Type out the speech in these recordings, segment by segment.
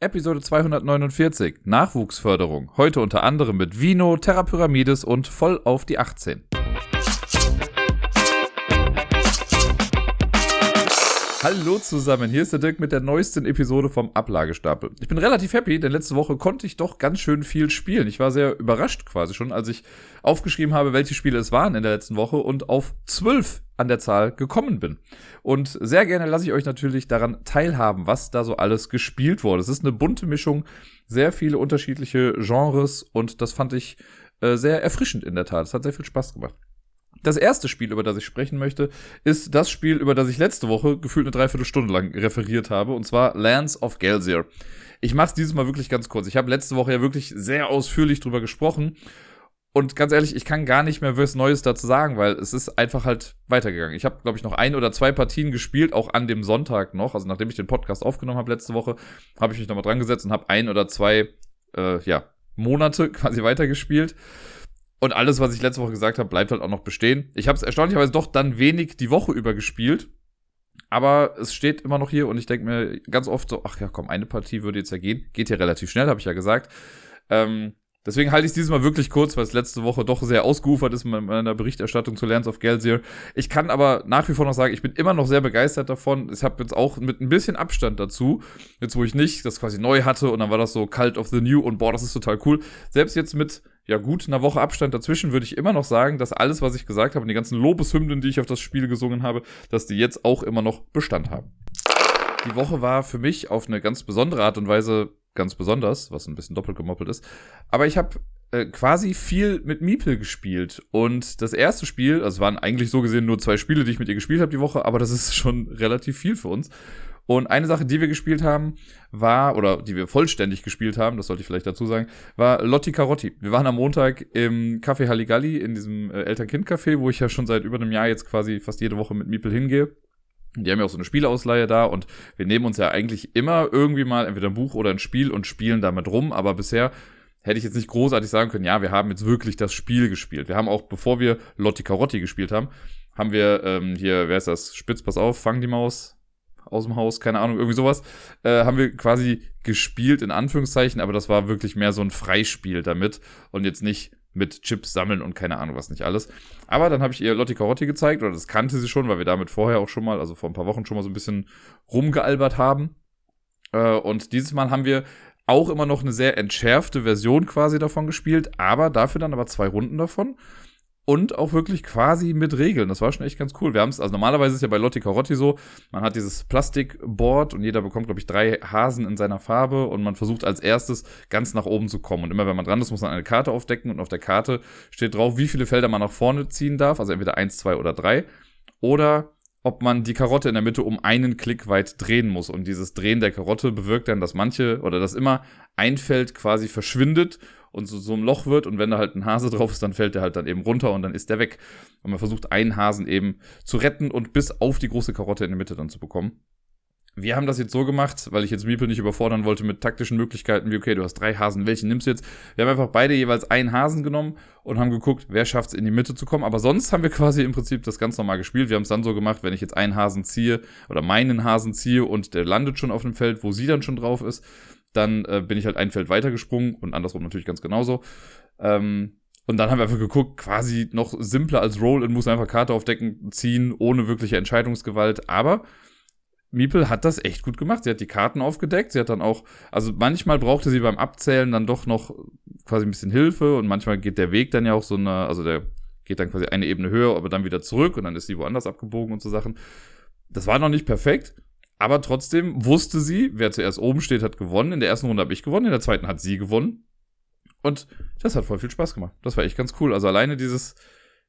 Episode 249 Nachwuchsförderung. Heute unter anderem mit Vino, Terra Pyramides und voll auf die 18. Hallo zusammen, hier ist der Dirk mit der neuesten Episode vom Ablagestapel. Ich bin relativ happy, denn letzte Woche konnte ich doch ganz schön viel spielen. Ich war sehr überrascht quasi schon, als ich aufgeschrieben habe, welche Spiele es waren in der letzten Woche und auf zwölf an der Zahl gekommen bin. Und sehr gerne lasse ich euch natürlich daran teilhaben, was da so alles gespielt wurde. Es ist eine bunte Mischung, sehr viele unterschiedliche Genres und das fand ich äh, sehr erfrischend in der Tat. Es hat sehr viel Spaß gemacht. Das erste Spiel, über das ich sprechen möchte, ist das Spiel, über das ich letzte Woche gefühlt eine Dreiviertelstunde lang referiert habe, und zwar Lands of Gelsier. Ich mache es dieses Mal wirklich ganz kurz. Ich habe letzte Woche ja wirklich sehr ausführlich drüber gesprochen. Und ganz ehrlich, ich kann gar nicht mehr was Neues dazu sagen, weil es ist einfach halt weitergegangen. Ich habe, glaube ich, noch ein oder zwei Partien gespielt, auch an dem Sonntag noch. Also nachdem ich den Podcast aufgenommen habe letzte Woche, habe ich mich nochmal dran gesetzt und habe ein oder zwei, äh, ja, Monate quasi weitergespielt. Und alles, was ich letzte Woche gesagt habe, bleibt halt auch noch bestehen. Ich habe es erstaunlicherweise doch dann wenig die Woche über gespielt. Aber es steht immer noch hier und ich denke mir ganz oft so, ach ja, komm, eine Partie würde jetzt ja gehen. Geht ja relativ schnell, habe ich ja gesagt. Ähm, deswegen halte ich es dieses Mal wirklich kurz, weil es letzte Woche doch sehr ausgeufert ist mit meiner Berichterstattung zu Lands of Gelsier. Ich kann aber nach wie vor noch sagen, ich bin immer noch sehr begeistert davon. Ich habe jetzt auch mit ein bisschen Abstand dazu, jetzt wo ich nicht das quasi neu hatte und dann war das so Cult of the New und boah, das ist total cool. Selbst jetzt mit ja gut, einer Woche Abstand dazwischen würde ich immer noch sagen, dass alles, was ich gesagt habe und die ganzen Lobeshymnen, die ich auf das Spiel gesungen habe, dass die jetzt auch immer noch Bestand haben. Die Woche war für mich auf eine ganz besondere Art und Weise ganz besonders, was ein bisschen doppelt gemoppelt ist. Aber ich habe äh, quasi viel mit Miepel gespielt. Und das erste Spiel, also es waren eigentlich so gesehen nur zwei Spiele, die ich mit ihr gespielt habe die Woche, aber das ist schon relativ viel für uns. Und eine Sache, die wir gespielt haben, war, oder die wir vollständig gespielt haben, das sollte ich vielleicht dazu sagen, war Lotti Carotti. Wir waren am Montag im Café Halligalli, in diesem äh, Eltern-Kind-Café, wo ich ja schon seit über einem Jahr jetzt quasi fast jede Woche mit Miepel hingehe. Die haben ja auch so eine Spieleausleihe da und wir nehmen uns ja eigentlich immer irgendwie mal entweder ein Buch oder ein Spiel und spielen damit rum, aber bisher hätte ich jetzt nicht großartig sagen können, ja, wir haben jetzt wirklich das Spiel gespielt. Wir haben auch, bevor wir Lotti Carotti gespielt haben, haben wir ähm, hier, wer ist das? Spitz, pass auf, fang die Maus, aus dem Haus, keine Ahnung, irgendwie sowas, äh, haben wir quasi gespielt, in Anführungszeichen, aber das war wirklich mehr so ein Freispiel damit und jetzt nicht mit Chips sammeln und keine Ahnung was nicht alles. Aber dann habe ich ihr Lotti Carotti gezeigt, oder das kannte sie schon, weil wir damit vorher auch schon mal, also vor ein paar Wochen schon mal so ein bisschen rumgealbert haben. Äh, und dieses Mal haben wir auch immer noch eine sehr entschärfte Version quasi davon gespielt, aber dafür dann aber zwei Runden davon und auch wirklich quasi mit Regeln. Das war schon echt ganz cool. Wir haben es, also normalerweise ist ja bei Lotti Carotti so, man hat dieses Plastikboard und jeder bekommt, glaube ich, drei Hasen in seiner Farbe und man versucht als erstes ganz nach oben zu kommen. Und immer wenn man dran ist, muss man eine Karte aufdecken und auf der Karte steht drauf, wie viele Felder man nach vorne ziehen darf, also entweder eins, zwei oder drei. Oder ob man die Karotte in der Mitte um einen Klick weit drehen muss. Und dieses Drehen der Karotte bewirkt dann, dass manche oder dass immer ein Feld quasi verschwindet und so, so ein Loch wird und wenn da halt ein Hase drauf ist, dann fällt der halt dann eben runter und dann ist der weg. Und man versucht einen Hasen eben zu retten und bis auf die große Karotte in der Mitte dann zu bekommen. Wir haben das jetzt so gemacht, weil ich jetzt Miepel nicht überfordern wollte mit taktischen Möglichkeiten, wie okay, du hast drei Hasen, welchen nimmst du jetzt? Wir haben einfach beide jeweils einen Hasen genommen und haben geguckt, wer schafft es in die Mitte zu kommen. Aber sonst haben wir quasi im Prinzip das ganz normal gespielt. Wir haben es dann so gemacht, wenn ich jetzt einen Hasen ziehe oder meinen Hasen ziehe und der landet schon auf dem Feld, wo sie dann schon drauf ist, dann äh, bin ich halt ein Feld weitergesprungen und andersrum natürlich ganz genauso. Ähm, und dann haben wir einfach geguckt, quasi noch simpler als Roll-In, muss einfach Karte aufdecken, ziehen, ohne wirkliche Entscheidungsgewalt. Aber Miepel hat das echt gut gemacht. Sie hat die Karten aufgedeckt. Sie hat dann auch, also manchmal brauchte sie beim Abzählen dann doch noch quasi ein bisschen Hilfe und manchmal geht der Weg dann ja auch so eine, also der geht dann quasi eine Ebene höher, aber dann wieder zurück und dann ist sie woanders abgebogen und so Sachen. Das war noch nicht perfekt, aber trotzdem wusste sie, wer zuerst oben steht, hat gewonnen. In der ersten Runde habe ich gewonnen, in der zweiten hat sie gewonnen. Und das hat voll viel Spaß gemacht. Das war echt ganz cool. Also alleine dieses,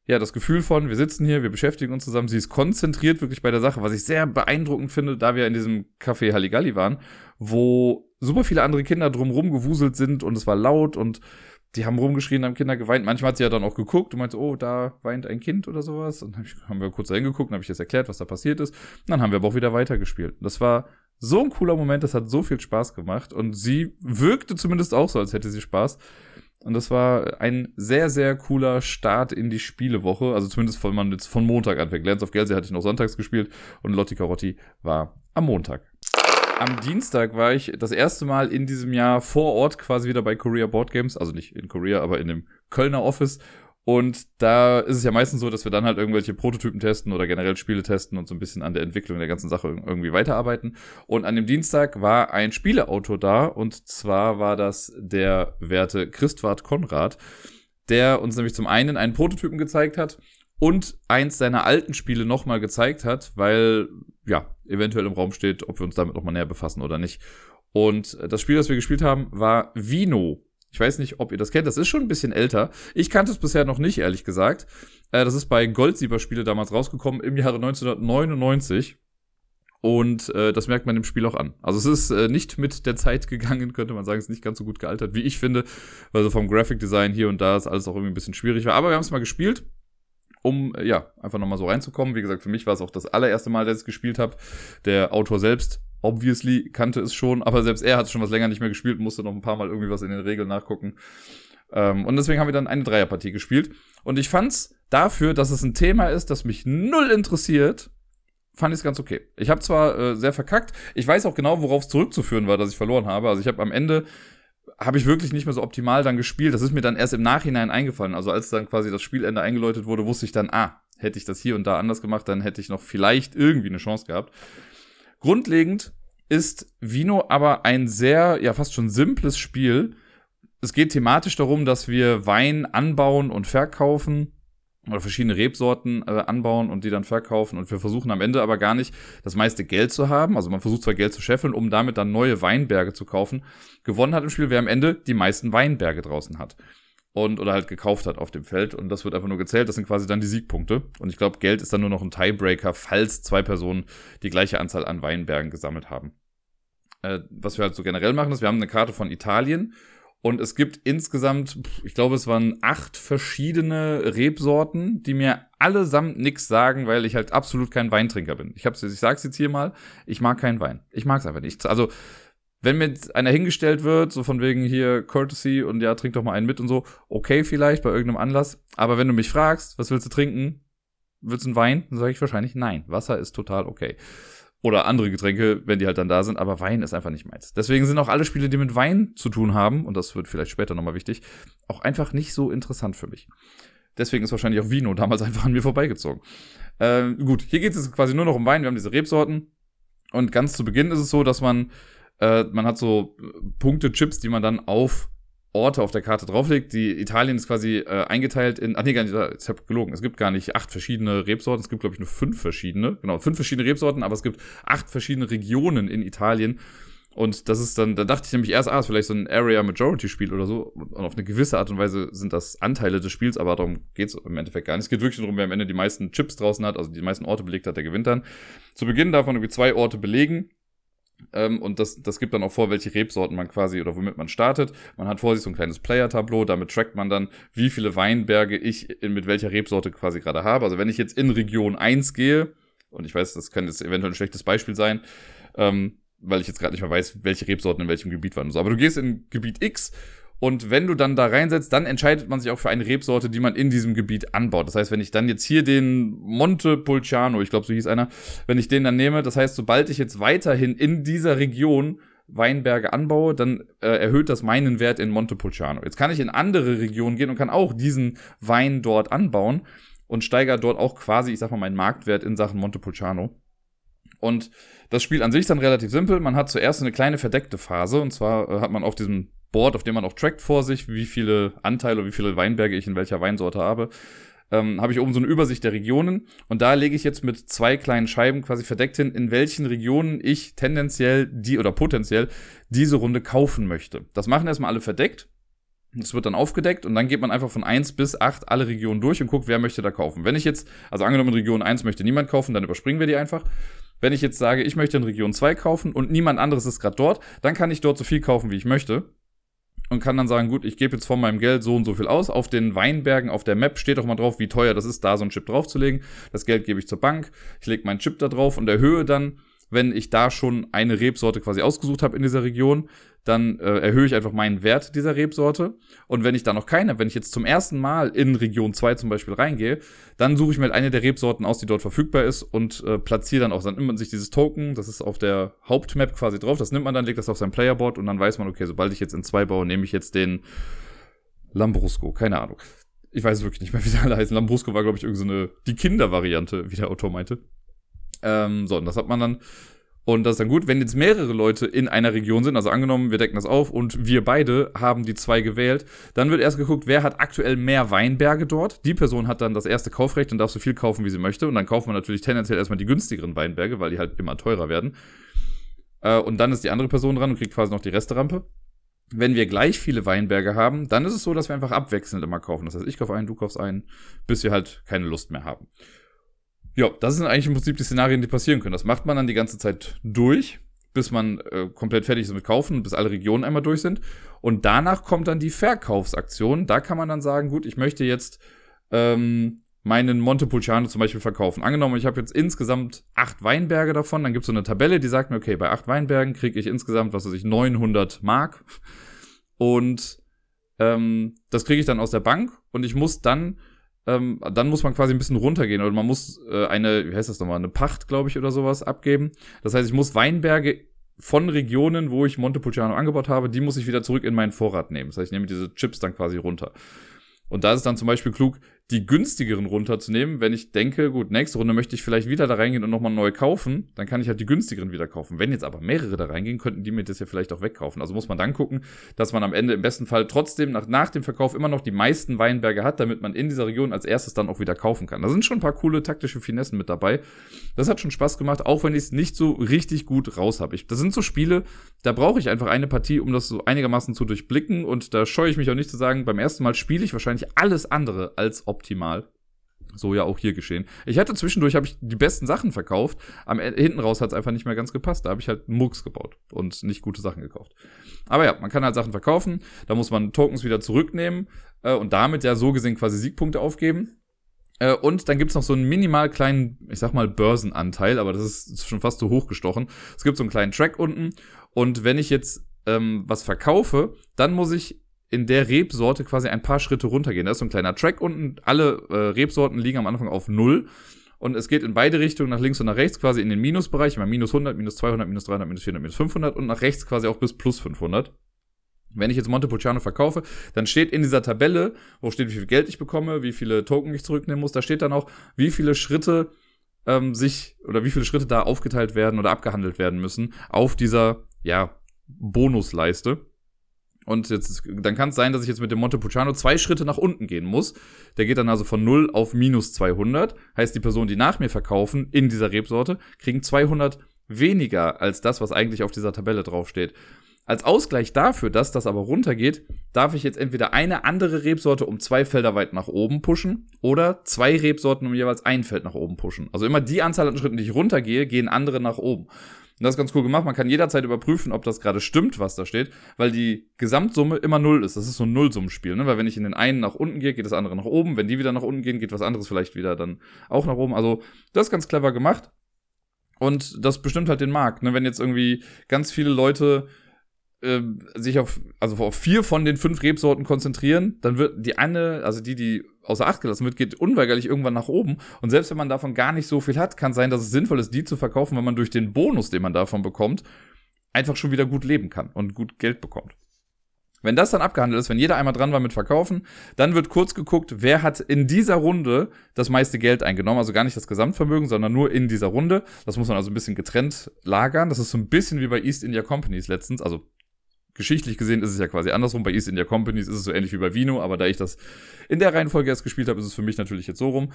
ja, das Gefühl von, wir sitzen hier, wir beschäftigen uns zusammen, sie ist konzentriert wirklich bei der Sache, was ich sehr beeindruckend finde, da wir in diesem Café Halligalli waren, wo super viele andere Kinder drumrum gewuselt sind und es war laut und die haben rumgeschrien, haben Kinder geweint. Manchmal hat sie ja dann auch geguckt und meinte, oh, da weint ein Kind oder sowas. Und dann haben wir kurz da hingeguckt und habe ich das erklärt, was da passiert ist. Und dann haben wir aber auch wieder weitergespielt. Das war so ein cooler Moment, das hat so viel Spaß gemacht. Und sie wirkte zumindest auch so, als hätte sie Spaß. Und das war ein sehr, sehr cooler Start in die Spielewoche. Also zumindest, wenn man jetzt von Montag anfängt. Lands of Gelsey hatte ich noch sonntags gespielt und Lotti Carotti war am Montag. Am Dienstag war ich das erste Mal in diesem Jahr vor Ort quasi wieder bei Korea Board Games, also nicht in Korea, aber in dem Kölner Office. Und da ist es ja meistens so, dass wir dann halt irgendwelche Prototypen testen oder generell Spiele testen und so ein bisschen an der Entwicklung der ganzen Sache irgendwie weiterarbeiten. Und an dem Dienstag war ein Spieleautor da und zwar war das der werte Christwart Konrad, der uns nämlich zum einen einen Prototypen gezeigt hat und eins seiner alten Spiele nochmal gezeigt hat, weil ja, eventuell im Raum steht, ob wir uns damit nochmal näher befassen oder nicht. Und das Spiel, das wir gespielt haben, war Vino. Ich weiß nicht, ob ihr das kennt. Das ist schon ein bisschen älter. Ich kannte es bisher noch nicht, ehrlich gesagt. Äh, das ist bei Goldsieber Spiele damals rausgekommen im Jahre 1999. Und äh, das merkt man im Spiel auch an. Also es ist äh, nicht mit der Zeit gegangen, könnte man sagen. Es ist nicht ganz so gut gealtert, wie ich finde. Weil so vom Graphic Design hier und da ist alles auch irgendwie ein bisschen schwierig war. Aber wir haben es mal gespielt um äh, ja einfach nochmal so reinzukommen. Wie gesagt, für mich war es auch das allererste Mal, dass ich es gespielt habe. Der Autor selbst, obviously, kannte es schon, aber selbst er hat schon was länger nicht mehr gespielt, musste noch ein paar Mal irgendwie was in den Regeln nachgucken. Ähm, und deswegen haben wir dann eine Dreierpartie gespielt. Und ich fand's dafür, dass es ein Thema ist, das mich null interessiert, fand ich es ganz okay. Ich habe zwar äh, sehr verkackt, ich weiß auch genau, worauf es zurückzuführen war, dass ich verloren habe. Also ich habe am Ende habe ich wirklich nicht mehr so optimal dann gespielt. Das ist mir dann erst im Nachhinein eingefallen. Also als dann quasi das Spielende eingeläutet wurde, wusste ich dann, ah, hätte ich das hier und da anders gemacht, dann hätte ich noch vielleicht irgendwie eine Chance gehabt. Grundlegend ist Vino aber ein sehr, ja fast schon simples Spiel. Es geht thematisch darum, dass wir Wein anbauen und verkaufen oder verschiedene Rebsorten äh, anbauen und die dann verkaufen. Und wir versuchen am Ende aber gar nicht das meiste Geld zu haben. Also man versucht zwar Geld zu scheffeln, um damit dann neue Weinberge zu kaufen. Gewonnen hat im Spiel, wer am Ende die meisten Weinberge draußen hat. Und, oder halt gekauft hat auf dem Feld. Und das wird einfach nur gezählt. Das sind quasi dann die Siegpunkte. Und ich glaube, Geld ist dann nur noch ein Tiebreaker, falls zwei Personen die gleiche Anzahl an Weinbergen gesammelt haben. Äh, was wir halt so generell machen, ist, wir haben eine Karte von Italien und es gibt insgesamt, ich glaube, es waren acht verschiedene Rebsorten, die mir allesamt nichts sagen, weil ich halt absolut kein Weintrinker bin. Ich, hab's, ich sag's jetzt hier mal, ich mag keinen Wein. Ich mag's einfach nicht. Also, wenn mir einer hingestellt wird, so von wegen hier Courtesy und ja, trink doch mal einen mit und so, okay vielleicht bei irgendeinem Anlass. Aber wenn du mich fragst, was willst du trinken? Willst du einen Wein? Dann sage ich wahrscheinlich nein. Wasser ist total okay oder andere Getränke, wenn die halt dann da sind, aber Wein ist einfach nicht meins. Deswegen sind auch alle Spiele, die mit Wein zu tun haben, und das wird vielleicht später nochmal wichtig, auch einfach nicht so interessant für mich. Deswegen ist wahrscheinlich auch Vino damals einfach an mir vorbeigezogen. Äh, gut, hier geht es quasi nur noch um Wein. Wir haben diese Rebsorten. Und ganz zu Beginn ist es so, dass man, äh, man hat so Punkte, Chips, die man dann auf Orte auf der Karte drauflegt. Die Italien ist quasi äh, eingeteilt in, ach nee, gar nicht, ich habe gelogen, es gibt gar nicht acht verschiedene Rebsorten, es gibt glaube ich nur fünf verschiedene, genau, fünf verschiedene Rebsorten, aber es gibt acht verschiedene Regionen in Italien. Und das ist dann, da dachte ich nämlich erst, ah, ist vielleicht so ein Area Majority Spiel oder so. Und auf eine gewisse Art und Weise sind das Anteile des Spiels, aber darum geht's im Endeffekt gar nicht. Es geht wirklich darum, wer am Ende die meisten Chips draußen hat, also die meisten Orte belegt hat, der gewinnt dann. Zu Beginn darf man irgendwie zwei Orte belegen ähm, und das, das gibt dann auch vor, welche Rebsorten man quasi oder womit man startet. Man hat vor sich so ein kleines Player-Tableau, damit trackt man dann, wie viele Weinberge ich in, mit welcher Rebsorte quasi gerade habe. Also wenn ich jetzt in Region 1 gehe, und ich weiß, das könnte jetzt eventuell ein schlechtes Beispiel sein, ähm, weil ich jetzt gerade nicht mehr weiß, welche Rebsorten in welchem Gebiet waren. So, aber du gehst in Gebiet X und wenn du dann da reinsetzt, dann entscheidet man sich auch für eine Rebsorte, die man in diesem Gebiet anbaut. Das heißt, wenn ich dann jetzt hier den Montepulciano, ich glaube, so hieß einer, wenn ich den dann nehme, das heißt, sobald ich jetzt weiterhin in dieser Region Weinberge anbaue, dann äh, erhöht das meinen Wert in Montepulciano. Jetzt kann ich in andere Regionen gehen und kann auch diesen Wein dort anbauen und steigere dort auch quasi, ich sag mal, meinen Marktwert in Sachen Montepulciano. Und das Spiel an sich ist dann relativ simpel. Man hat zuerst eine kleine verdeckte Phase und zwar äh, hat man auf diesem Board, auf dem man auch trackt vor sich, wie viele Anteile, wie viele Weinberge ich in welcher Weinsorte habe, ähm, habe ich oben so eine Übersicht der Regionen und da lege ich jetzt mit zwei kleinen Scheiben quasi verdeckt hin, in welchen Regionen ich tendenziell die oder potenziell diese Runde kaufen möchte. Das machen erstmal alle verdeckt. Das wird dann aufgedeckt und dann geht man einfach von eins bis acht alle Regionen durch und guckt, wer möchte da kaufen. Wenn ich jetzt, also angenommen in Region eins möchte niemand kaufen, dann überspringen wir die einfach. Wenn ich jetzt sage, ich möchte in Region zwei kaufen und niemand anderes ist gerade dort, dann kann ich dort so viel kaufen, wie ich möchte und kann dann sagen, gut, ich gebe jetzt von meinem Geld so und so viel aus. Auf den Weinbergen auf der Map steht auch mal drauf, wie teuer das ist, da so ein Chip draufzulegen. Das Geld gebe ich zur Bank, ich lege meinen Chip da drauf und erhöhe dann, wenn ich da schon eine Rebsorte quasi ausgesucht habe in dieser Region, dann äh, erhöhe ich einfach meinen Wert dieser Rebsorte. Und wenn ich da noch keine, wenn ich jetzt zum ersten Mal in Region 2 zum Beispiel reingehe, dann suche ich mir halt eine der Rebsorten aus, die dort verfügbar ist und äh, platziere dann auch, dann nimmt man sich dieses Token, das ist auf der Hauptmap quasi drauf, das nimmt man dann, legt das auf sein Playerboard und dann weiß man, okay, sobald ich jetzt in zwei baue, nehme ich jetzt den Lambrusco, keine Ahnung. Ich weiß wirklich nicht mehr, wie sie alle heißen. Lambrusco war, glaube ich, irgendeine, so die Kindervariante, wie der Autor meinte. Ähm, so, und das hat man dann und das ist dann gut, wenn jetzt mehrere Leute in einer Region sind, also angenommen, wir decken das auf und wir beide haben die zwei gewählt, dann wird erst geguckt, wer hat aktuell mehr Weinberge dort. Die Person hat dann das erste Kaufrecht und darf so viel kaufen, wie sie möchte. Und dann kauft man natürlich tendenziell erstmal die günstigeren Weinberge, weil die halt immer teurer werden. Äh, und dann ist die andere Person dran und kriegt quasi noch die Resterampe. Wenn wir gleich viele Weinberge haben, dann ist es so, dass wir einfach abwechselnd immer kaufen. Das heißt, ich kaufe einen, du kaufst einen, bis wir halt keine Lust mehr haben. Ja, das sind eigentlich im Prinzip die Szenarien, die passieren können. Das macht man dann die ganze Zeit durch, bis man äh, komplett fertig ist mit Kaufen, bis alle Regionen einmal durch sind. Und danach kommt dann die Verkaufsaktion. Da kann man dann sagen, gut, ich möchte jetzt ähm, meinen Montepulciano zum Beispiel verkaufen. Angenommen, ich habe jetzt insgesamt acht Weinberge davon, dann gibt es so eine Tabelle, die sagt mir, okay, bei acht Weinbergen kriege ich insgesamt, was weiß ich, 900 Mark. Und ähm, das kriege ich dann aus der Bank und ich muss dann ähm, dann muss man quasi ein bisschen runtergehen oder man muss äh, eine, wie heißt das nochmal, eine Pacht, glaube ich, oder sowas abgeben. Das heißt, ich muss Weinberge von Regionen, wo ich Montepulciano angebaut habe, die muss ich wieder zurück in meinen Vorrat nehmen. Das heißt, ich nehme diese Chips dann quasi runter. Und da ist es dann zum Beispiel klug, die günstigeren runterzunehmen, wenn ich denke, gut, nächste Runde möchte ich vielleicht wieder da reingehen und nochmal neu kaufen, dann kann ich halt die günstigeren wieder kaufen. Wenn jetzt aber mehrere da reingehen, könnten die mir das ja vielleicht auch wegkaufen. Also muss man dann gucken, dass man am Ende im besten Fall trotzdem nach, nach dem Verkauf immer noch die meisten Weinberge hat, damit man in dieser Region als erstes dann auch wieder kaufen kann. Da sind schon ein paar coole taktische Finessen mit dabei. Das hat schon Spaß gemacht, auch wenn ich es nicht so richtig gut raus habe. Das sind so Spiele, da brauche ich einfach eine Partie, um das so einigermaßen zu durchblicken und da scheue ich mich auch nicht zu sagen, beim ersten Mal spiele ich wahrscheinlich alles andere als optimal. So ja auch hier geschehen. Ich hatte zwischendurch habe ich die besten Sachen verkauft. Am Ende, hinten raus hat es einfach nicht mehr ganz gepasst. Da habe ich halt Mucks gebaut und nicht gute Sachen gekauft. Aber ja, man kann halt Sachen verkaufen. Da muss man Tokens wieder zurücknehmen äh, und damit ja so gesehen quasi Siegpunkte aufgeben. Äh, und dann gibt's noch so einen minimal kleinen, ich sag mal, Börsenanteil, aber das ist schon fast so hochgestochen. Es gibt so einen kleinen Track unten. Und wenn ich jetzt ähm, was verkaufe, dann muss ich in der Rebsorte quasi ein paar Schritte runtergehen. Da ist so ein kleiner Track unten. Alle äh, Rebsorten liegen am Anfang auf null Und es geht in beide Richtungen, nach links und nach rechts, quasi in den Minusbereich. Immer minus 100, minus 200, minus 300, minus 400, minus 500 und nach rechts quasi auch bis plus 500. Wenn ich jetzt Montepulciano verkaufe, dann steht in dieser Tabelle, wo steht, wie viel Geld ich bekomme, wie viele Token ich zurücknehmen muss, da steht dann auch, wie viele Schritte ähm, sich oder wie viele Schritte da aufgeteilt werden oder abgehandelt werden müssen auf dieser, ja, Bonusleiste. Und jetzt, dann kann es sein, dass ich jetzt mit dem Montepulciano zwei Schritte nach unten gehen muss. Der geht dann also von 0 auf minus 200. Heißt, die Personen, die nach mir verkaufen in dieser Rebsorte, kriegen 200 weniger als das, was eigentlich auf dieser Tabelle draufsteht. Als Ausgleich dafür, dass das aber runtergeht, darf ich jetzt entweder eine andere Rebsorte um zwei Felder weit nach oben pushen oder zwei Rebsorten um jeweils ein Feld nach oben pushen. Also immer die Anzahl an Schritten, die ich runtergehe, gehen andere nach oben. Und das ist ganz cool gemacht. Man kann jederzeit überprüfen, ob das gerade stimmt, was da steht, weil die Gesamtsumme immer null ist. Das ist so ein Nullsummenspiel, ne? Weil wenn ich in den einen nach unten gehe, geht das andere nach oben. Wenn die wieder nach unten gehen, geht was anderes vielleicht wieder dann auch nach oben. Also, das ist ganz clever gemacht. Und das bestimmt halt den Markt, ne? Wenn jetzt irgendwie ganz viele Leute äh, sich auf, also auf vier von den fünf Rebsorten konzentrieren, dann wird die eine, also die, die außer Acht gelassen wird, geht unweigerlich irgendwann nach oben. Und selbst wenn man davon gar nicht so viel hat, kann sein, dass es sinnvoll ist, die zu verkaufen, wenn man durch den Bonus, den man davon bekommt, einfach schon wieder gut leben kann und gut Geld bekommt. Wenn das dann abgehandelt ist, wenn jeder einmal dran war mit Verkaufen, dann wird kurz geguckt, wer hat in dieser Runde das meiste Geld eingenommen. Also gar nicht das Gesamtvermögen, sondern nur in dieser Runde. Das muss man also ein bisschen getrennt lagern. Das ist so ein bisschen wie bei East India Companies letztens. Also geschichtlich gesehen ist es ja quasi andersrum. Bei East India Companies ist es so ähnlich wie bei Vino, aber da ich das in der Reihenfolge erst gespielt habe, ist es für mich natürlich jetzt so rum.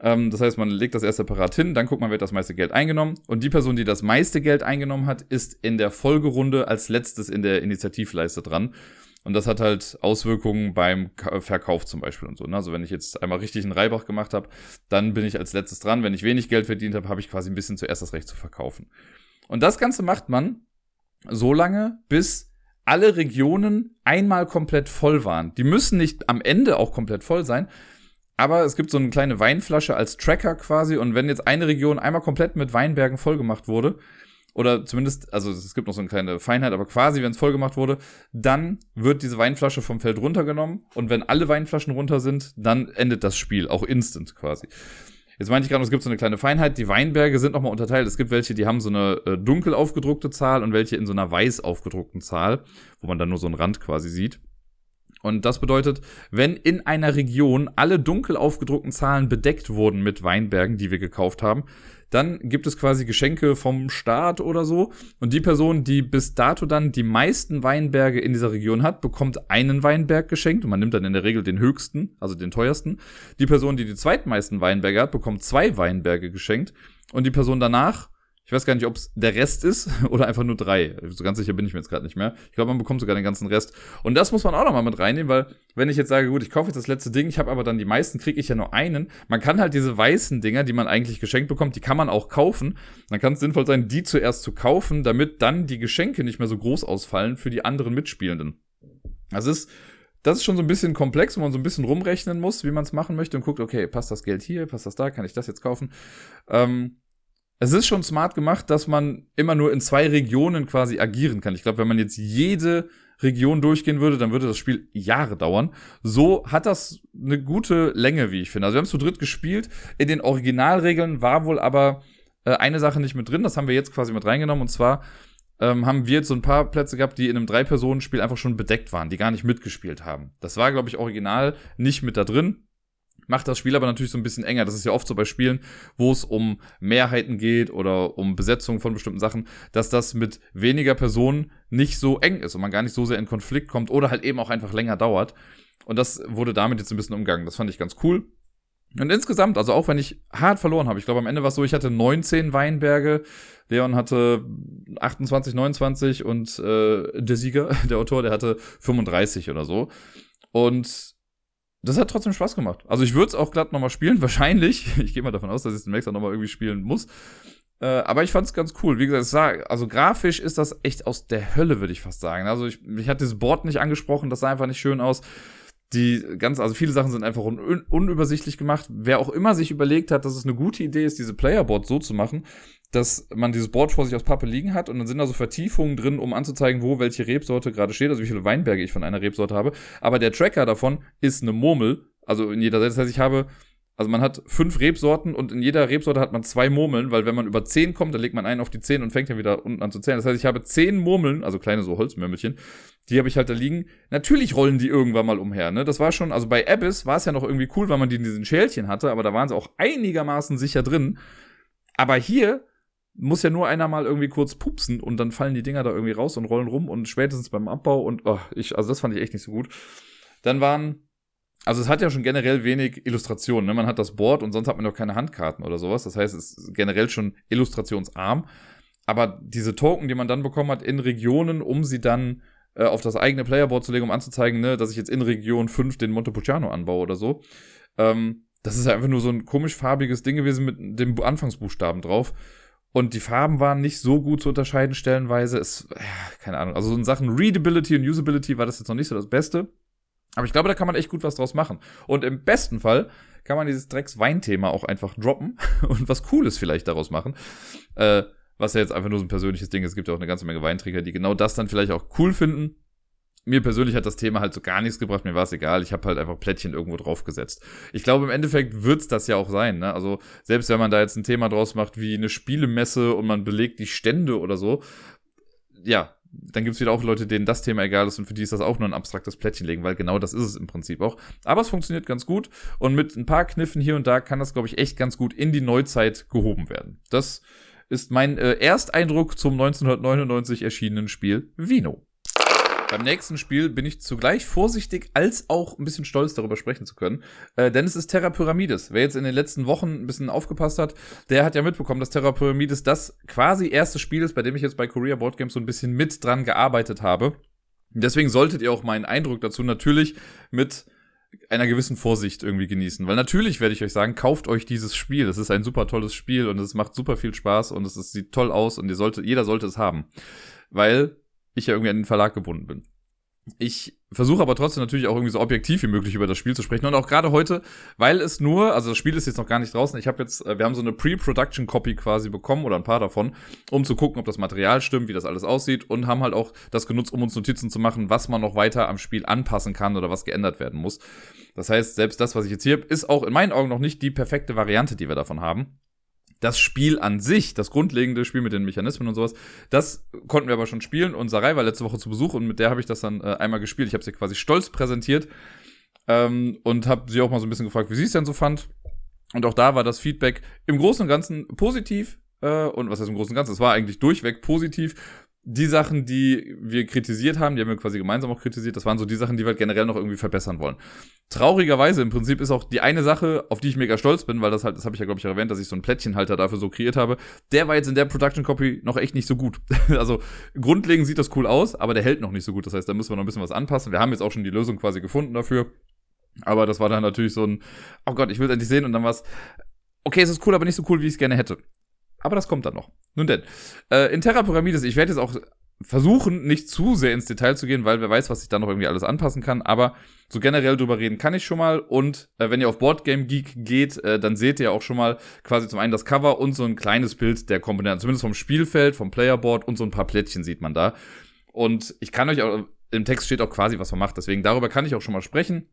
Ähm, das heißt, man legt das erst separat hin, dann guckt man, wer hat das meiste Geld eingenommen. Und die Person, die das meiste Geld eingenommen hat, ist in der Folgerunde als letztes in der Initiativleiste dran. Und das hat halt Auswirkungen beim Verkauf zum Beispiel und so. Ne? Also wenn ich jetzt einmal richtig einen Reibach gemacht habe, dann bin ich als letztes dran. Wenn ich wenig Geld verdient habe, habe ich quasi ein bisschen zuerst das Recht zu verkaufen. Und das Ganze macht man so lange, bis alle Regionen einmal komplett voll waren. Die müssen nicht am Ende auch komplett voll sein, aber es gibt so eine kleine Weinflasche als Tracker quasi und wenn jetzt eine Region einmal komplett mit Weinbergen vollgemacht wurde, oder zumindest, also es gibt noch so eine kleine Feinheit, aber quasi, wenn es voll gemacht wurde, dann wird diese Weinflasche vom Feld runtergenommen und wenn alle Weinflaschen runter sind, dann endet das Spiel, auch instant quasi. Jetzt meinte ich gerade, es gibt so eine kleine Feinheit. Die Weinberge sind nochmal unterteilt. Es gibt welche, die haben so eine äh, dunkel aufgedruckte Zahl und welche in so einer weiß aufgedruckten Zahl, wo man dann nur so einen Rand quasi sieht. Und das bedeutet, wenn in einer Region alle dunkel aufgedruckten Zahlen bedeckt wurden mit Weinbergen, die wir gekauft haben, dann gibt es quasi Geschenke vom Staat oder so. Und die Person, die bis dato dann die meisten Weinberge in dieser Region hat, bekommt einen Weinberg geschenkt. Und man nimmt dann in der Regel den höchsten, also den teuersten. Die Person, die die zweitmeisten Weinberge hat, bekommt zwei Weinberge geschenkt. Und die Person danach ich weiß gar nicht, ob es der Rest ist oder einfach nur drei. So ganz sicher bin ich mir jetzt gerade nicht mehr. Ich glaube, man bekommt sogar den ganzen Rest. Und das muss man auch nochmal mit reinnehmen, weil wenn ich jetzt sage, gut, ich kaufe jetzt das letzte Ding, ich habe aber dann die meisten, kriege ich ja nur einen. Man kann halt diese weißen Dinger, die man eigentlich geschenkt bekommt, die kann man auch kaufen. Dann kann es sinnvoll sein, die zuerst zu kaufen, damit dann die Geschenke nicht mehr so groß ausfallen für die anderen Mitspielenden. Das ist das ist schon so ein bisschen komplex, wo man so ein bisschen rumrechnen muss, wie man es machen möchte und guckt, okay, passt das Geld hier, passt das da, kann ich das jetzt kaufen? Ähm, es ist schon smart gemacht, dass man immer nur in zwei Regionen quasi agieren kann. Ich glaube, wenn man jetzt jede Region durchgehen würde, dann würde das Spiel Jahre dauern. So hat das eine gute Länge, wie ich finde. Also wir haben es zu dritt gespielt. In den Originalregeln war wohl aber äh, eine Sache nicht mit drin. Das haben wir jetzt quasi mit reingenommen. Und zwar ähm, haben wir jetzt so ein paar Plätze gehabt, die in einem Drei-Personen-Spiel einfach schon bedeckt waren, die gar nicht mitgespielt haben. Das war, glaube ich, original nicht mit da drin macht das Spiel aber natürlich so ein bisschen enger. Das ist ja oft so bei Spielen, wo es um Mehrheiten geht oder um Besetzung von bestimmten Sachen, dass das mit weniger Personen nicht so eng ist und man gar nicht so sehr in Konflikt kommt oder halt eben auch einfach länger dauert. Und das wurde damit jetzt ein bisschen umgangen. Das fand ich ganz cool. Und insgesamt, also auch wenn ich hart verloren habe, ich glaube am Ende war es so, ich hatte 19 Weinberge, Leon hatte 28, 29 und äh, der Sieger, der Autor, der hatte 35 oder so. Und das hat trotzdem Spaß gemacht. Also ich würde es auch glatt nochmal spielen, wahrscheinlich. Ich gehe mal davon aus, dass ich es demnächst auch nochmal irgendwie spielen muss. Äh, aber ich fand es ganz cool. Wie gesagt, sah, also grafisch ist das echt aus der Hölle, würde ich fast sagen. Also ich, ich hatte dieses Board nicht angesprochen, das sah einfach nicht schön aus. Die ganz, also viele Sachen sind einfach un unübersichtlich gemacht. Wer auch immer sich überlegt hat, dass es eine gute Idee ist, diese Playerboard so zu machen, dass man dieses Board vor sich aus Pappe liegen hat und dann sind da so Vertiefungen drin, um anzuzeigen, wo welche Rebsorte gerade steht, also wie viele Weinberge ich von einer Rebsorte habe. Aber der Tracker davon ist eine Murmel, also in jeder Seite. Das heißt, ich habe, also man hat fünf Rebsorten und in jeder Rebsorte hat man zwei Murmeln, weil wenn man über zehn kommt, dann legt man einen auf die zehn und fängt dann wieder unten an zu zählen. Das heißt, ich habe zehn Murmeln, also kleine so Holzmürmelchen, die habe ich halt da liegen. Natürlich rollen die irgendwann mal umher, ne? Das war schon, also bei Abyss war es ja noch irgendwie cool, weil man die in diesen Schälchen hatte, aber da waren sie auch einigermaßen sicher drin. Aber hier muss ja nur einer mal irgendwie kurz pupsen und dann fallen die Dinger da irgendwie raus und rollen rum und spätestens beim Abbau und oh, ich, also das fand ich echt nicht so gut. Dann waren, also es hat ja schon generell wenig Illustrationen, ne? Man hat das Board und sonst hat man doch keine Handkarten oder sowas. Das heißt, es ist generell schon illustrationsarm. Aber diese Token, die man dann bekommen hat in Regionen, um sie dann äh, auf das eigene Playerboard zu legen, um anzuzeigen, ne, dass ich jetzt in Region 5 den Montepulciano anbaue oder so. Ähm, das ist einfach nur so ein komisch farbiges Ding gewesen mit dem Anfangsbuchstaben drauf. Und die Farben waren nicht so gut zu unterscheiden stellenweise. Es, äh, keine Ahnung. Also so in Sachen Readability und Usability war das jetzt noch nicht so das Beste. Aber ich glaube, da kann man echt gut was draus machen. Und im besten Fall kann man dieses Drecks-Wein-Thema auch einfach droppen und was Cooles vielleicht daraus machen. Äh, was ja jetzt einfach nur so ein persönliches Ding ist. Es gibt ja auch eine ganze Menge Weinträger, die genau das dann vielleicht auch cool finden mir persönlich hat das Thema halt so gar nichts gebracht, mir war es egal, ich habe halt einfach Plättchen irgendwo draufgesetzt. Ich glaube, im Endeffekt wird's das ja auch sein, ne? Also, selbst wenn man da jetzt ein Thema draus macht wie eine Spielemesse und man belegt die Stände oder so, ja, dann gibt's wieder auch Leute, denen das Thema egal ist und für die ist das auch nur ein abstraktes Plättchen legen, weil genau das ist es im Prinzip auch. Aber es funktioniert ganz gut und mit ein paar Kniffen hier und da kann das, glaube ich, echt ganz gut in die Neuzeit gehoben werden. Das ist mein äh, Ersteindruck zum 1999 erschienenen Spiel Vino. Beim nächsten Spiel bin ich zugleich vorsichtig als auch ein bisschen stolz darüber sprechen zu können. Äh, denn es ist Terra Pyramides. Wer jetzt in den letzten Wochen ein bisschen aufgepasst hat, der hat ja mitbekommen, dass Terra Pyramides das quasi erste Spiel ist, bei dem ich jetzt bei Korea Board Games so ein bisschen mit dran gearbeitet habe. Deswegen solltet ihr auch meinen Eindruck dazu natürlich mit einer gewissen Vorsicht irgendwie genießen. Weil natürlich werde ich euch sagen, kauft euch dieses Spiel. Es ist ein super tolles Spiel und es macht super viel Spaß und es ist, sieht toll aus und ihr sollte, jeder sollte es haben. Weil ich ja irgendwie an den Verlag gebunden bin. Ich versuche aber trotzdem natürlich auch irgendwie so objektiv wie möglich über das Spiel zu sprechen. Und auch gerade heute, weil es nur, also das Spiel ist jetzt noch gar nicht draußen. Ich habe jetzt, äh, wir haben so eine Pre-Production-Copy quasi bekommen oder ein paar davon, um zu gucken, ob das Material stimmt, wie das alles aussieht und haben halt auch das genutzt, um uns Notizen zu machen, was man noch weiter am Spiel anpassen kann oder was geändert werden muss. Das heißt, selbst das, was ich jetzt hier habe, ist auch in meinen Augen noch nicht die perfekte Variante, die wir davon haben das Spiel an sich, das grundlegende Spiel mit den Mechanismen und sowas, das konnten wir aber schon spielen. Und Sarai war letzte Woche zu Besuch und mit der habe ich das dann äh, einmal gespielt. Ich habe sie quasi stolz präsentiert ähm, und habe sie auch mal so ein bisschen gefragt, wie sie es denn so fand. Und auch da war das Feedback im Großen und Ganzen positiv. Äh, und was heißt im Großen und Ganzen? Es war eigentlich durchweg positiv die Sachen, die wir kritisiert haben, die haben wir quasi gemeinsam auch kritisiert, das waren so die Sachen, die wir halt generell noch irgendwie verbessern wollen. Traurigerweise im Prinzip ist auch die eine Sache, auf die ich mega stolz bin, weil das halt, das habe ich ja glaube ich erwähnt, dass ich so einen Plättchenhalter dafür so kreiert habe, der war jetzt in der Production Copy noch echt nicht so gut. also grundlegend sieht das cool aus, aber der hält noch nicht so gut. Das heißt, da müssen wir noch ein bisschen was anpassen. Wir haben jetzt auch schon die Lösung quasi gefunden dafür. Aber das war dann natürlich so ein, oh Gott, ich will es endlich sehen und dann war es, okay, es ist cool, aber nicht so cool, wie ich es gerne hätte. Aber das kommt dann noch. Nun denn, äh, in Terra Pyramides, ich werde jetzt auch versuchen, nicht zu sehr ins Detail zu gehen, weil wer weiß, was ich da noch irgendwie alles anpassen kann. Aber so generell drüber reden kann ich schon mal. Und äh, wenn ihr auf Boardgame Geek geht, äh, dann seht ihr auch schon mal quasi zum einen das Cover und so ein kleines Bild der Komponenten. Zumindest vom Spielfeld, vom Playerboard und so ein paar Plättchen sieht man da. Und ich kann euch auch, im Text steht auch quasi, was man macht. Deswegen darüber kann ich auch schon mal sprechen.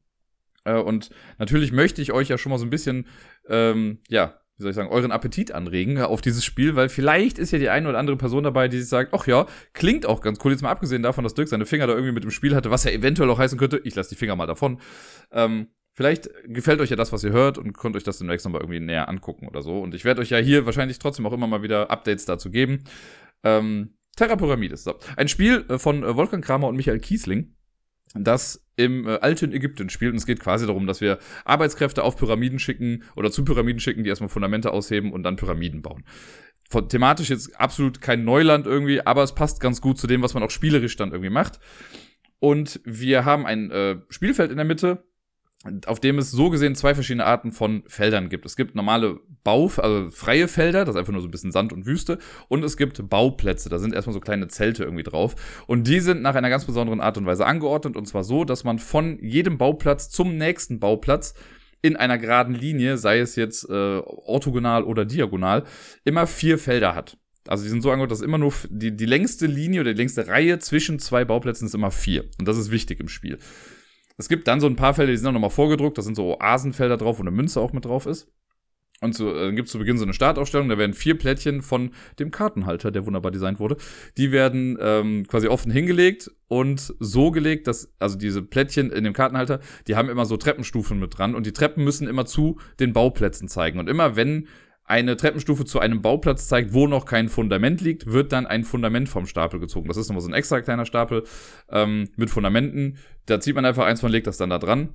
Äh, und natürlich möchte ich euch ja schon mal so ein bisschen, ähm, ja, wie soll ich sagen, euren Appetit anregen auf dieses Spiel, weil vielleicht ist ja die eine oder andere Person dabei, die sich sagt, ach ja, klingt auch ganz cool. Jetzt mal abgesehen davon, dass Dirk seine Finger da irgendwie mit dem Spiel hatte, was ja eventuell auch heißen könnte, ich lasse die Finger mal davon. Ähm, vielleicht gefällt euch ja das, was ihr hört und könnt euch das demnächst nochmal irgendwie näher angucken oder so. Und ich werde euch ja hier wahrscheinlich trotzdem auch immer mal wieder Updates dazu geben. Ähm, Terra Pyramides. So. Ein Spiel äh, von äh, Wolfgang Kramer und Michael Kiesling das im äh, alten Ägypten spielt. Und es geht quasi darum, dass wir Arbeitskräfte auf Pyramiden schicken oder zu Pyramiden schicken, die erstmal Fundamente ausheben und dann Pyramiden bauen. Von, thematisch jetzt absolut kein Neuland irgendwie, aber es passt ganz gut zu dem, was man auch spielerisch dann irgendwie macht. Und wir haben ein äh, Spielfeld in der Mitte, auf dem es so gesehen zwei verschiedene Arten von Feldern gibt. Es gibt normale Bau, also freie Felder, das ist einfach nur so ein bisschen Sand und Wüste, und es gibt Bauplätze, da sind erstmal so kleine Zelte irgendwie drauf. Und die sind nach einer ganz besonderen Art und Weise angeordnet, und zwar so, dass man von jedem Bauplatz zum nächsten Bauplatz in einer geraden Linie, sei es jetzt äh, orthogonal oder diagonal, immer vier Felder hat. Also die sind so angeordnet, dass immer nur die, die längste Linie oder die längste Reihe zwischen zwei Bauplätzen ist immer vier. Und das ist wichtig im Spiel. Es gibt dann so ein paar Felder, die sind auch nochmal vorgedruckt. Da sind so Oasenfelder drauf, wo eine Münze auch mit drauf ist. Und so, äh, gibt es zu Beginn so eine Startaufstellung, da werden vier Plättchen von dem Kartenhalter, der wunderbar designt wurde, die werden ähm, quasi offen hingelegt und so gelegt, dass, also diese Plättchen in dem Kartenhalter, die haben immer so Treppenstufen mit dran und die Treppen müssen immer zu den Bauplätzen zeigen. Und immer wenn eine Treppenstufe zu einem Bauplatz zeigt, wo noch kein Fundament liegt, wird dann ein Fundament vom Stapel gezogen. Das ist nochmal so ein extra kleiner Stapel ähm, mit Fundamenten. Da zieht man einfach eins von, legt das dann da dran.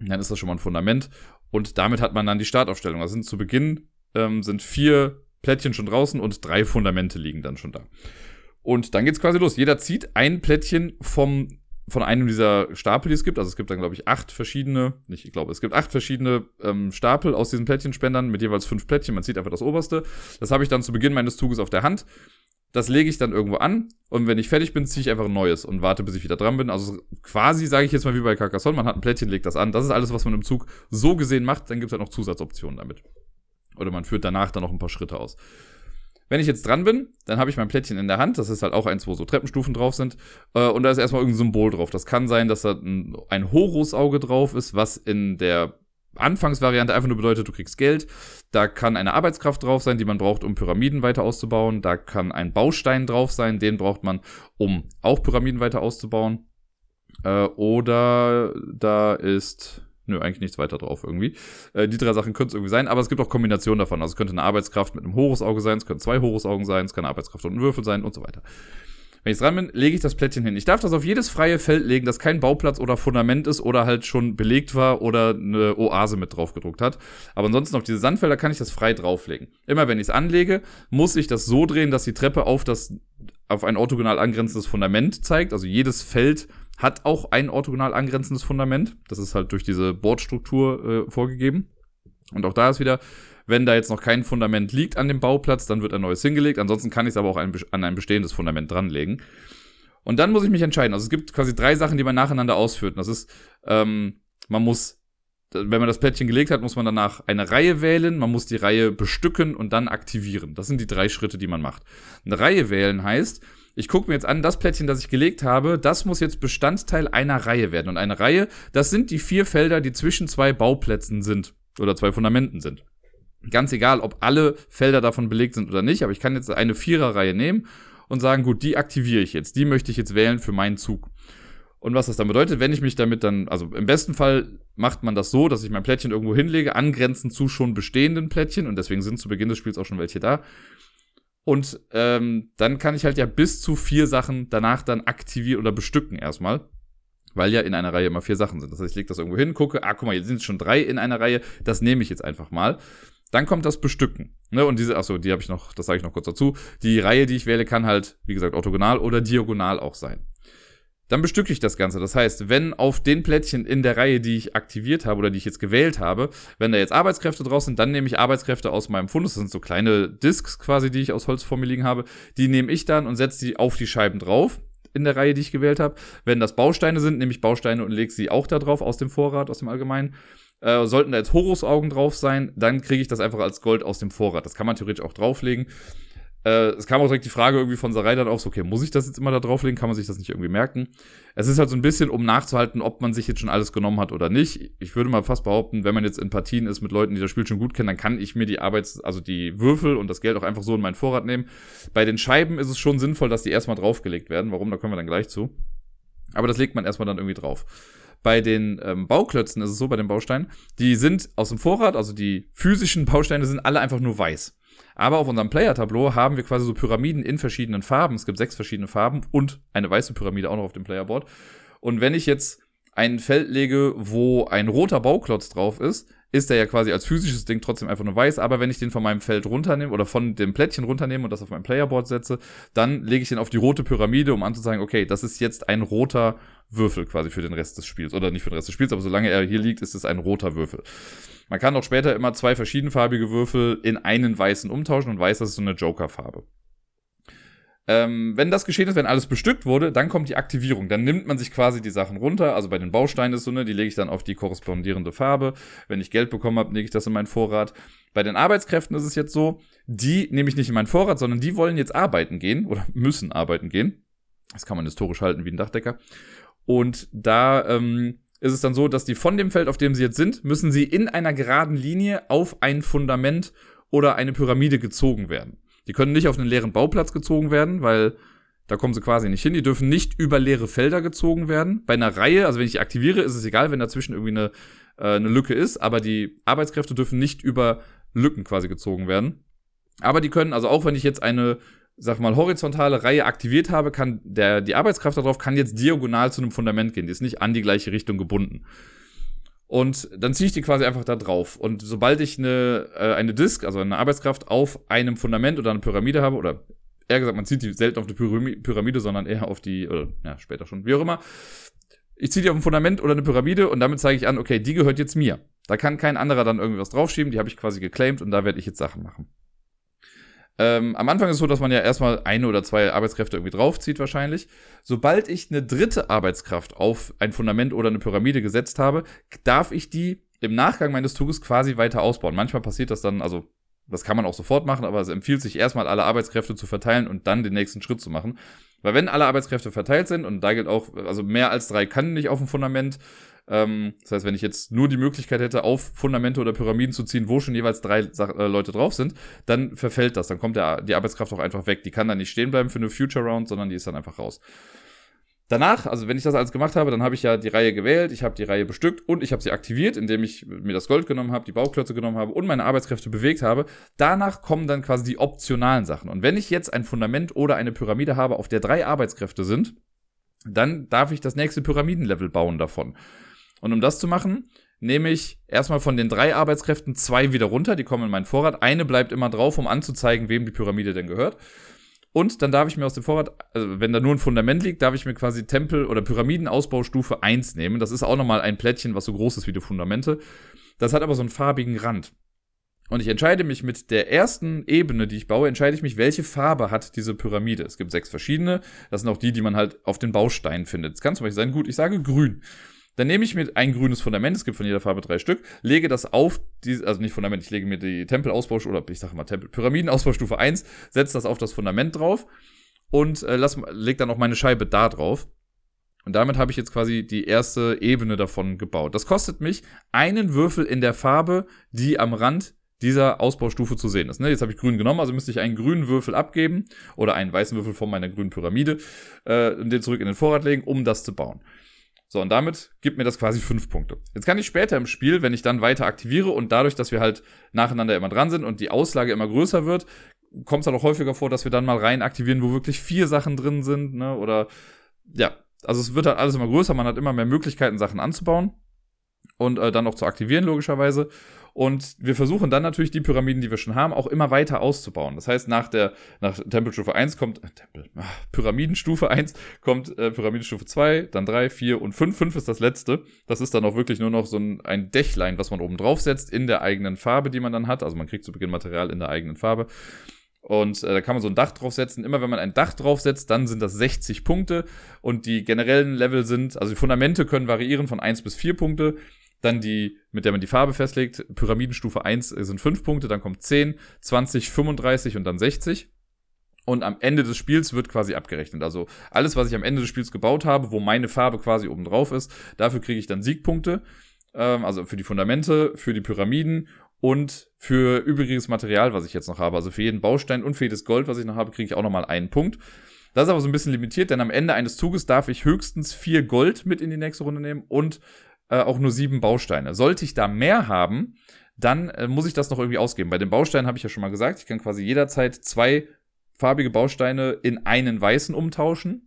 Dann ist das schon mal ein Fundament. Und damit hat man dann die Startaufstellung. Also sind zu Beginn ähm, sind vier Plättchen schon draußen und drei Fundamente liegen dann schon da. Und dann geht's quasi los. Jeder zieht ein Plättchen vom von einem dieser Stapel, die es gibt. Also es gibt dann, glaube ich, acht verschiedene, nicht, ich glaube, es gibt acht verschiedene ähm, Stapel aus diesen Plättchenspendern mit jeweils fünf Plättchen. Man zieht einfach das oberste. Das habe ich dann zu Beginn meines Zuges auf der Hand. Das lege ich dann irgendwo an und wenn ich fertig bin, ziehe ich einfach ein neues und warte, bis ich wieder dran bin. Also quasi sage ich jetzt mal wie bei Carcassonne, man hat ein Plättchen, legt das an. Das ist alles, was man im Zug so gesehen macht. Dann gibt es halt noch Zusatzoptionen damit. Oder man führt danach dann noch ein paar Schritte aus. Wenn ich jetzt dran bin, dann habe ich mein Plättchen in der Hand. Das ist halt auch eins, wo so Treppenstufen drauf sind. Äh, und da ist erstmal irgendein Symbol drauf. Das kann sein, dass da ein, ein Horusauge drauf ist, was in der Anfangsvariante einfach nur bedeutet, du kriegst Geld. Da kann eine Arbeitskraft drauf sein, die man braucht, um Pyramiden weiter auszubauen. Da kann ein Baustein drauf sein, den braucht man, um auch Pyramiden weiter auszubauen. Äh, oder da ist Nö, eigentlich nichts weiter drauf irgendwie. Äh, die drei Sachen können es irgendwie sein, aber es gibt auch Kombinationen davon. Also es könnte eine Arbeitskraft mit einem Horusauge sein, es können zwei Horusaugen sein, es kann eine Arbeitskraft und ein Würfel sein und so weiter. Wenn ich dran bin, lege ich das Plättchen hin. Ich darf das auf jedes freie Feld legen, das kein Bauplatz oder Fundament ist oder halt schon belegt war oder eine Oase mit drauf gedruckt hat. Aber ansonsten auf diese Sandfelder kann ich das frei drauflegen. Immer wenn ich es anlege, muss ich das so drehen, dass die Treppe auf das auf ein orthogonal angrenzendes Fundament zeigt. Also jedes Feld hat auch ein orthogonal angrenzendes Fundament. Das ist halt durch diese Bordstruktur äh, vorgegeben. Und auch da ist wieder, wenn da jetzt noch kein Fundament liegt an dem Bauplatz, dann wird ein neues hingelegt. Ansonsten kann ich es aber auch ein, an ein bestehendes Fundament dranlegen. Und dann muss ich mich entscheiden. Also es gibt quasi drei Sachen, die man nacheinander ausführt. das ist, ähm, man muss, wenn man das Plättchen gelegt hat, muss man danach eine Reihe wählen, man muss die Reihe bestücken und dann aktivieren. Das sind die drei Schritte, die man macht. Eine Reihe wählen heißt, ich gucke mir jetzt an, das Plättchen, das ich gelegt habe, das muss jetzt Bestandteil einer Reihe werden. Und eine Reihe, das sind die vier Felder, die zwischen zwei Bauplätzen sind oder zwei Fundamenten sind. Ganz egal, ob alle Felder davon belegt sind oder nicht, aber ich kann jetzt eine Viererreihe nehmen und sagen, gut, die aktiviere ich jetzt, die möchte ich jetzt wählen für meinen Zug. Und was das dann bedeutet, wenn ich mich damit dann, also im besten Fall macht man das so, dass ich mein Plättchen irgendwo hinlege, angrenzend zu schon bestehenden Plättchen, und deswegen sind zu Beginn des Spiels auch schon welche da. Und ähm, dann kann ich halt ja bis zu vier Sachen danach dann aktivieren oder bestücken erstmal. Weil ja in einer Reihe immer vier Sachen sind. Das heißt, ich lege das irgendwo hin, gucke, ah, guck mal, jetzt sind schon drei in einer Reihe, das nehme ich jetzt einfach mal. Dann kommt das Bestücken. Ne? Und diese, achso, die habe ich noch, das sage ich noch kurz dazu. Die Reihe, die ich wähle, kann halt, wie gesagt, orthogonal oder diagonal auch sein. Dann bestücke ich das Ganze. Das heißt, wenn auf den Plättchen in der Reihe, die ich aktiviert habe oder die ich jetzt gewählt habe, wenn da jetzt Arbeitskräfte drauf sind, dann nehme ich Arbeitskräfte aus meinem Fundus. Das sind so kleine Discs quasi, die ich aus Holz vor mir liegen habe. Die nehme ich dann und setze die auf die Scheiben drauf in der Reihe, die ich gewählt habe. Wenn das Bausteine sind, nehme ich Bausteine und lege sie auch da drauf aus dem Vorrat, aus dem Allgemeinen. Äh, sollten da jetzt Horusaugen drauf sein, dann kriege ich das einfach als Gold aus dem Vorrat. Das kann man theoretisch auch drauflegen. Äh, es kam auch direkt die Frage irgendwie von Sarai dann auf, so, okay, muss ich das jetzt immer da drauflegen? Kann man sich das nicht irgendwie merken? Es ist halt so ein bisschen, um nachzuhalten, ob man sich jetzt schon alles genommen hat oder nicht. Ich würde mal fast behaupten, wenn man jetzt in Partien ist mit Leuten, die das Spiel schon gut kennen, dann kann ich mir die Arbeits-, also die Würfel und das Geld auch einfach so in meinen Vorrat nehmen. Bei den Scheiben ist es schon sinnvoll, dass die erstmal draufgelegt werden. Warum? Da kommen wir dann gleich zu. Aber das legt man erstmal dann irgendwie drauf. Bei den ähm, Bauklötzen ist es so, bei den Bausteinen, die sind aus dem Vorrat, also die physischen Bausteine sind alle einfach nur weiß. Aber auf unserem Player-Tableau haben wir quasi so Pyramiden in verschiedenen Farben. Es gibt sechs verschiedene Farben und eine weiße Pyramide auch noch auf dem Playerboard. Und wenn ich jetzt ein Feld lege, wo ein roter Bauklotz drauf ist, ist der ja quasi als physisches Ding trotzdem einfach nur weiß. Aber wenn ich den von meinem Feld runternehme oder von dem Plättchen runternehme und das auf mein Playerboard setze, dann lege ich den auf die rote Pyramide, um anzuzeigen, okay, das ist jetzt ein roter Würfel quasi für den Rest des Spiels. Oder nicht für den Rest des Spiels, aber solange er hier liegt, ist es ein roter Würfel. Man kann auch später immer zwei verschiedenfarbige Würfel in einen weißen umtauschen und weiß, das ist so eine Joker-Farbe. Ähm, wenn das geschehen ist, wenn alles bestückt wurde, dann kommt die Aktivierung. Dann nimmt man sich quasi die Sachen runter. Also bei den Bausteinen ist so, ne, die lege ich dann auf die korrespondierende Farbe. Wenn ich Geld bekommen habe, lege ich das in meinen Vorrat. Bei den Arbeitskräften ist es jetzt so, die nehme ich nicht in meinen Vorrat, sondern die wollen jetzt arbeiten gehen oder müssen arbeiten gehen. Das kann man historisch halten wie ein Dachdecker. Und da ähm, ist es dann so, dass die von dem Feld, auf dem sie jetzt sind, müssen sie in einer geraden Linie auf ein Fundament oder eine Pyramide gezogen werden. Die können nicht auf einen leeren Bauplatz gezogen werden, weil da kommen sie quasi nicht hin. Die dürfen nicht über leere Felder gezogen werden. Bei einer Reihe, also wenn ich die aktiviere, ist es egal, wenn dazwischen irgendwie eine, äh, eine Lücke ist, aber die Arbeitskräfte dürfen nicht über Lücken quasi gezogen werden. Aber die können, also auch wenn ich jetzt eine sag mal, horizontale Reihe aktiviert habe, kann der, die Arbeitskraft darauf kann jetzt diagonal zu einem Fundament gehen. Die ist nicht an die gleiche Richtung gebunden. Und dann ziehe ich die quasi einfach da drauf. Und sobald ich eine, äh, eine Disk, also eine Arbeitskraft auf einem Fundament oder eine Pyramide habe, oder eher gesagt, man zieht die selten auf eine Pyramide, sondern eher auf die, oder ja, später schon, wie auch immer. Ich ziehe die auf ein Fundament oder eine Pyramide und damit zeige ich an, okay, die gehört jetzt mir. Da kann kein anderer dann irgendwie was draufschieben, die habe ich quasi geclaimed und da werde ich jetzt Sachen machen. Ähm, am Anfang ist es so, dass man ja erstmal eine oder zwei Arbeitskräfte irgendwie draufzieht wahrscheinlich. Sobald ich eine dritte Arbeitskraft auf ein Fundament oder eine Pyramide gesetzt habe, darf ich die im Nachgang meines Zuges quasi weiter ausbauen. Manchmal passiert das dann, also das kann man auch sofort machen, aber es empfiehlt sich erstmal alle Arbeitskräfte zu verteilen und dann den nächsten Schritt zu machen. Weil wenn alle Arbeitskräfte verteilt sind, und da gilt auch, also mehr als drei kann nicht auf dem Fundament, ähm, das heißt, wenn ich jetzt nur die Möglichkeit hätte, auf Fundamente oder Pyramiden zu ziehen, wo schon jeweils drei äh, Leute drauf sind, dann verfällt das. Dann kommt der, die Arbeitskraft auch einfach weg. Die kann dann nicht stehen bleiben für eine Future Round, sondern die ist dann einfach raus. Danach, also wenn ich das alles gemacht habe, dann habe ich ja die Reihe gewählt, ich habe die Reihe bestückt und ich habe sie aktiviert, indem ich mir das Gold genommen habe, die Bauklötze genommen habe und meine Arbeitskräfte bewegt habe. Danach kommen dann quasi die optionalen Sachen. Und wenn ich jetzt ein Fundament oder eine Pyramide habe, auf der drei Arbeitskräfte sind, dann darf ich das nächste Pyramidenlevel bauen davon. Und um das zu machen, nehme ich erstmal von den drei Arbeitskräften zwei wieder runter, die kommen in meinen Vorrat. Eine bleibt immer drauf, um anzuzeigen, wem die Pyramide denn gehört. Und dann darf ich mir aus dem Vorrat, also wenn da nur ein Fundament liegt, darf ich mir quasi Tempel- oder Pyramidenausbaustufe 1 nehmen. Das ist auch nochmal ein Plättchen, was so groß ist wie die Fundamente. Das hat aber so einen farbigen Rand. Und ich entscheide mich mit der ersten Ebene, die ich baue, entscheide ich mich, welche Farbe hat diese Pyramide. Es gibt sechs verschiedene. Das sind auch die, die man halt auf den Bausteinen findet. Es kann zum Beispiel sein, gut, ich sage grün. Dann nehme ich mir ein grünes Fundament, es gibt von jeder Farbe drei Stück, lege das auf, die, also nicht Fundament, ich lege mir die Tempelausbaustufe, oder ich sage mal Tempel, Pyramidenausbaustufe 1, setze das auf das Fundament drauf und äh, lass, leg dann auch meine Scheibe da drauf. Und damit habe ich jetzt quasi die erste Ebene davon gebaut. Das kostet mich einen Würfel in der Farbe, die am Rand dieser Ausbaustufe zu sehen ist. Ne? Jetzt habe ich grün genommen, also müsste ich einen grünen Würfel abgeben oder einen weißen Würfel von meiner grünen Pyramide äh, und den zurück in den Vorrat legen, um das zu bauen. So, und damit gibt mir das quasi fünf Punkte. Jetzt kann ich später im Spiel, wenn ich dann weiter aktiviere und dadurch, dass wir halt nacheinander immer dran sind und die Auslage immer größer wird, kommt es halt auch häufiger vor, dass wir dann mal rein aktivieren, wo wirklich vier Sachen drin sind, ne? Oder ja, also es wird halt alles immer größer, man hat immer mehr Möglichkeiten, Sachen anzubauen und äh, dann auch zu aktivieren, logischerweise. Und wir versuchen dann natürlich die Pyramiden, die wir schon haben, auch immer weiter auszubauen. Das heißt, nach der nach Tempelstufe 1 kommt äh, Tempel, ach, Pyramidenstufe 1 kommt äh, Pyramidenstufe 2, dann 3, 4 und 5. 5 ist das letzte. Das ist dann auch wirklich nur noch so ein, ein Dächlein, was man oben drauf setzt in der eigenen Farbe, die man dann hat. Also man kriegt zu Beginn Material in der eigenen Farbe. Und äh, da kann man so ein Dach draufsetzen. Immer wenn man ein Dach draufsetzt, dann sind das 60 Punkte. Und die generellen Level sind, also die Fundamente können variieren von 1 bis 4 Punkte. Dann die, mit der man die Farbe festlegt. Pyramidenstufe 1 sind 5 Punkte, dann kommt 10, 20, 35 und dann 60. Und am Ende des Spiels wird quasi abgerechnet. Also alles, was ich am Ende des Spiels gebaut habe, wo meine Farbe quasi oben drauf ist, dafür kriege ich dann Siegpunkte. Ähm, also für die Fundamente, für die Pyramiden und für übriges Material, was ich jetzt noch habe. Also für jeden Baustein und für jedes Gold, was ich noch habe, kriege ich auch nochmal einen Punkt. Das ist aber so ein bisschen limitiert, denn am Ende eines Zuges darf ich höchstens vier Gold mit in die nächste Runde nehmen und äh, auch nur sieben Bausteine. Sollte ich da mehr haben, dann äh, muss ich das noch irgendwie ausgeben. Bei den Bausteinen habe ich ja schon mal gesagt, ich kann quasi jederzeit zwei farbige Bausteine in einen weißen umtauschen.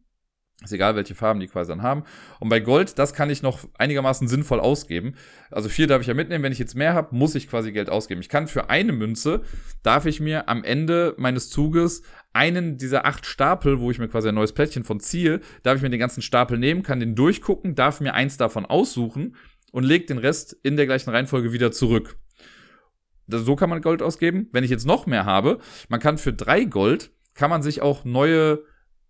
Ist egal, welche Farben die quasi dann haben. Und bei Gold, das kann ich noch einigermaßen sinnvoll ausgeben. Also vier darf ich ja mitnehmen. Wenn ich jetzt mehr habe, muss ich quasi Geld ausgeben. Ich kann für eine Münze, darf ich mir am Ende meines Zuges einen dieser acht Stapel, wo ich mir quasi ein neues Plättchen von ziehe, darf ich mir den ganzen Stapel nehmen, kann den durchgucken, darf mir eins davon aussuchen und legt den Rest in der gleichen Reihenfolge wieder zurück. So kann man Gold ausgeben. Wenn ich jetzt noch mehr habe, man kann für drei Gold, kann man sich auch neue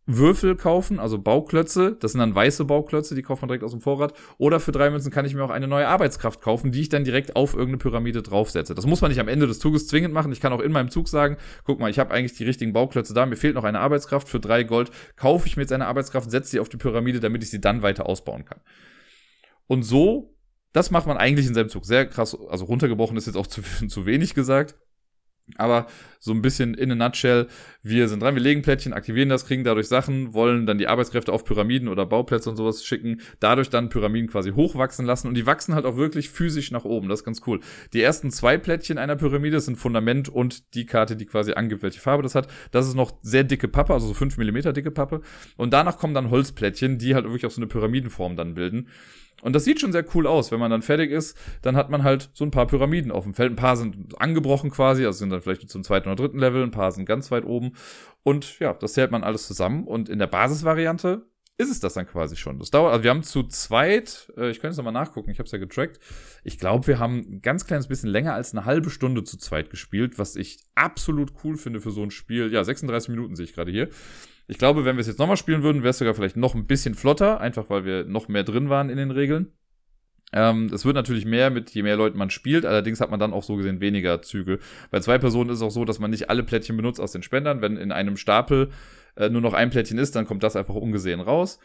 Würfel kaufen, also Bauklötze. Das sind dann weiße Bauklötze, die kauft man direkt aus dem Vorrat. Oder für drei Münzen kann ich mir auch eine neue Arbeitskraft kaufen, die ich dann direkt auf irgendeine Pyramide draufsetze. Das muss man nicht am Ende des Zuges zwingend machen. Ich kann auch in meinem Zug sagen, guck mal, ich habe eigentlich die richtigen Bauklötze da, mir fehlt noch eine Arbeitskraft. Für drei Gold kaufe ich mir jetzt eine Arbeitskraft, setze sie auf die Pyramide, damit ich sie dann weiter ausbauen kann. Und so, das macht man eigentlich in seinem Zug. Sehr krass, also runtergebrochen ist jetzt auch zu, zu wenig gesagt. Aber so ein bisschen in a nutshell, wir sind dran, wir legen Plättchen, aktivieren das, kriegen dadurch Sachen, wollen dann die Arbeitskräfte auf Pyramiden oder Bauplätze und sowas schicken, dadurch dann Pyramiden quasi hochwachsen lassen und die wachsen halt auch wirklich physisch nach oben, das ist ganz cool. Die ersten zwei Plättchen einer Pyramide sind Fundament und die Karte, die quasi angibt, welche Farbe das hat. Das ist noch sehr dicke Pappe, also so fünf Millimeter dicke Pappe. Und danach kommen dann Holzplättchen, die halt wirklich auch so eine Pyramidenform dann bilden. Und das sieht schon sehr cool aus. Wenn man dann fertig ist, dann hat man halt so ein paar Pyramiden auf dem Feld. Ein paar sind angebrochen quasi, also sind dann vielleicht zum zweiten oder dritten Level, ein paar sind ganz weit oben. Und ja, das zählt man alles zusammen. Und in der Basisvariante ist es das dann quasi schon. Das dauert, also wir haben zu zweit, äh, ich könnte es nochmal nachgucken, ich habe es ja getrackt. Ich glaube, wir haben ein ganz kleines bisschen länger als eine halbe Stunde zu zweit gespielt, was ich absolut cool finde für so ein Spiel. Ja, 36 Minuten sehe ich gerade hier. Ich glaube, wenn wir es jetzt nochmal spielen würden, wäre es sogar vielleicht noch ein bisschen flotter, einfach weil wir noch mehr drin waren in den Regeln. Ähm, es wird natürlich mehr mit je mehr Leuten man spielt, allerdings hat man dann auch so gesehen weniger Züge. Bei zwei Personen ist es auch so, dass man nicht alle Plättchen benutzt aus den Spendern. Wenn in einem Stapel äh, nur noch ein Plättchen ist, dann kommt das einfach ungesehen raus.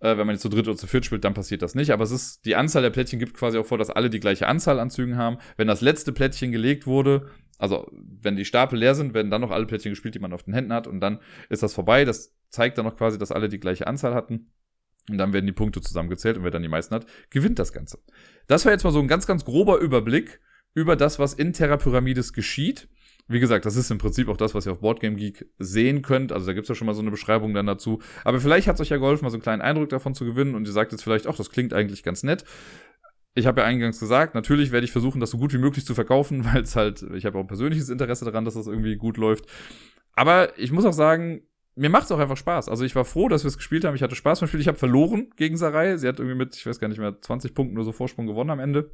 Äh, wenn man jetzt zu dritt oder zu viert spielt, dann passiert das nicht. Aber es ist, die Anzahl der Plättchen gibt quasi auch vor, dass alle die gleiche Anzahl an Zügen haben. Wenn das letzte Plättchen gelegt wurde, also wenn die Stapel leer sind, werden dann noch alle Plättchen gespielt, die man auf den Händen hat und dann ist das vorbei. Das zeigt dann noch quasi, dass alle die gleiche Anzahl hatten. Und dann werden die Punkte zusammengezählt und wer dann die meisten hat, gewinnt das Ganze. Das war jetzt mal so ein ganz, ganz grober Überblick über das, was in Terra Pyramides geschieht. Wie gesagt, das ist im Prinzip auch das, was ihr auf Boardgame Geek sehen könnt. Also da gibt's ja schon mal so eine Beschreibung dann dazu. Aber vielleicht hat's euch ja geholfen, mal so einen kleinen Eindruck davon zu gewinnen und ihr sagt jetzt vielleicht, ach, das klingt eigentlich ganz nett ich habe ja eingangs gesagt, natürlich werde ich versuchen, das so gut wie möglich zu verkaufen, weil es halt, ich habe auch ein persönliches Interesse daran, dass das irgendwie gut läuft. Aber ich muss auch sagen, mir macht es auch einfach Spaß. Also ich war froh, dass wir es gespielt haben. Ich hatte Spaß beim Spiel. Ich habe verloren gegen Sarai. Sie hat irgendwie mit, ich weiß gar nicht mehr, 20 Punkten oder so Vorsprung gewonnen am Ende.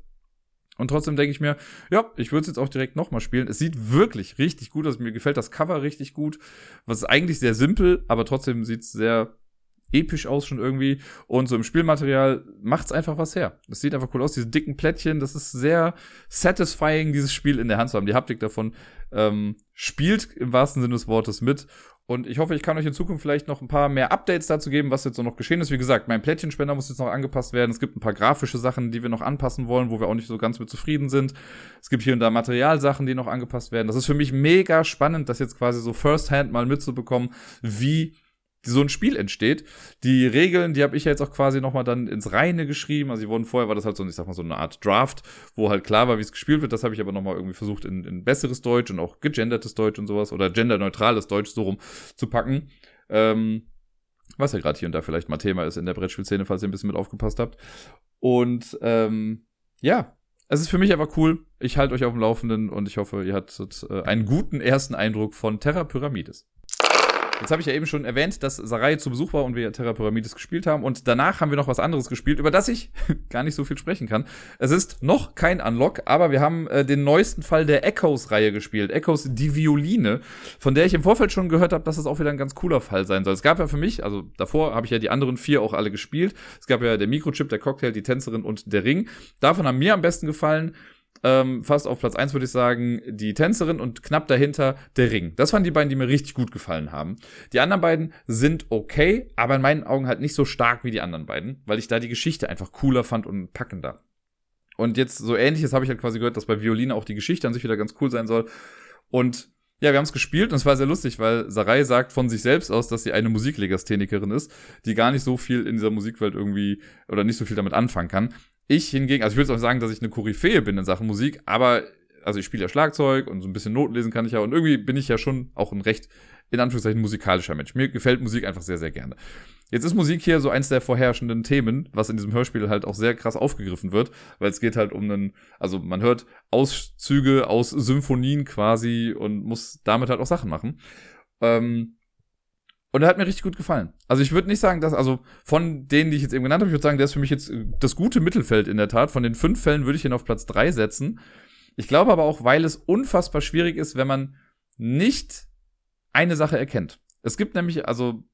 Und trotzdem denke ich mir, ja, ich würde es jetzt auch direkt nochmal spielen. Es sieht wirklich richtig gut aus. Mir gefällt das Cover richtig gut. Was ist eigentlich sehr simpel, aber trotzdem sieht es sehr episch aus schon irgendwie. Und so im Spielmaterial macht's einfach was her. Es sieht einfach cool aus. Diese dicken Plättchen, das ist sehr satisfying, dieses Spiel in der Hand zu haben. Die Haptik davon ähm, spielt im wahrsten Sinne des Wortes mit. Und ich hoffe, ich kann euch in Zukunft vielleicht noch ein paar mehr Updates dazu geben, was jetzt so noch geschehen ist. Wie gesagt, mein Plättchenspender muss jetzt noch angepasst werden. Es gibt ein paar grafische Sachen, die wir noch anpassen wollen, wo wir auch nicht so ganz mit zufrieden sind. Es gibt hier und da Materialsachen, die noch angepasst werden. Das ist für mich mega spannend, das jetzt quasi so firsthand mal mitzubekommen, wie so ein Spiel entsteht. Die Regeln, die habe ich jetzt auch quasi nochmal dann ins Reine geschrieben. Also, die wurden vorher, war das halt so, ich sag mal, so eine Art Draft, wo halt klar war, wie es gespielt wird. Das habe ich aber nochmal irgendwie versucht, in, in besseres Deutsch und auch gegendertes Deutsch und sowas oder genderneutrales Deutsch so rum zu packen. Ähm, was ja gerade hier und da vielleicht mal Thema ist in der Brettspielszene, falls ihr ein bisschen mit aufgepasst habt. Und ähm, ja, es ist für mich einfach cool. Ich halte euch auf dem Laufenden und ich hoffe, ihr hattet äh, einen guten ersten Eindruck von Terra Pyramides. Jetzt habe ich ja eben schon erwähnt, dass Sarai zu Besuch war und wir Terra Pyramides gespielt haben. Und danach haben wir noch was anderes gespielt, über das ich gar nicht so viel sprechen kann. Es ist noch kein Unlock, aber wir haben äh, den neuesten Fall der Echoes-Reihe gespielt. Echoes, die Violine, von der ich im Vorfeld schon gehört habe, dass das auch wieder ein ganz cooler Fall sein soll. Es gab ja für mich, also davor habe ich ja die anderen vier auch alle gespielt. Es gab ja der Mikrochip, der Cocktail, die Tänzerin und der Ring. Davon haben mir am besten gefallen ähm, fast auf Platz 1 würde ich sagen, die Tänzerin und knapp dahinter der Ring. Das waren die beiden, die mir richtig gut gefallen haben. Die anderen beiden sind okay, aber in meinen Augen halt nicht so stark wie die anderen beiden, weil ich da die Geschichte einfach cooler fand und packender. Und jetzt so ähnliches habe ich halt quasi gehört, dass bei Violine auch die Geschichte an sich wieder ganz cool sein soll. Und ja, wir haben es gespielt und es war sehr lustig, weil Sarai sagt von sich selbst aus, dass sie eine Musiklegasthenikerin ist, die gar nicht so viel in dieser Musikwelt irgendwie oder nicht so viel damit anfangen kann. Ich hingegen, also ich würde auch sagen, dass ich eine Koryphäe bin in Sachen Musik, aber also ich spiele ja Schlagzeug und so ein bisschen Noten lesen kann ich ja und irgendwie bin ich ja schon auch ein recht, in Anführungszeichen, musikalischer Mensch. Mir gefällt Musik einfach sehr, sehr gerne. Jetzt ist Musik hier so eins der vorherrschenden Themen, was in diesem Hörspiel halt auch sehr krass aufgegriffen wird, weil es geht halt um einen, also man hört Auszüge aus Symphonien quasi und muss damit halt auch Sachen machen. Ähm, und er hat mir richtig gut gefallen. Also ich würde nicht sagen, dass, also von denen, die ich jetzt eben genannt habe, ich würde sagen, der ist für mich jetzt äh, das gute Mittelfeld in der Tat. Von den fünf Fällen würde ich ihn auf Platz drei setzen. Ich glaube aber auch, weil es unfassbar schwierig ist, wenn man nicht eine Sache erkennt. Es gibt nämlich, also,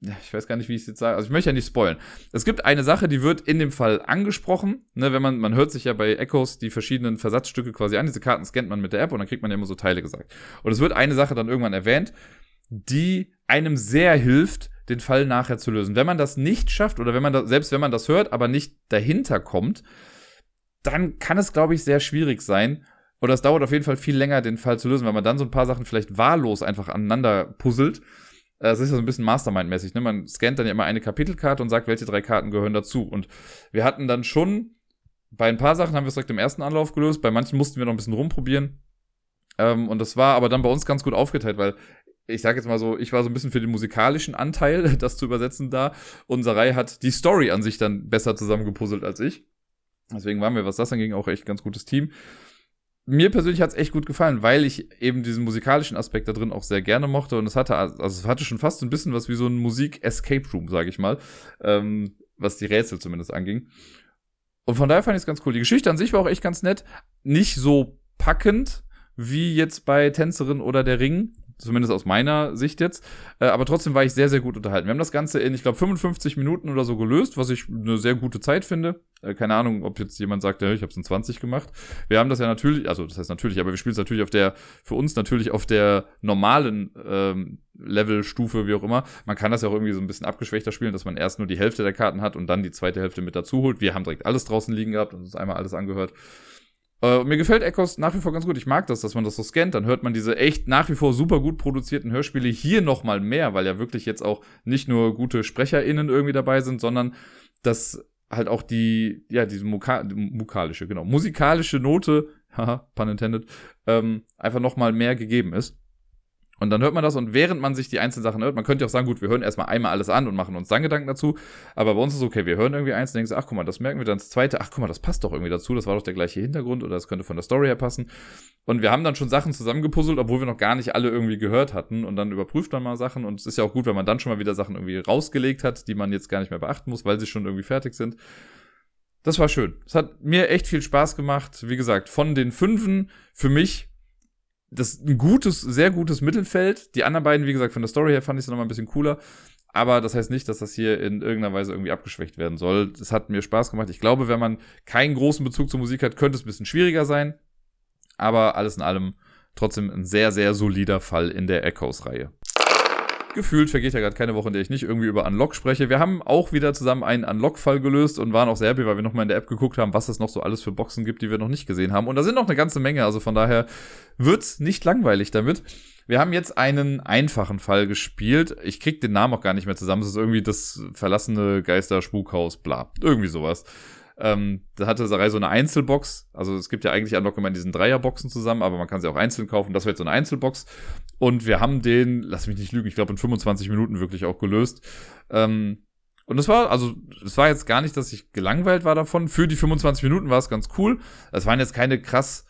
ich weiß gar nicht, wie ich es jetzt sage, also ich möchte ja nicht spoilen. Es gibt eine Sache, die wird in dem Fall angesprochen, ne, wenn man, man hört sich ja bei Echos die verschiedenen Versatzstücke quasi an, diese Karten scannt man mit der App und dann kriegt man ja immer so Teile gesagt. Und es wird eine Sache dann irgendwann erwähnt, die einem sehr hilft, den Fall nachher zu lösen. Wenn man das nicht schafft oder wenn man das, selbst wenn man das hört, aber nicht dahinter kommt, dann kann es, glaube ich, sehr schwierig sein. Oder es dauert auf jeden Fall viel länger, den Fall zu lösen, weil man dann so ein paar Sachen vielleicht wahllos einfach aneinander puzzelt. Das ist ja so ein bisschen Mastermind-mäßig. Ne? Man scannt dann ja immer eine Kapitelkarte und sagt, welche drei Karten gehören dazu. Und wir hatten dann schon, bei ein paar Sachen haben wir es direkt im ersten Anlauf gelöst, bei manchen mussten wir noch ein bisschen rumprobieren. Ähm, und das war aber dann bei uns ganz gut aufgeteilt, weil ich sage jetzt mal so, ich war so ein bisschen für den musikalischen Anteil, das zu übersetzen da. Unsere Reihe hat die Story an sich dann besser zusammengepuzzelt als ich. Deswegen waren wir, was das anging, auch echt ein ganz gutes Team. Mir persönlich hat es echt gut gefallen, weil ich eben diesen musikalischen Aspekt da drin auch sehr gerne mochte. Und es hatte, also es hatte schon fast ein bisschen was wie so ein Musik-Escape Room, sage ich mal. Ähm, was die Rätsel zumindest anging. Und von daher fand ich es ganz cool. Die Geschichte an sich war auch echt ganz nett. Nicht so packend wie jetzt bei Tänzerin oder der Ring zumindest aus meiner Sicht jetzt. Äh, aber trotzdem war ich sehr, sehr gut unterhalten. Wir haben das Ganze in, ich glaube, 55 Minuten oder so gelöst, was ich eine sehr gute Zeit finde. Äh, keine Ahnung, ob jetzt jemand sagt, ja, ich habe es in 20 gemacht. Wir haben das ja natürlich, also das heißt natürlich, aber wir spielen es natürlich auf der, für uns natürlich auf der normalen ähm, Levelstufe, wie auch immer. Man kann das ja auch irgendwie so ein bisschen abgeschwächter spielen, dass man erst nur die Hälfte der Karten hat und dann die zweite Hälfte mit dazu holt. Wir haben direkt alles draußen liegen gehabt und uns einmal alles angehört. Äh, mir gefällt Echos nach wie vor ganz gut. Ich mag das, dass man das so scannt. Dann hört man diese echt nach wie vor super gut produzierten Hörspiele hier nochmal mehr, weil ja wirklich jetzt auch nicht nur gute SprecherInnen irgendwie dabei sind, sondern dass halt auch die, ja, diese Muka mukalische, genau, musikalische Note, haha, pun intended, ähm, einfach nochmal mehr gegeben ist. Und dann hört man das und während man sich die einzelnen Sachen hört, man könnte ja auch sagen, gut, wir hören erstmal einmal alles an und machen uns dann Gedanken dazu. Aber bei uns ist es okay, wir hören irgendwie eins und denken ach guck mal, das merken wir dann das zweite, ach guck mal, das passt doch irgendwie dazu, das war doch der gleiche Hintergrund oder das könnte von der Story her passen. Und wir haben dann schon Sachen zusammengepuzzelt, obwohl wir noch gar nicht alle irgendwie gehört hatten. Und dann überprüft man mal Sachen und es ist ja auch gut, wenn man dann schon mal wieder Sachen irgendwie rausgelegt hat, die man jetzt gar nicht mehr beachten muss, weil sie schon irgendwie fertig sind das war schön. Es hat mir echt viel Spaß gemacht. Wie gesagt, von den Fünfen für mich das ein gutes, sehr gutes Mittelfeld. Die anderen beiden, wie gesagt, von der Story her fand ich es nochmal ein bisschen cooler. Aber das heißt nicht, dass das hier in irgendeiner Weise irgendwie abgeschwächt werden soll. Es hat mir Spaß gemacht. Ich glaube, wenn man keinen großen Bezug zur Musik hat, könnte es ein bisschen schwieriger sein. Aber alles in allem trotzdem ein sehr, sehr solider Fall in der Echoes-Reihe gefühlt vergeht ja gerade keine Woche, in der ich nicht irgendwie über Unlock spreche. Wir haben auch wieder zusammen einen Unlock-Fall gelöst und waren auch sehr happy, weil wir nochmal in der App geguckt haben, was es noch so alles für Boxen gibt, die wir noch nicht gesehen haben. Und da sind noch eine ganze Menge, also von daher wird's nicht langweilig damit. Wir haben jetzt einen einfachen Fall gespielt. Ich krieg den Namen auch gar nicht mehr zusammen. Es ist irgendwie das verlassene Geister-Spukhaus, bla. Irgendwie sowas. Ähm, da hatte Sarai so eine Einzelbox. Also es gibt ja eigentlich Unlock immer in diesen Dreierboxen zusammen, aber man kann sie auch einzeln kaufen. Das wäre jetzt so eine Einzelbox. Und wir haben den, lass mich nicht lügen, ich glaube in 25 Minuten wirklich auch gelöst. Ähm, und es war, also, es war jetzt gar nicht, dass ich gelangweilt war davon. Für die 25 Minuten war es ganz cool. Es waren jetzt keine krass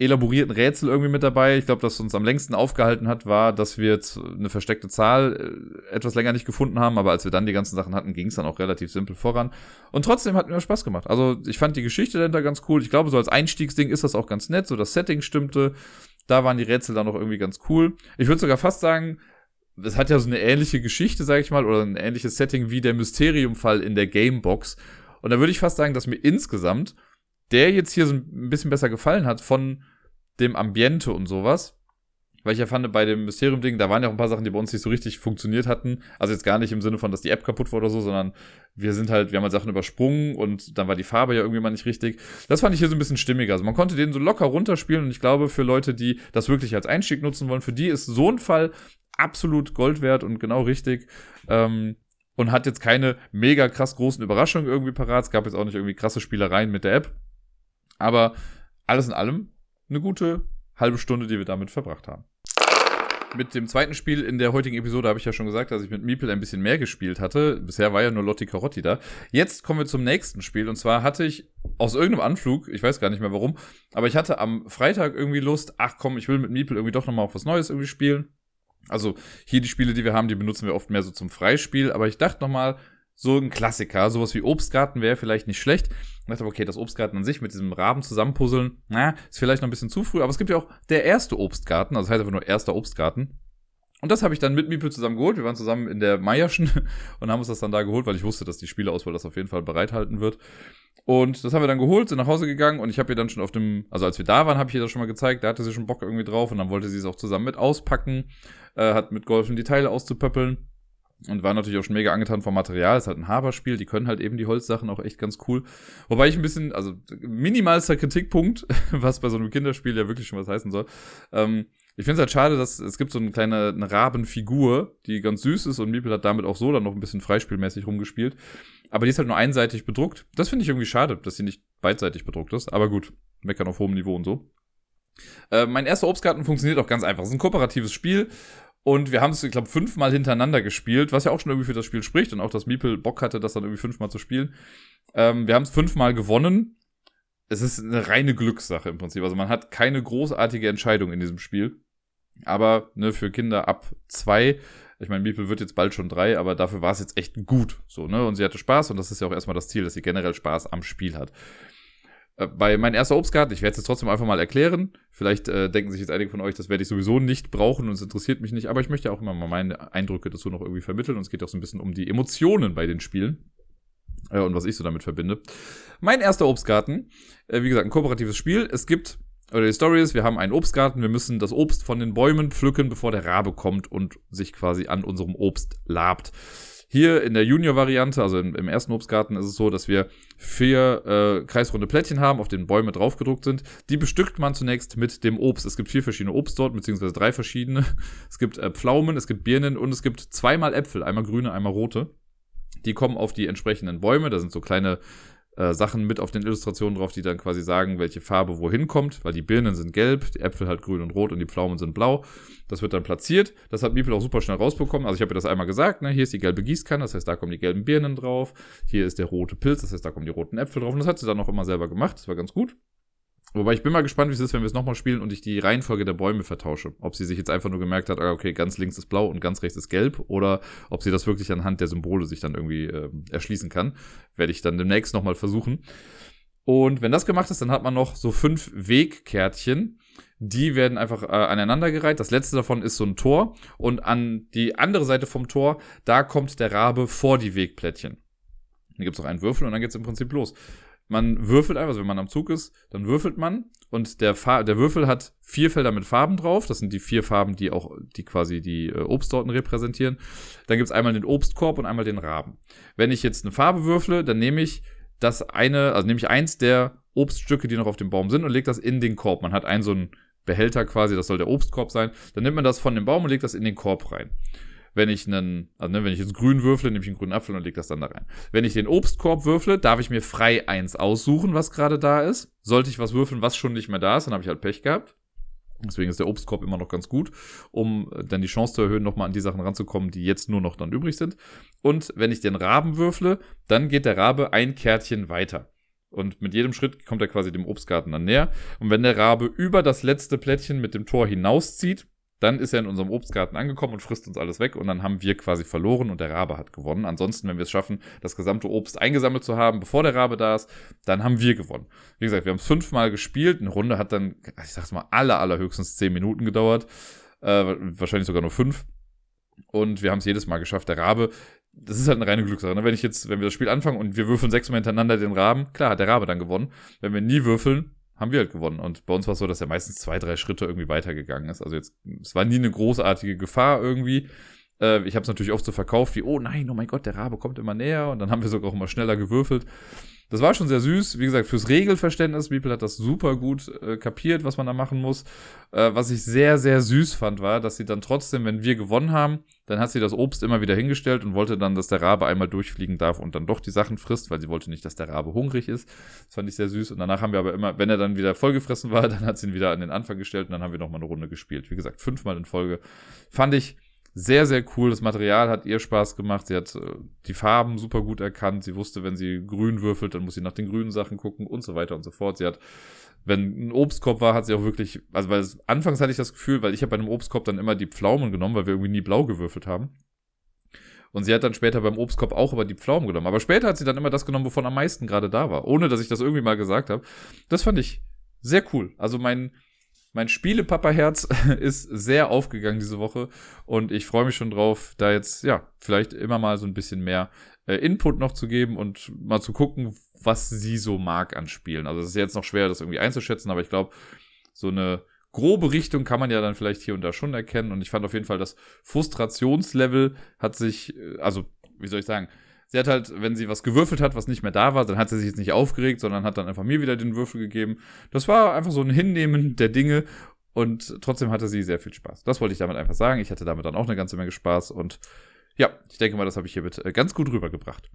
elaborierten Rätsel irgendwie mit dabei. Ich glaube, das uns am längsten aufgehalten hat, war, dass wir jetzt eine versteckte Zahl äh, etwas länger nicht gefunden haben, aber als wir dann die ganzen Sachen hatten, ging es dann auch relativ simpel voran. Und trotzdem hat mir Spaß gemacht. Also ich fand die Geschichte dahinter ganz cool. Ich glaube, so als Einstiegsding ist das auch ganz nett. So das Setting stimmte. Da waren die Rätsel dann auch irgendwie ganz cool. Ich würde sogar fast sagen, es hat ja so eine ähnliche Geschichte, sage ich mal, oder ein ähnliches Setting wie der Mysteriumfall in der Gamebox. Und da würde ich fast sagen, dass mir insgesamt der jetzt hier so ein bisschen besser gefallen hat von dem Ambiente und sowas. Weil ich ja fand, bei dem Mysterium-Ding, da waren ja auch ein paar Sachen, die bei uns nicht so richtig funktioniert hatten. Also jetzt gar nicht im Sinne von, dass die App kaputt war oder so, sondern wir sind halt, wir haben halt Sachen übersprungen und dann war die Farbe ja irgendwie mal nicht richtig. Das fand ich hier so ein bisschen stimmiger. Also man konnte den so locker runterspielen und ich glaube, für Leute, die das wirklich als Einstieg nutzen wollen, für die ist so ein Fall absolut Gold wert und genau richtig. Ähm, und hat jetzt keine mega krass großen Überraschungen irgendwie parat. Es gab jetzt auch nicht irgendwie krasse Spielereien mit der App. Aber alles in allem eine gute halbe Stunde, die wir damit verbracht haben. Mit dem zweiten Spiel in der heutigen Episode habe ich ja schon gesagt, dass ich mit Meeple ein bisschen mehr gespielt hatte. Bisher war ja nur Lotti Carotti da. Jetzt kommen wir zum nächsten Spiel. Und zwar hatte ich aus irgendeinem Anflug, ich weiß gar nicht mehr warum, aber ich hatte am Freitag irgendwie Lust, ach komm, ich will mit Meeple irgendwie doch nochmal auf was Neues irgendwie spielen. Also hier die Spiele, die wir haben, die benutzen wir oft mehr so zum Freispiel. Aber ich dachte nochmal, so ein Klassiker. Sowas wie Obstgarten wäre vielleicht nicht schlecht. Ich dachte, okay, das Obstgarten an sich mit diesem Raben zusammenpuzzeln, na, ist vielleicht noch ein bisschen zu früh, aber es gibt ja auch der erste Obstgarten, also das heißt einfach nur erster Obstgarten. Und das habe ich dann mit Miepel zusammen geholt. Wir waren zusammen in der Meierschen und haben uns das dann da geholt, weil ich wusste, dass die Spieleauswahl das auf jeden Fall bereithalten wird. Und das haben wir dann geholt, sind nach Hause gegangen und ich habe ihr dann schon auf dem, also als wir da waren, habe ich ihr das schon mal gezeigt, da hatte sie schon Bock irgendwie drauf und dann wollte sie es auch zusammen mit auspacken, äh, hat mitgeholfen, die Teile auszupöppeln und war natürlich auch schon mega angetan vom Material. Es ist halt ein Haberspiel, die können halt eben die Holzsachen auch echt ganz cool. Wobei ich ein bisschen, also minimalster Kritikpunkt, was bei so einem Kinderspiel ja wirklich schon was heißen soll. Ähm, ich finde es halt schade, dass es gibt so eine kleine eine Rabenfigur, die ganz süß ist und Miepel hat damit auch so dann noch ein bisschen freispielmäßig rumgespielt. Aber die ist halt nur einseitig bedruckt. Das finde ich irgendwie schade, dass sie nicht beidseitig bedruckt ist. Aber gut, meckern auf hohem Niveau und so. Äh, mein erster Obstgarten funktioniert auch ganz einfach. Es ist ein kooperatives Spiel und wir haben es, ich glaube, fünfmal hintereinander gespielt, was ja auch schon irgendwie für das Spiel spricht und auch, dass Miepel Bock hatte, das dann irgendwie fünfmal zu spielen. Ähm, wir haben es fünfmal gewonnen. Es ist eine reine Glückssache im Prinzip. Also man hat keine großartige Entscheidung in diesem Spiel. Aber ne, für Kinder ab zwei, ich meine, Miepel wird jetzt bald schon drei, aber dafür war es jetzt echt gut. So, ne? Und sie hatte Spaß und das ist ja auch erstmal das Ziel, dass sie generell Spaß am Spiel hat. Äh, bei mein erster Obstgarten, ich werde es jetzt trotzdem einfach mal erklären. Vielleicht äh, denken sich jetzt einige von euch, das werde ich sowieso nicht brauchen und es interessiert mich nicht, aber ich möchte ja auch immer mal meine Eindrücke dazu noch irgendwie vermitteln und es geht auch so ein bisschen um die Emotionen bei den Spielen äh, und was ich so damit verbinde. Mein erster Obstgarten, äh, wie gesagt, ein kooperatives Spiel. Es gibt, oder die Story ist, wir haben einen Obstgarten, wir müssen das Obst von den Bäumen pflücken, bevor der Rabe kommt und sich quasi an unserem Obst labt. Hier in der Junior-Variante, also im, im, ersten Obstgarten, ist es so, dass wir vier äh, kreisrunde Plättchen haben, auf denen Bäume draufgedruckt sind. Die bestückt man zunächst mit dem Obst. Es gibt vier verschiedene Obstsorten, beziehungsweise drei verschiedene. Es gibt äh, Pflaumen, es gibt Birnen und es gibt zweimal Äpfel, einmal grüne, einmal rote. Die kommen auf die entsprechenden Bäume. Da sind so kleine äh, Sachen mit auf den Illustrationen drauf, die dann quasi sagen, welche Farbe wohin kommt, weil die Birnen sind gelb, die Äpfel halt grün und rot und die Pflaumen sind blau. Das wird dann platziert. Das hat Miepel auch super schnell rausbekommen. Also ich habe ihr das einmal gesagt, ne? hier ist die gelbe Gießkanne, das heißt, da kommen die gelben Birnen drauf. Hier ist der rote Pilz, das heißt, da kommen die roten Äpfel drauf. Und das hat sie dann auch immer selber gemacht. Das war ganz gut. Wobei ich bin mal gespannt, wie es ist, wenn wir es nochmal spielen und ich die Reihenfolge der Bäume vertausche. Ob sie sich jetzt einfach nur gemerkt hat, ah, okay, ganz links ist blau und ganz rechts ist gelb, oder ob sie das wirklich anhand der Symbole sich dann irgendwie äh, erschließen kann. Werde ich dann demnächst nochmal versuchen. Und wenn das gemacht ist, dann hat man noch so fünf Wegkärtchen. Die werden einfach äh, aneinandergereiht. Das letzte davon ist so ein Tor. Und an die andere Seite vom Tor, da kommt der Rabe vor die Wegplättchen. Dann gibt es noch einen Würfel und dann geht es im Prinzip los man würfelt einfach, also wenn man am Zug ist, dann würfelt man und der, der Würfel hat vier Felder mit Farben drauf. Das sind die vier Farben, die auch, die quasi die äh, Obstsorten repräsentieren. Dann gibt's einmal den Obstkorb und einmal den Raben. Wenn ich jetzt eine Farbe würfle, dann nehme ich das eine, also nehme ich eins der Obststücke, die noch auf dem Baum sind und lege das in den Korb. Man hat einen so einen Behälter quasi, das soll der Obstkorb sein. Dann nimmt man das von dem Baum und legt das in den Korb rein wenn ich einen, also ne, wenn ich jetzt grün würfle, nehme ich einen grünen Apfel und lege das dann da rein. Wenn ich den Obstkorb würfle, darf ich mir frei eins aussuchen, was gerade da ist. Sollte ich was würfeln, was schon nicht mehr da ist, dann habe ich halt Pech gehabt. Deswegen ist der Obstkorb immer noch ganz gut, um äh, dann die Chance zu erhöhen, nochmal an die Sachen ranzukommen, die jetzt nur noch dann übrig sind. Und wenn ich den Raben würfle, dann geht der Rabe ein Kärtchen weiter. Und mit jedem Schritt kommt er quasi dem Obstgarten dann näher. Und wenn der Rabe über das letzte Plättchen mit dem Tor hinauszieht, dann ist er in unserem Obstgarten angekommen und frisst uns alles weg und dann haben wir quasi verloren und der Rabe hat gewonnen. Ansonsten, wenn wir es schaffen, das gesamte Obst eingesammelt zu haben, bevor der Rabe da ist, dann haben wir gewonnen. Wie gesagt, wir haben es fünfmal gespielt. Eine Runde hat dann, ich sag's mal, aller, allerhöchstens zehn Minuten gedauert. Äh, wahrscheinlich sogar nur fünf. Und wir haben es jedes Mal geschafft. Der Rabe, das ist halt eine reine Glückssache. Ne? Wenn ich jetzt, wenn wir das Spiel anfangen und wir würfeln sechsmal hintereinander den Raben, klar hat der Rabe dann gewonnen. Wenn wir nie würfeln, haben wir halt gewonnen. Und bei uns war es so, dass er meistens zwei, drei Schritte irgendwie weitergegangen ist. Also jetzt, es war nie eine großartige Gefahr irgendwie. Äh, ich habe es natürlich oft so verkauft wie, oh nein, oh mein Gott, der Rabe kommt immer näher. Und dann haben wir sogar auch immer schneller gewürfelt. Das war schon sehr süß. Wie gesagt, fürs Regelverständnis, Beeple hat das super gut äh, kapiert, was man da machen muss. Äh, was ich sehr, sehr süß fand, war, dass sie dann trotzdem, wenn wir gewonnen haben, dann hat sie das Obst immer wieder hingestellt und wollte dann, dass der Rabe einmal durchfliegen darf und dann doch die Sachen frisst, weil sie wollte nicht, dass der Rabe hungrig ist. Das fand ich sehr süß. Und danach haben wir aber immer, wenn er dann wieder vollgefressen war, dann hat sie ihn wieder an den Anfang gestellt und dann haben wir nochmal eine Runde gespielt. Wie gesagt, fünfmal in Folge. Fand ich sehr, sehr cool. Das Material hat ihr Spaß gemacht. Sie hat äh, die Farben super gut erkannt. Sie wusste, wenn sie grün würfelt, dann muss sie nach den grünen Sachen gucken und so weiter und so fort. Sie hat, wenn ein Obstkorb war, hat sie auch wirklich, also weil es, anfangs hatte ich das Gefühl, weil ich habe bei einem Obstkorb dann immer die Pflaumen genommen, weil wir irgendwie nie blau gewürfelt haben. Und sie hat dann später beim Obstkorb auch aber die Pflaumen genommen. Aber später hat sie dann immer das genommen, wovon am meisten gerade da war, ohne dass ich das irgendwie mal gesagt habe. Das fand ich sehr cool. Also mein, mein Spielepapa-Herz ist sehr aufgegangen diese Woche und ich freue mich schon drauf, da jetzt, ja, vielleicht immer mal so ein bisschen mehr äh, Input noch zu geben und mal zu gucken, was sie so mag an Spielen. Also es ist jetzt noch schwer, das irgendwie einzuschätzen, aber ich glaube, so eine grobe Richtung kann man ja dann vielleicht hier und da schon erkennen und ich fand auf jeden Fall, das Frustrationslevel hat sich, äh, also, wie soll ich sagen, sie hat halt, wenn sie was gewürfelt hat, was nicht mehr da war, dann hat sie sich jetzt nicht aufgeregt, sondern hat dann einfach mir wieder den Würfel gegeben. Das war einfach so ein Hinnehmen der Dinge und trotzdem hatte sie sehr viel Spaß. Das wollte ich damit einfach sagen. Ich hatte damit dann auch eine ganze Menge Spaß und ja, ich denke mal, das habe ich hiermit äh, ganz gut rübergebracht.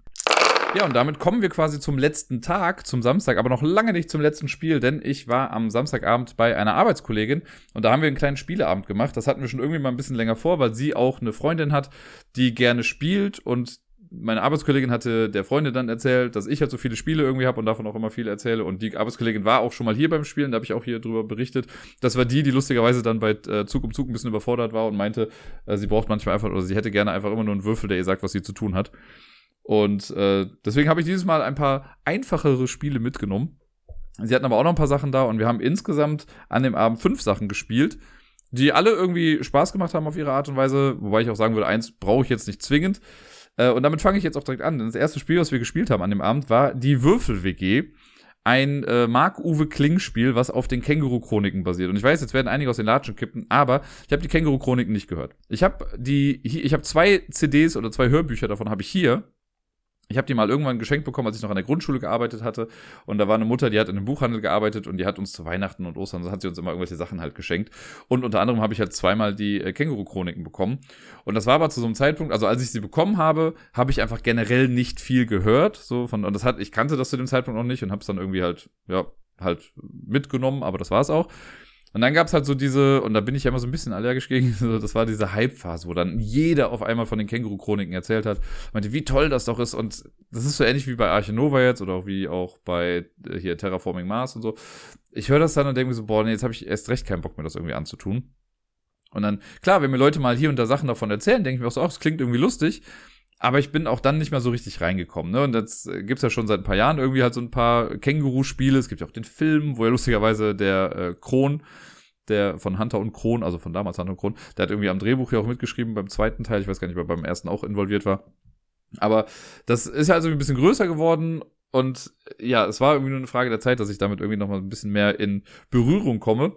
Ja, und damit kommen wir quasi zum letzten Tag, zum Samstag, aber noch lange nicht zum letzten Spiel, denn ich war am Samstagabend bei einer Arbeitskollegin und da haben wir einen kleinen Spieleabend gemacht. Das hatten wir schon irgendwie mal ein bisschen länger vor, weil sie auch eine Freundin hat, die gerne spielt und meine Arbeitskollegin hatte der Freundin dann erzählt, dass ich halt so viele Spiele irgendwie habe und davon auch immer viele erzähle. Und die Arbeitskollegin war auch schon mal hier beim Spielen, da habe ich auch hier drüber berichtet. Das war die, die lustigerweise dann bei äh, Zug um Zug ein bisschen überfordert war und meinte, äh, sie braucht manchmal einfach, oder sie hätte gerne einfach immer nur einen Würfel, der ihr sagt, was sie zu tun hat. Und äh, deswegen habe ich dieses Mal ein paar einfachere Spiele mitgenommen. Sie hatten aber auch noch ein paar Sachen da und wir haben insgesamt an dem Abend fünf Sachen gespielt, die alle irgendwie Spaß gemacht haben auf ihre Art und Weise. Wobei ich auch sagen würde, eins brauche ich jetzt nicht zwingend. Äh, und damit fange ich jetzt auch direkt an. Das erste Spiel, was wir gespielt haben an dem Abend, war die Würfel-WG. Ein äh, Marc-Uwe Kling-Spiel, was auf den Känguru-Chroniken basiert. Und ich weiß, jetzt werden einige aus den Latschen kippen, aber ich habe die Känguru-Chroniken nicht gehört. Ich habe die, ich habe zwei CDs oder zwei Hörbücher davon habe ich hier ich habe die mal irgendwann geschenkt bekommen, als ich noch an der Grundschule gearbeitet hatte. Und da war eine Mutter, die hat in einem Buchhandel gearbeitet und die hat uns zu Weihnachten und Ostern, hat sie uns immer irgendwelche Sachen halt geschenkt. Und unter anderem habe ich halt zweimal die äh, Känguru-Chroniken bekommen. Und das war aber zu so einem Zeitpunkt, also als ich sie bekommen habe, habe ich einfach generell nicht viel gehört. So von, und das hat, ich kannte das zu dem Zeitpunkt noch nicht und habe es dann irgendwie halt, ja, halt mitgenommen, aber das war es auch. Und dann gab's halt so diese, und da bin ich ja immer so ein bisschen allergisch gegen, das war diese Hype-Phase, wo dann jeder auf einmal von den Känguru-Chroniken erzählt hat, meinte, wie toll das doch ist. Und das ist so ähnlich wie bei Arche Nova jetzt oder auch wie auch bei äh, hier Terraforming Mars und so. Ich höre das dann und denke mir so, boah, nee, jetzt habe ich erst recht keinen Bock mir das irgendwie anzutun. Und dann, klar, wenn mir Leute mal hier und da Sachen davon erzählen, denke ich mir auch so, ach, das klingt irgendwie lustig. Aber ich bin auch dann nicht mehr so richtig reingekommen. Ne? Und jetzt gibt's ja schon seit ein paar Jahren irgendwie halt so ein paar Känguru-Spiele. Es gibt ja auch den Film, wo ja lustigerweise der äh, Kron, der von Hunter und Kron, also von damals Hunter und Kron, der hat irgendwie am Drehbuch ja auch mitgeschrieben beim zweiten Teil. Ich weiß gar nicht, ob er beim ersten auch involviert war. Aber das ist ja also ein bisschen größer geworden und ja, es war irgendwie nur eine Frage der Zeit, dass ich damit irgendwie noch mal ein bisschen mehr in Berührung komme.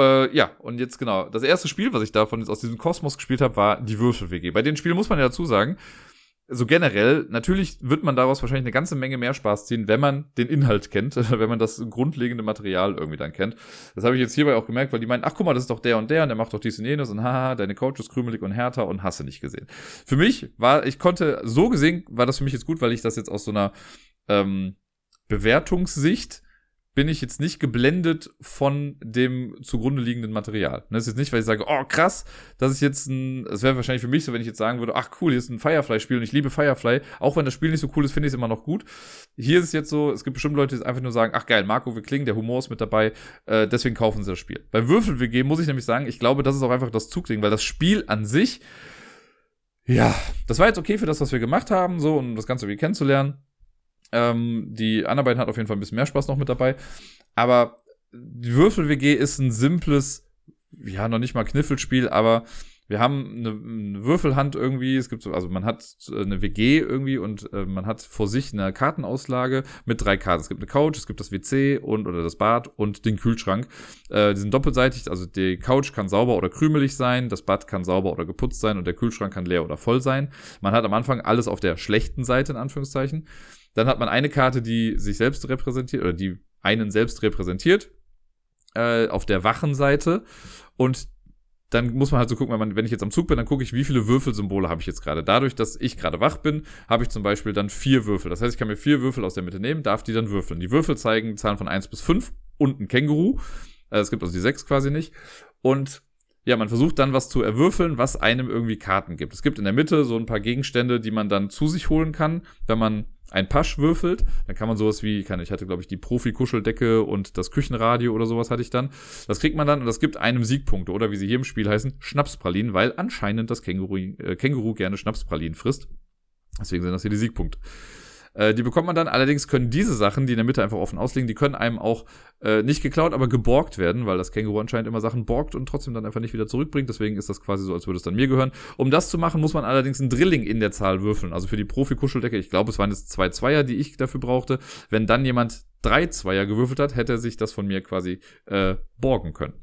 Äh, ja, und jetzt genau. Das erste Spiel, was ich davon jetzt aus diesem Kosmos gespielt habe, war die Würfel-WG. Bei den Spielen muss man ja dazu sagen, so generell, natürlich wird man daraus wahrscheinlich eine ganze Menge mehr Spaß ziehen, wenn man den Inhalt kennt, wenn man das grundlegende Material irgendwie dann kennt. Das habe ich jetzt hierbei auch gemerkt, weil die meinen, ach guck mal, das ist doch der und der und der macht doch dies und jenes und haha, deine Coach ist krümelig und härter und hasse nicht gesehen. Für mich war, ich konnte, so gesehen war das für mich jetzt gut, weil ich das jetzt aus so einer ähm, Bewertungssicht bin ich jetzt nicht geblendet von dem zugrunde liegenden Material. Das ist jetzt nicht, weil ich sage, oh krass, das ist jetzt ein, es wäre wahrscheinlich für mich so, wenn ich jetzt sagen würde, ach cool, hier ist ein Firefly-Spiel und ich liebe Firefly. Auch wenn das Spiel nicht so cool ist, finde ich es immer noch gut. Hier ist es jetzt so, es gibt bestimmt Leute, die einfach nur sagen, ach geil, Marco wir klingen, der Humor ist mit dabei, äh, deswegen kaufen sie das Spiel. Bei Würfel-WG muss ich nämlich sagen, ich glaube, das ist auch einfach das Zugding, weil das Spiel an sich, ja, das war jetzt okay für das, was wir gemacht haben, so, um das Ganze irgendwie kennenzulernen. Ähm, die anderen beiden hat auf jeden Fall ein bisschen mehr Spaß noch mit dabei. Aber die Würfel-WG ist ein simples, ja, noch nicht mal Kniffelspiel, aber wir haben eine, eine, Würfelhand irgendwie, es gibt so, also man hat eine WG irgendwie und äh, man hat vor sich eine Kartenauslage mit drei Karten. Es gibt eine Couch, es gibt das WC und oder das Bad und den Kühlschrank. Äh, die sind doppelseitig, also die Couch kann sauber oder krümelig sein, das Bad kann sauber oder geputzt sein und der Kühlschrank kann leer oder voll sein. Man hat am Anfang alles auf der schlechten Seite in Anführungszeichen. Dann hat man eine Karte, die sich selbst repräsentiert oder die einen selbst repräsentiert äh, auf der wachen Seite und dann muss man halt so gucken, wenn, man, wenn ich jetzt am Zug bin, dann gucke ich, wie viele Würfelsymbole habe ich jetzt gerade. Dadurch, dass ich gerade wach bin, habe ich zum Beispiel dann vier Würfel. Das heißt, ich kann mir vier Würfel aus der Mitte nehmen, darf die dann würfeln. Die Würfel zeigen Zahlen von eins bis fünf und ein Känguru. Äh, es gibt also die sechs quasi nicht. Und ja, man versucht dann was zu erwürfeln, was einem irgendwie Karten gibt. Es gibt in der Mitte so ein paar Gegenstände, die man dann zu sich holen kann, wenn man ein Pasch würfelt, dann kann man sowas wie, kann, ich hatte glaube ich die Profi-Kuscheldecke und das Küchenradio oder sowas hatte ich dann. Das kriegt man dann und das gibt einem Siegpunkte oder wie sie hier im Spiel heißen, Schnapspralinen, weil anscheinend das Känguru, äh, Känguru gerne Schnapspralinen frisst. Deswegen sind das hier die Siegpunkte. Äh, die bekommt man dann. Allerdings können diese Sachen, die in der Mitte einfach offen ausliegen, die können einem auch äh, nicht geklaut, aber geborgt werden, weil das Känguru anscheinend immer Sachen borgt und trotzdem dann einfach nicht wieder zurückbringt. Deswegen ist das quasi so, als würde es dann mir gehören. Um das zu machen, muss man allerdings ein Drilling in der Zahl würfeln. Also für die Profi-Kuscheldecke, ich glaube, es waren jetzt zwei Zweier, die ich dafür brauchte. Wenn dann jemand drei Zweier gewürfelt hat, hätte er sich das von mir quasi äh, borgen können.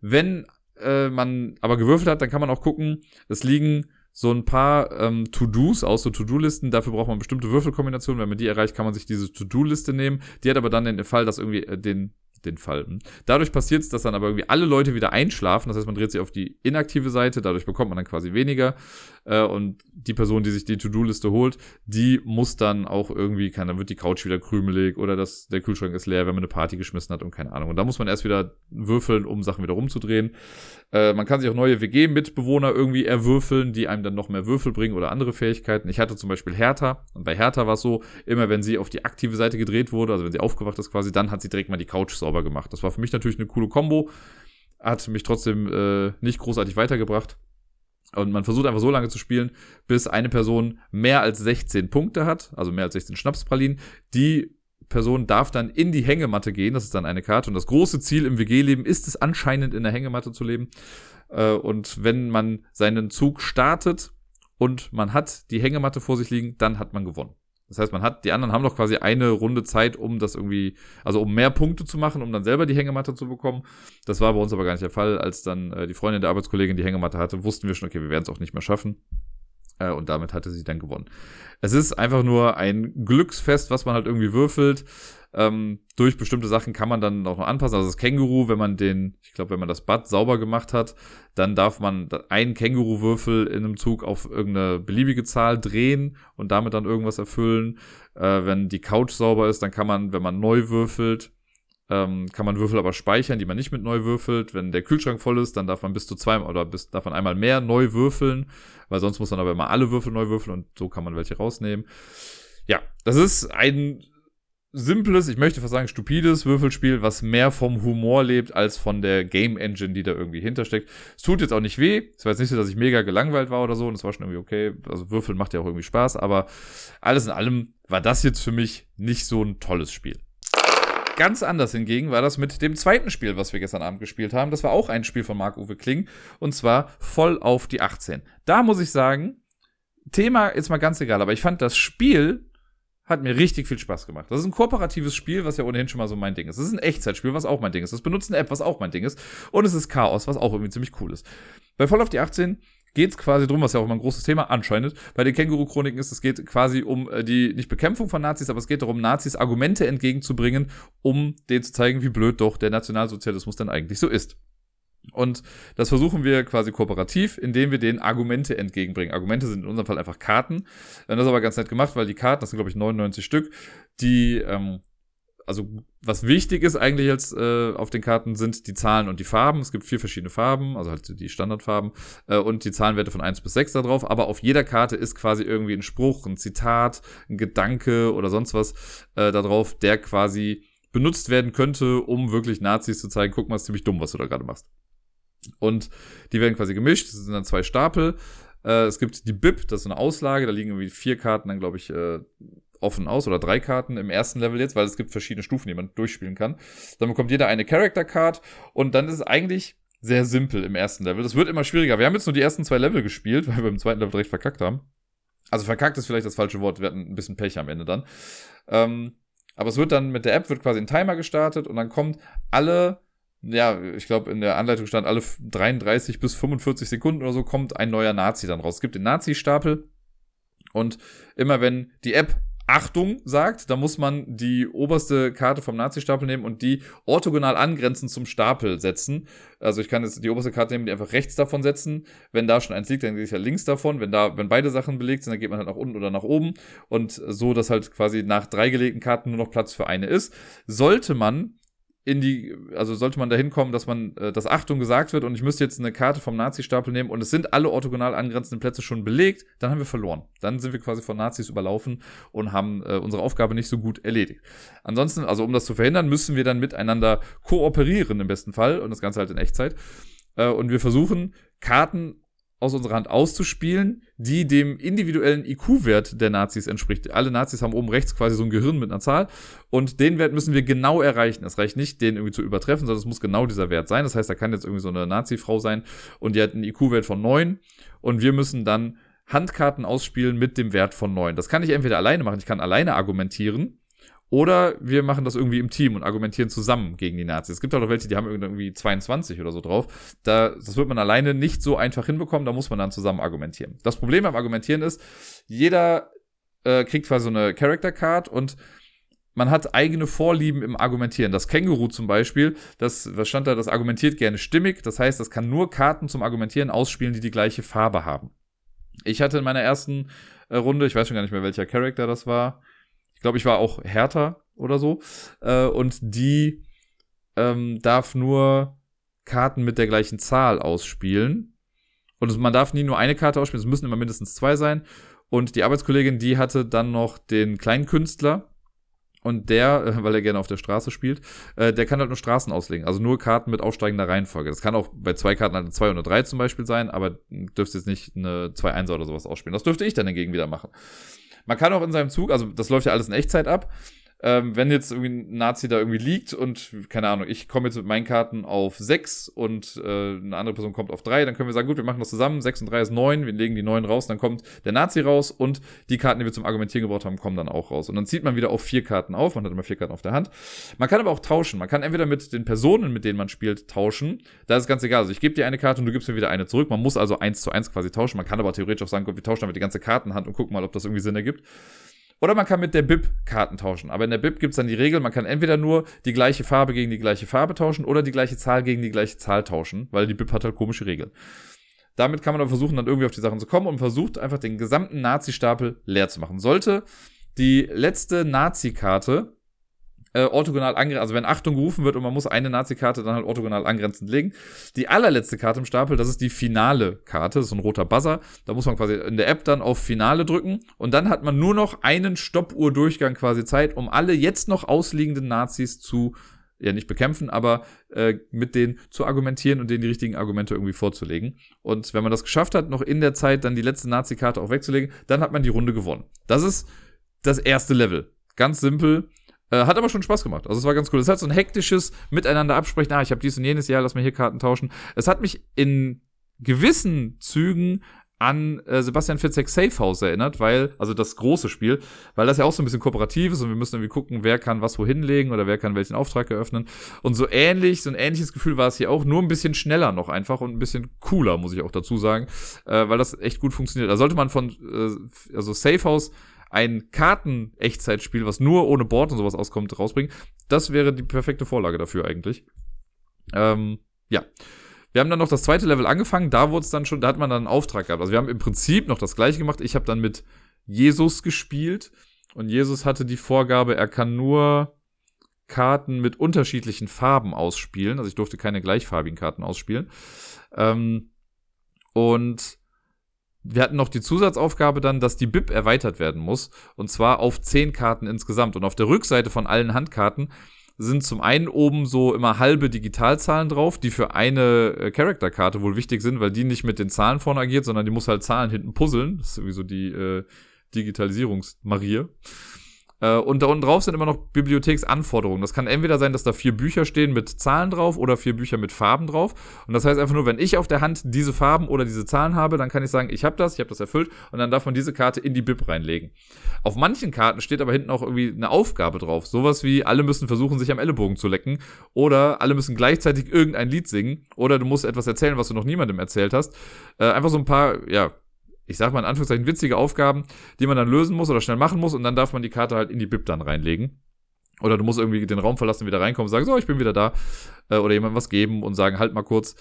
Wenn äh, man aber gewürfelt hat, dann kann man auch gucken, es liegen so ein paar ähm, To-Dos aus, so To-Do-Listen. Dafür braucht man bestimmte Würfelkombinationen. Wenn man die erreicht, kann man sich diese To-Do-Liste nehmen. Die hat aber dann den Fall, dass irgendwie äh, den den Fall. Dadurch passiert es, dass dann aber irgendwie alle Leute wieder einschlafen. Das heißt, man dreht sich auf die inaktive Seite, dadurch bekommt man dann quasi weniger. Äh, und die Person, die sich die To-Do-Liste holt, die muss dann auch irgendwie, kann, dann wird die Couch wieder krümelig oder das, der Kühlschrank ist leer, wenn man eine Party geschmissen hat und keine Ahnung. Und da muss man erst wieder würfeln, um Sachen wieder rumzudrehen. Äh, man kann sich auch neue WG-Mitbewohner irgendwie erwürfeln, die einem dann noch mehr Würfel bringen oder andere Fähigkeiten. Ich hatte zum Beispiel Hertha und bei Hertha war es so, immer wenn sie auf die aktive Seite gedreht wurde, also wenn sie aufgewacht ist quasi, dann hat sie direkt mal die Couch sauber gemacht. Das war für mich natürlich eine coole Kombo, hat mich trotzdem äh, nicht großartig weitergebracht. Und man versucht einfach so lange zu spielen, bis eine Person mehr als 16 Punkte hat, also mehr als 16 Schnapspralinen. Die Person darf dann in die Hängematte gehen, das ist dann eine Karte. Und das große Ziel im WG-Leben ist es anscheinend, in der Hängematte zu leben. Äh, und wenn man seinen Zug startet und man hat die Hängematte vor sich liegen, dann hat man gewonnen. Das heißt, man hat, die anderen haben doch quasi eine Runde Zeit, um das irgendwie, also um mehr Punkte zu machen, um dann selber die Hängematte zu bekommen. Das war bei uns aber gar nicht der Fall. Als dann äh, die Freundin der Arbeitskollegin die Hängematte hatte, wussten wir schon, okay, wir werden es auch nicht mehr schaffen. Äh, und damit hatte sie dann gewonnen. Es ist einfach nur ein Glücksfest, was man halt irgendwie würfelt. Ähm, durch bestimmte Sachen kann man dann auch noch anpassen. Also das Känguru, wenn man den, ich glaube, wenn man das Bad sauber gemacht hat, dann darf man einen Känguruwürfel in einem Zug auf irgendeine beliebige Zahl drehen und damit dann irgendwas erfüllen. Äh, wenn die Couch sauber ist, dann kann man, wenn man neu würfelt, ähm, kann man Würfel aber speichern, die man nicht mit neu würfelt. Wenn der Kühlschrank voll ist, dann darf man bis zu zwei oder bis, darf man einmal mehr neu würfeln, weil sonst muss man aber immer alle Würfel neu würfeln und so kann man welche rausnehmen. Ja, das ist ein simples, ich möchte fast sagen stupides Würfelspiel, was mehr vom Humor lebt als von der Game Engine, die da irgendwie hintersteckt. Es tut jetzt auch nicht weh. Es war jetzt nicht so, dass ich mega gelangweilt war oder so und es war schon irgendwie okay. Also Würfeln macht ja auch irgendwie Spaß, aber alles in allem war das jetzt für mich nicht so ein tolles Spiel. Ganz anders hingegen war das mit dem zweiten Spiel, was wir gestern Abend gespielt haben. Das war auch ein Spiel von Marc-Uwe Kling und zwar voll auf die 18. Da muss ich sagen, Thema ist mal ganz egal, aber ich fand das Spiel hat mir richtig viel Spaß gemacht. Das ist ein kooperatives Spiel, was ja ohnehin schon mal so mein Ding ist. Das ist ein Echtzeitspiel, was auch mein Ding ist. Das benutzt eine App, was auch mein Ding ist. Und es ist Chaos, was auch irgendwie ziemlich cool ist. Bei Voll auf die 18 geht es quasi drum, was ja auch immer ein großes Thema anscheinend bei den Känguru-Chroniken ist, es geht quasi um äh, die, nicht Bekämpfung von Nazis, aber es geht darum, Nazis Argumente entgegenzubringen, um denen zu zeigen, wie blöd doch der Nationalsozialismus denn eigentlich so ist. Und das versuchen wir quasi kooperativ, indem wir denen Argumente entgegenbringen. Argumente sind in unserem Fall einfach Karten. Das ist aber ganz nett gemacht, weil die Karten, das sind glaube ich 99 Stück, die ähm, also was wichtig ist eigentlich als äh, auf den Karten sind die Zahlen und die Farben. Es gibt vier verschiedene Farben, also halt die Standardfarben äh, und die Zahlenwerte von 1 bis 6 da drauf. Aber auf jeder Karte ist quasi irgendwie ein Spruch, ein Zitat, ein Gedanke oder sonst was äh, da drauf, der quasi benutzt werden könnte, um wirklich Nazis zu zeigen, guck mal, ist ziemlich dumm, was du da gerade machst. Und die werden quasi gemischt, das sind dann zwei Stapel. Äh, es gibt die BIP, das ist eine Auslage, da liegen irgendwie vier Karten dann, glaube ich, äh, offen aus oder drei Karten im ersten Level jetzt, weil es gibt verschiedene Stufen, die man durchspielen kann. Dann bekommt jeder eine Character Card und dann ist es eigentlich sehr simpel im ersten Level. Das wird immer schwieriger. Wir haben jetzt nur die ersten zwei Level gespielt, weil wir im zweiten Level direkt verkackt haben. Also verkackt ist vielleicht das falsche Wort. Wir hatten ein bisschen Pech am Ende dann. Ähm, aber es wird dann mit der App wird quasi ein Timer gestartet und dann kommt alle ja, ich glaube, in der Anleitung stand, alle 33 bis 45 Sekunden oder so kommt ein neuer Nazi dann raus. Es gibt den Nazi-Stapel und immer wenn die App Achtung sagt, da muss man die oberste Karte vom Nazi-Stapel nehmen und die orthogonal angrenzend zum Stapel setzen. Also ich kann jetzt die oberste Karte nehmen, die einfach rechts davon setzen. Wenn da schon eins liegt, dann gehe ich ja links davon. Wenn da, wenn beide Sachen belegt sind, dann geht man halt nach unten oder nach oben. Und so, dass halt quasi nach drei gelegten Karten nur noch Platz für eine ist. Sollte man in die, also sollte man dahin kommen, dass man, äh, dass Achtung gesagt wird und ich müsste jetzt eine Karte vom Nazi-Stapel nehmen und es sind alle orthogonal angrenzenden Plätze schon belegt, dann haben wir verloren. Dann sind wir quasi von Nazis überlaufen und haben äh, unsere Aufgabe nicht so gut erledigt. Ansonsten, also um das zu verhindern, müssen wir dann miteinander kooperieren im besten Fall und das Ganze halt in Echtzeit. Äh, und wir versuchen, Karten aus unserer Hand auszuspielen, die dem individuellen IQ-Wert der Nazis entspricht. Alle Nazis haben oben rechts quasi so ein Gehirn mit einer Zahl und den Wert müssen wir genau erreichen. Es reicht nicht, den irgendwie zu übertreffen, sondern es muss genau dieser Wert sein. Das heißt, da kann jetzt irgendwie so eine Nazi-Frau sein und die hat einen IQ-Wert von neun und wir müssen dann Handkarten ausspielen mit dem Wert von neun. Das kann ich entweder alleine machen, ich kann alleine argumentieren oder wir machen das irgendwie im Team und argumentieren zusammen gegen die Nazis. Es gibt auch noch welche, die haben irgendwie 22 oder so drauf. Da, das wird man alleine nicht so einfach hinbekommen, da muss man dann zusammen argumentieren. Das Problem beim Argumentieren ist, jeder äh, kriegt quasi so eine Character Card und man hat eigene Vorlieben im Argumentieren. Das Känguru zum Beispiel, das, was stand da, das argumentiert gerne stimmig. Das heißt, das kann nur Karten zum Argumentieren ausspielen, die die gleiche Farbe haben. Ich hatte in meiner ersten äh, Runde, ich weiß schon gar nicht mehr, welcher Charakter das war, ich glaube, ich war auch härter oder so. Äh, und die ähm, darf nur Karten mit der gleichen Zahl ausspielen. Und man darf nie nur eine Karte ausspielen, es müssen immer mindestens zwei sein. Und die Arbeitskollegin, die hatte dann noch den kleinen Künstler. Und der, weil er gerne auf der Straße spielt, äh, der kann halt nur Straßen auslegen. Also nur Karten mit aufsteigender Reihenfolge. Das kann auch bei zwei Karten halt eine 2 und eine 3 zum Beispiel sein, aber dürfte jetzt nicht eine 2 1 oder sowas ausspielen. Das dürfte ich dann hingegen wieder machen. Man kann auch in seinem Zug, also das läuft ja alles in Echtzeit ab, ähm, wenn jetzt irgendwie ein Nazi da irgendwie liegt und, keine Ahnung, ich komme jetzt mit meinen Karten auf 6 und äh, eine andere Person kommt auf 3, dann können wir sagen, gut, wir machen das zusammen, 6 und 3 ist 9, wir legen die 9 raus, dann kommt der Nazi raus und die Karten, die wir zum Argumentieren gebraucht haben, kommen dann auch raus. Und dann zieht man wieder auf vier Karten auf, man hat immer vier Karten auf der Hand. Man kann aber auch tauschen, man kann entweder mit den Personen, mit denen man spielt, tauschen, da ist ganz egal, also ich gebe dir eine Karte und du gibst mir wieder eine zurück, man muss also eins zu eins quasi tauschen, man kann aber theoretisch auch sagen, gut, wir tauschen damit die ganze Kartenhand und gucken mal, ob das irgendwie Sinn ergibt. Oder man kann mit der BIP Karten tauschen. Aber in der BIP gibt es dann die Regel, man kann entweder nur die gleiche Farbe gegen die gleiche Farbe tauschen oder die gleiche Zahl gegen die gleiche Zahl tauschen, weil die BIP hat halt komische Regeln. Damit kann man aber versuchen, dann irgendwie auf die Sachen zu kommen und versucht einfach den gesamten Nazi-Stapel leer zu machen. Sollte die letzte Nazi-Karte äh, orthogonal angrenzend, also wenn Achtung gerufen wird und man muss eine Nazi-Karte dann halt orthogonal angrenzend legen. Die allerletzte Karte im Stapel, das ist die finale Karte, das ist so ein roter Buzzer. Da muss man quasi in der App dann auf Finale drücken und dann hat man nur noch einen Stoppuhr-Durchgang quasi Zeit, um alle jetzt noch ausliegenden Nazis zu ja nicht bekämpfen, aber äh, mit denen zu argumentieren und denen die richtigen Argumente irgendwie vorzulegen. Und wenn man das geschafft hat, noch in der Zeit dann die letzte Nazi-Karte auch wegzulegen, dann hat man die Runde gewonnen. Das ist das erste Level. Ganz simpel. Äh, hat aber schon Spaß gemacht. Also es war ganz cool. Es hat so ein hektisches Miteinander absprechen. Ah, ich habe dies und jenes Jahr, lass mal hier Karten tauschen. Es hat mich in gewissen Zügen an äh, Sebastian Fitzek Safe House erinnert, weil, also das große Spiel, weil das ja auch so ein bisschen kooperativ ist und wir müssen irgendwie gucken, wer kann was wohin legen oder wer kann welchen Auftrag eröffnen. Und so ähnlich, so ein ähnliches Gefühl war es hier auch, nur ein bisschen schneller noch einfach und ein bisschen cooler, muss ich auch dazu sagen, äh, weil das echt gut funktioniert. Da sollte man von, äh, also Safe House ein Karten-Echtzeitspiel, was nur ohne Board und sowas auskommt, rausbringen. Das wäre die perfekte Vorlage dafür eigentlich. Ähm, ja. Wir haben dann noch das zweite Level angefangen, da wurde es dann schon, da hat man dann einen Auftrag gehabt. Also wir haben im Prinzip noch das gleiche gemacht. Ich habe dann mit Jesus gespielt und Jesus hatte die Vorgabe, er kann nur Karten mit unterschiedlichen Farben ausspielen. Also ich durfte keine gleichfarbigen Karten ausspielen. Ähm, und wir hatten noch die Zusatzaufgabe dann, dass die BIP erweitert werden muss. Und zwar auf zehn Karten insgesamt. Und auf der Rückseite von allen Handkarten sind zum einen oben so immer halbe Digitalzahlen drauf, die für eine äh, Charakterkarte wohl wichtig sind, weil die nicht mit den Zahlen vorne agiert, sondern die muss halt Zahlen hinten puzzeln. Das ist sowieso die äh, Digitalisierungsmarie. Äh, und da unten drauf sind immer noch Bibliotheksanforderungen. Das kann entweder sein, dass da vier Bücher stehen mit Zahlen drauf oder vier Bücher mit Farben drauf. Und das heißt einfach nur, wenn ich auf der Hand diese Farben oder diese Zahlen habe, dann kann ich sagen, ich habe das, ich habe das erfüllt und dann darf man diese Karte in die Bib reinlegen. Auf manchen Karten steht aber hinten auch irgendwie eine Aufgabe drauf. Sowas wie, alle müssen versuchen, sich am Ellenbogen zu lecken oder alle müssen gleichzeitig irgendein Lied singen oder du musst etwas erzählen, was du noch niemandem erzählt hast. Äh, einfach so ein paar, ja, ich sag mal in Anführungszeichen, witzige Aufgaben, die man dann lösen muss oder schnell machen muss und dann darf man die Karte halt in die Bib dann reinlegen. Oder du musst irgendwie den Raum verlassen, wieder reinkommen sagen, so, ich bin wieder da. Äh, oder jemandem was geben und sagen, halt mal kurz.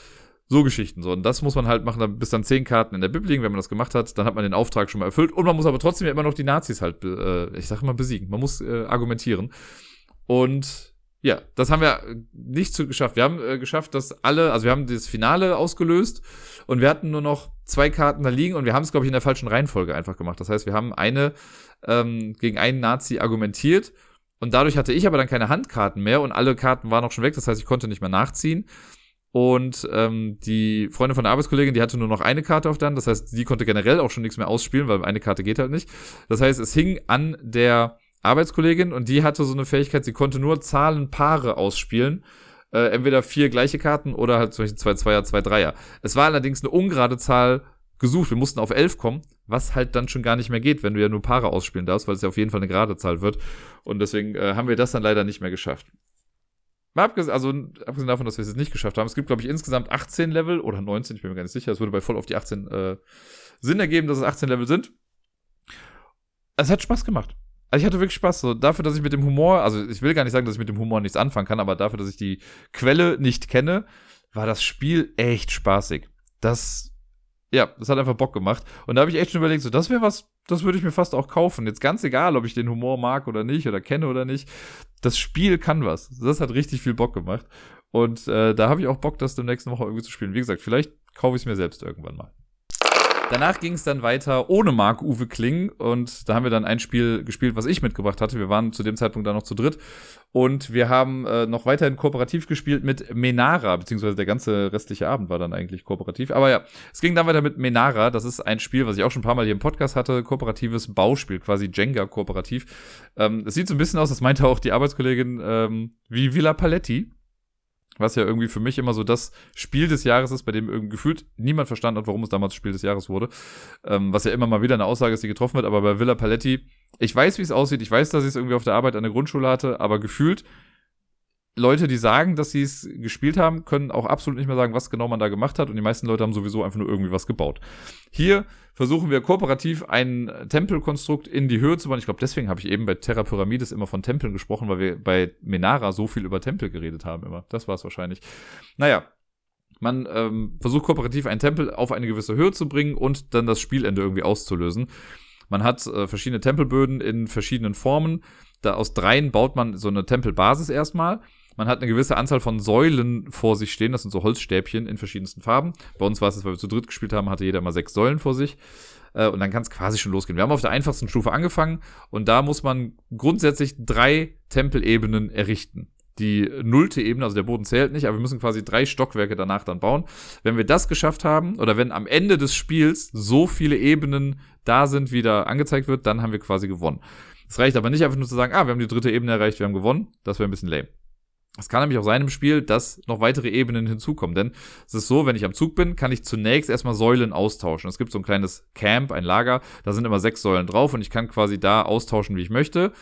So Geschichten. So. Und das muss man halt machen, bis dann zehn Karten in der Bib liegen. Wenn man das gemacht hat, dann hat man den Auftrag schon mal erfüllt. Und man muss aber trotzdem ja immer noch die Nazis halt, äh, ich sag mal, besiegen. Man muss äh, argumentieren. Und ja, das haben wir nicht so geschafft. Wir haben äh, geschafft, dass alle, also wir haben das Finale ausgelöst und wir hatten nur noch zwei Karten da liegen und wir haben es, glaube ich, in der falschen Reihenfolge einfach gemacht. Das heißt, wir haben eine ähm, gegen einen Nazi argumentiert und dadurch hatte ich aber dann keine Handkarten mehr und alle Karten waren auch schon weg. Das heißt, ich konnte nicht mehr nachziehen. Und ähm, die Freundin von der Arbeitskollegin, die hatte nur noch eine Karte auf Hand. Das heißt, die konnte generell auch schon nichts mehr ausspielen, weil eine Karte geht halt nicht. Das heißt, es hing an der Arbeitskollegin und die hatte so eine Fähigkeit, sie konnte nur Zahlenpaare ausspielen. Äh, entweder vier gleiche Karten oder halt zum Beispiel zwei Zweier, zwei Dreier. Es war allerdings eine ungerade Zahl gesucht. Wir mussten auf elf kommen, was halt dann schon gar nicht mehr geht, wenn du ja nur Paare ausspielen darfst, weil es ja auf jeden Fall eine gerade Zahl wird. Und deswegen äh, haben wir das dann leider nicht mehr geschafft. Mal abgesehen, also abgesehen davon, dass wir es jetzt nicht geschafft haben, es gibt, glaube ich, insgesamt 18 Level oder 19, ich bin mir gar nicht sicher. Es würde bei voll auf die 18 äh, Sinn ergeben, dass es 18 Level sind. Es hat Spaß gemacht. Also ich hatte wirklich Spaß. So dafür, dass ich mit dem Humor, also ich will gar nicht sagen, dass ich mit dem Humor nichts anfangen kann, aber dafür, dass ich die Quelle nicht kenne, war das Spiel echt spaßig. Das, ja, das hat einfach Bock gemacht. Und da habe ich echt schon überlegt, so, das wäre was, das würde ich mir fast auch kaufen. Jetzt ganz egal, ob ich den Humor mag oder nicht oder kenne oder nicht. Das Spiel kann was. Das hat richtig viel Bock gemacht. Und äh, da habe ich auch Bock, das demnächst Woche irgendwie zu spielen. Wie gesagt, vielleicht kaufe ich es mir selbst irgendwann mal. Danach ging es dann weiter ohne Marc-Uwe Kling und da haben wir dann ein Spiel gespielt, was ich mitgebracht hatte. Wir waren zu dem Zeitpunkt dann noch zu dritt und wir haben äh, noch weiterhin kooperativ gespielt mit Menara, beziehungsweise der ganze restliche Abend war dann eigentlich kooperativ. Aber ja, es ging dann weiter mit Menara. Das ist ein Spiel, was ich auch schon ein paar Mal hier im Podcast hatte, kooperatives Bauspiel, quasi Jenga kooperativ. Ähm, es sieht so ein bisschen aus, das meinte auch die Arbeitskollegin, ähm, wie Villa Paletti was ja irgendwie für mich immer so das Spiel des Jahres ist, bei dem irgendwie gefühlt niemand verstanden hat, warum es damals Spiel des Jahres wurde. Ähm, was ja immer mal wieder eine Aussage ist, die getroffen wird, aber bei Villa Paletti, ich weiß, wie es aussieht, ich weiß, dass ich es irgendwie auf der Arbeit an der Grundschule hatte, aber gefühlt Leute, die sagen, dass sie es gespielt haben, können auch absolut nicht mehr sagen, was genau man da gemacht hat. Und die meisten Leute haben sowieso einfach nur irgendwie was gebaut. Hier versuchen wir kooperativ ein Tempelkonstrukt in die Höhe zu bauen. Ich glaube, deswegen habe ich eben bei Terra Pyramides immer von Tempeln gesprochen, weil wir bei Menara so viel über Tempel geredet haben immer. Das war es wahrscheinlich. Naja, man ähm, versucht kooperativ einen Tempel auf eine gewisse Höhe zu bringen und dann das Spielende irgendwie auszulösen. Man hat äh, verschiedene Tempelböden in verschiedenen Formen Da aus dreien baut man so eine Tempelbasis erstmal. Man hat eine gewisse Anzahl von Säulen vor sich stehen. Das sind so Holzstäbchen in verschiedensten Farben. Bei uns war es, weil wir zu dritt gespielt haben, hatte jeder immer sechs Säulen vor sich. Äh, und dann kann es quasi schon losgehen. Wir haben auf der einfachsten Stufe angefangen und da muss man grundsätzlich drei Tempelebenen errichten. Die nullte Ebene, also der Boden zählt nicht, aber wir müssen quasi drei Stockwerke danach dann bauen. Wenn wir das geschafft haben, oder wenn am Ende des Spiels so viele Ebenen da sind, wie da angezeigt wird, dann haben wir quasi gewonnen. Es reicht aber nicht einfach nur zu sagen, ah, wir haben die dritte Ebene erreicht, wir haben gewonnen. Das wäre ein bisschen lame. Es kann nämlich auch sein im Spiel, dass noch weitere Ebenen hinzukommen. Denn es ist so, wenn ich am Zug bin, kann ich zunächst erstmal Säulen austauschen. Es gibt so ein kleines Camp, ein Lager, da sind immer sechs Säulen drauf und ich kann quasi da austauschen, wie ich möchte.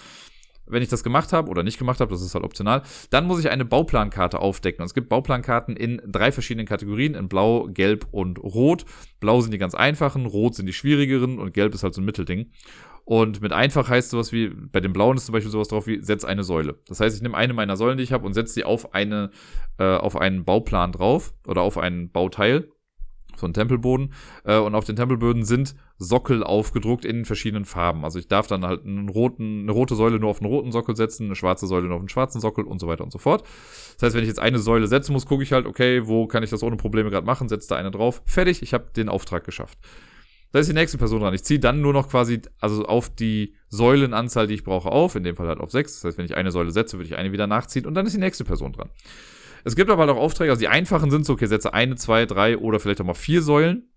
Wenn ich das gemacht habe oder nicht gemacht habe, das ist halt optional, dann muss ich eine Bauplankarte aufdecken. Und es gibt Bauplankarten in drei verschiedenen Kategorien, in Blau, Gelb und Rot. Blau sind die ganz einfachen, Rot sind die schwierigeren und Gelb ist halt so ein Mittelding. Und mit einfach heißt sowas wie, bei den blauen ist zum Beispiel sowas drauf wie, setz eine Säule. Das heißt, ich nehme eine meiner Säulen, die ich habe, und setze sie auf eine, äh, auf einen Bauplan drauf oder auf einen Bauteil, so einen Tempelboden. Äh, und auf den Tempelböden sind Sockel aufgedruckt in verschiedenen Farben. Also ich darf dann halt einen roten, eine rote Säule nur auf einen roten Sockel setzen, eine schwarze Säule nur auf einen schwarzen Sockel und so weiter und so fort. Das heißt, wenn ich jetzt eine Säule setzen muss, gucke ich halt, okay, wo kann ich das ohne Probleme gerade machen, setze da eine drauf. Fertig, ich habe den Auftrag geschafft. Da ist die nächste Person dran. Ich ziehe dann nur noch quasi, also auf die Säulenanzahl, die ich brauche, auf. In dem Fall halt auf sechs. Das heißt, wenn ich eine Säule setze, würde ich eine wieder nachziehen und dann ist die nächste Person dran. Es gibt aber halt auch Aufträge, also die einfachen sind so, okay, setze eine, zwei, drei oder vielleicht auch mal vier Säulen.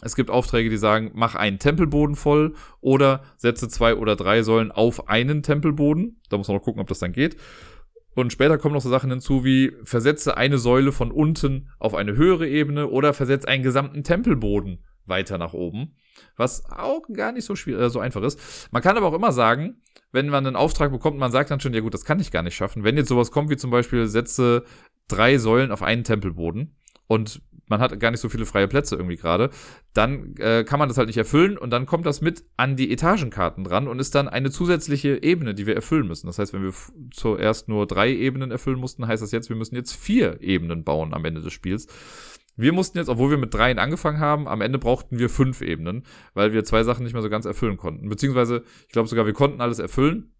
Es gibt Aufträge, die sagen, mach einen Tempelboden voll oder setze zwei oder drei Säulen auf einen Tempelboden. Da muss man noch gucken, ob das dann geht. Und später kommen noch so Sachen hinzu wie versetze eine Säule von unten auf eine höhere Ebene oder versetze einen gesamten Tempelboden weiter nach oben. Was auch gar nicht so, schwierig, äh, so einfach ist. Man kann aber auch immer sagen, wenn man einen Auftrag bekommt, man sagt dann schon, ja gut, das kann ich gar nicht schaffen. Wenn jetzt sowas kommt wie zum Beispiel, setze drei Säulen auf einen Tempelboden und man hat gar nicht so viele freie Plätze irgendwie gerade, dann äh, kann man das halt nicht erfüllen und dann kommt das mit an die Etagenkarten dran und ist dann eine zusätzliche Ebene, die wir erfüllen müssen. Das heißt, wenn wir zuerst nur drei Ebenen erfüllen mussten, heißt das jetzt, wir müssen jetzt vier Ebenen bauen am Ende des Spiels. Wir mussten jetzt, obwohl wir mit dreien angefangen haben, am Ende brauchten wir fünf Ebenen, weil wir zwei Sachen nicht mehr so ganz erfüllen konnten. Beziehungsweise, ich glaube sogar, wir konnten alles erfüllen.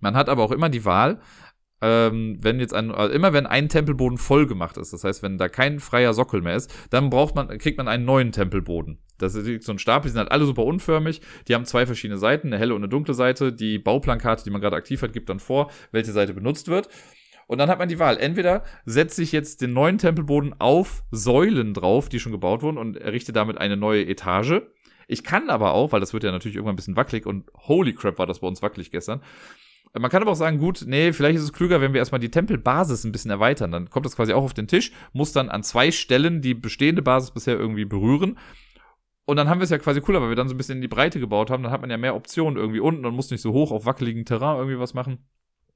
Man hat aber auch immer die Wahl, ähm, wenn jetzt ein, also immer wenn ein Tempelboden voll gemacht ist, das heißt, wenn da kein freier Sockel mehr ist, dann braucht man, kriegt man einen neuen Tempelboden. Das ist so ein Stapel, die sind halt alle super unförmig. Die haben zwei verschiedene Seiten, eine helle und eine dunkle Seite. Die Bauplankarte, die man gerade aktiv hat, gibt dann vor, welche Seite benutzt wird. Und dann hat man die Wahl. Entweder setze ich jetzt den neuen Tempelboden auf Säulen drauf, die schon gebaut wurden, und errichte damit eine neue Etage. Ich kann aber auch, weil das wird ja natürlich irgendwann ein bisschen wackelig und holy crap war das bei uns wackelig gestern. Man kann aber auch sagen, gut, nee, vielleicht ist es klüger, wenn wir erstmal die Tempelbasis ein bisschen erweitern. Dann kommt das quasi auch auf den Tisch, muss dann an zwei Stellen die bestehende Basis bisher irgendwie berühren. Und dann haben wir es ja quasi cooler, weil wir dann so ein bisschen in die Breite gebaut haben. Dann hat man ja mehr Optionen irgendwie unten und muss nicht so hoch auf wackeligen Terrain irgendwie was machen.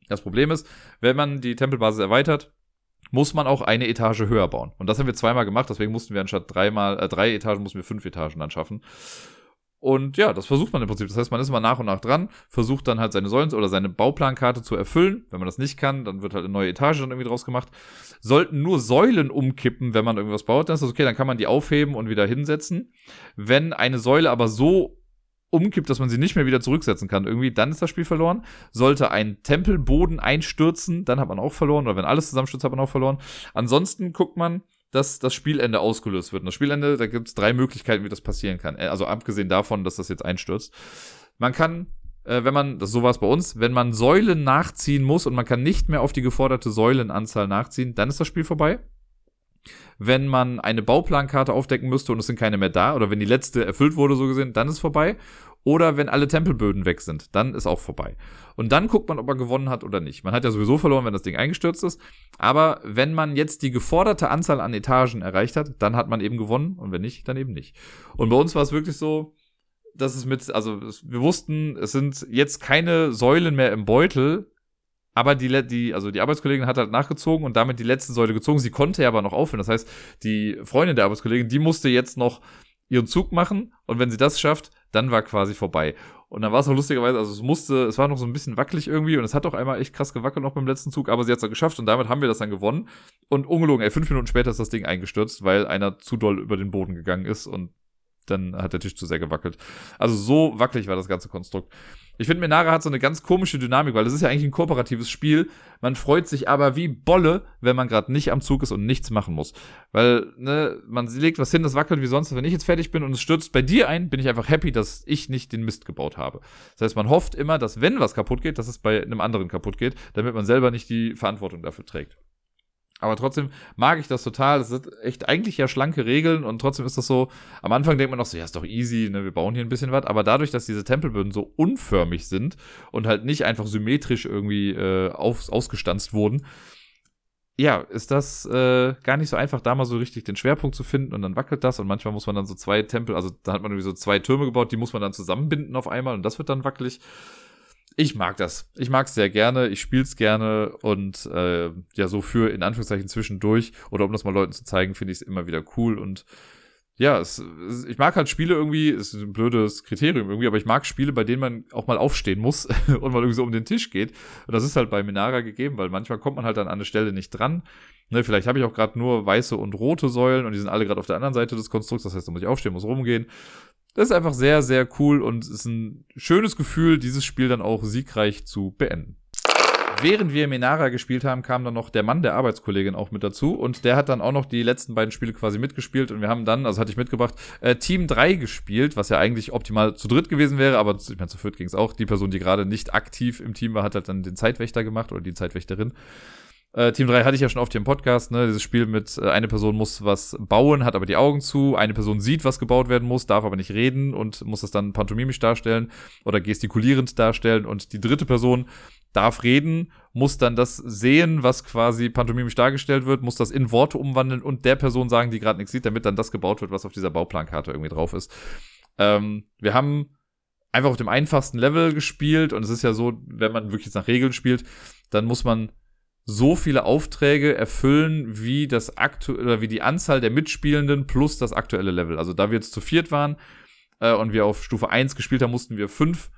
Das Problem ist, wenn man die Tempelbasis erweitert, muss man auch eine Etage höher bauen. Und das haben wir zweimal gemacht, deswegen mussten wir anstatt dreimal, äh, drei Etagen, mussten wir fünf Etagen dann schaffen. Und ja, das versucht man im Prinzip. Das heißt, man ist mal nach und nach dran, versucht dann halt seine Säulen oder seine Bauplankarte zu erfüllen. Wenn man das nicht kann, dann wird halt eine neue Etage dann irgendwie draus gemacht. Sollten nur Säulen umkippen, wenn man irgendwas baut, dann ist das okay, dann kann man die aufheben und wieder hinsetzen. Wenn eine Säule aber so umkippt, dass man sie nicht mehr wieder zurücksetzen kann, irgendwie, dann ist das Spiel verloren. Sollte ein Tempelboden einstürzen, dann hat man auch verloren. Oder wenn alles zusammenstürzt, hat man auch verloren. Ansonsten guckt man, dass das Spielende ausgelöst wird. Und das Spielende, da gibt es drei Möglichkeiten, wie das passieren kann. Äh, also abgesehen davon, dass das jetzt einstürzt. Man kann, äh, wenn man, das so war es bei uns, wenn man Säulen nachziehen muss und man kann nicht mehr auf die geforderte Säulenanzahl nachziehen, dann ist das Spiel vorbei wenn man eine Bauplankarte aufdecken müsste und es sind keine mehr da, oder wenn die letzte erfüllt wurde, so gesehen, dann ist vorbei. Oder wenn alle Tempelböden weg sind, dann ist auch vorbei. Und dann guckt man, ob er gewonnen hat oder nicht. Man hat ja sowieso verloren, wenn das Ding eingestürzt ist. Aber wenn man jetzt die geforderte Anzahl an Etagen erreicht hat, dann hat man eben gewonnen. Und wenn nicht, dann eben nicht. Und bei uns war es wirklich so, dass es mit, also wir wussten, es sind jetzt keine Säulen mehr im Beutel, aber die, die, also die Arbeitskollegin hat halt nachgezogen und damit die letzte Säule gezogen. Sie konnte ja aber noch aufhören. Das heißt, die Freundin der Arbeitskollegin, die musste jetzt noch ihren Zug machen und wenn sie das schafft, dann war quasi vorbei. Und dann war es auch lustigerweise, also es musste, es war noch so ein bisschen wackelig irgendwie und es hat auch einmal echt krass gewackelt noch beim letzten Zug, aber sie hat es geschafft und damit haben wir das dann gewonnen. Und ungelogen, ey, fünf Minuten später ist das Ding eingestürzt, weil einer zu doll über den Boden gegangen ist und dann hat der Tisch zu sehr gewackelt. Also so wackelig war das ganze Konstrukt. Ich finde, Minara hat so eine ganz komische Dynamik, weil das ist ja eigentlich ein kooperatives Spiel. Man freut sich aber wie Bolle, wenn man gerade nicht am Zug ist und nichts machen muss. Weil, ne, man legt was hin, das wackelt wie sonst. Wenn ich jetzt fertig bin und es stürzt bei dir ein, bin ich einfach happy, dass ich nicht den Mist gebaut habe. Das heißt, man hofft immer, dass wenn was kaputt geht, dass es bei einem anderen kaputt geht, damit man selber nicht die Verantwortung dafür trägt. Aber trotzdem mag ich das total. Das sind echt eigentlich ja schlanke Regeln und trotzdem ist das so, am Anfang denkt man noch so, ja, ist doch easy, ne, wir bauen hier ein bisschen was. Aber dadurch, dass diese Tempelböden so unförmig sind und halt nicht einfach symmetrisch irgendwie äh, auf, ausgestanzt wurden, ja, ist das äh, gar nicht so einfach, da mal so richtig den Schwerpunkt zu finden und dann wackelt das und manchmal muss man dann so zwei Tempel, also da hat man irgendwie so zwei Türme gebaut, die muss man dann zusammenbinden auf einmal und das wird dann wackelig ich mag das. Ich mag es sehr gerne, ich spiele es gerne und äh, ja, so für in Anführungszeichen zwischendurch oder um das mal Leuten zu zeigen, finde ich es immer wieder cool und ja, es, es, ich mag halt Spiele irgendwie, ist ein blödes Kriterium irgendwie, aber ich mag Spiele, bei denen man auch mal aufstehen muss und mal irgendwie so um den Tisch geht. Und das ist halt bei Minara gegeben, weil manchmal kommt man halt an eine Stelle nicht dran. Ne, vielleicht habe ich auch gerade nur weiße und rote Säulen und die sind alle gerade auf der anderen Seite des Konstrukts, das heißt, da muss ich aufstehen, muss rumgehen. Das ist einfach sehr, sehr cool und ist ein schönes Gefühl, dieses Spiel dann auch siegreich zu beenden. Während wir Menara gespielt haben, kam dann noch der Mann der Arbeitskollegin auch mit dazu und der hat dann auch noch die letzten beiden Spiele quasi mitgespielt und wir haben dann, also hatte ich mitgebracht, äh, Team 3 gespielt, was ja eigentlich optimal zu dritt gewesen wäre, aber ich meine, zu viert ging es auch. Die Person, die gerade nicht aktiv im Team war, hat halt dann den Zeitwächter gemacht oder die Zeitwächterin. Äh, Team 3 hatte ich ja schon oft hier im Podcast, ne? Dieses Spiel mit äh, eine Person muss was bauen, hat aber die Augen zu, eine Person sieht, was gebaut werden muss, darf aber nicht reden und muss das dann pantomimisch darstellen oder gestikulierend darstellen und die dritte Person darf reden, muss dann das sehen, was quasi pantomimisch dargestellt wird, muss das in Worte umwandeln und der Person sagen, die gerade nichts sieht, damit dann das gebaut wird, was auf dieser Bauplankarte irgendwie drauf ist. Ähm, wir haben einfach auf dem einfachsten Level gespielt und es ist ja so, wenn man wirklich jetzt nach Regeln spielt, dann muss man so viele Aufträge erfüllen, wie das aktuelle wie die Anzahl der Mitspielenden plus das aktuelle Level. Also da wir jetzt zu viert waren äh, und wir auf Stufe 1 gespielt haben, mussten wir fünf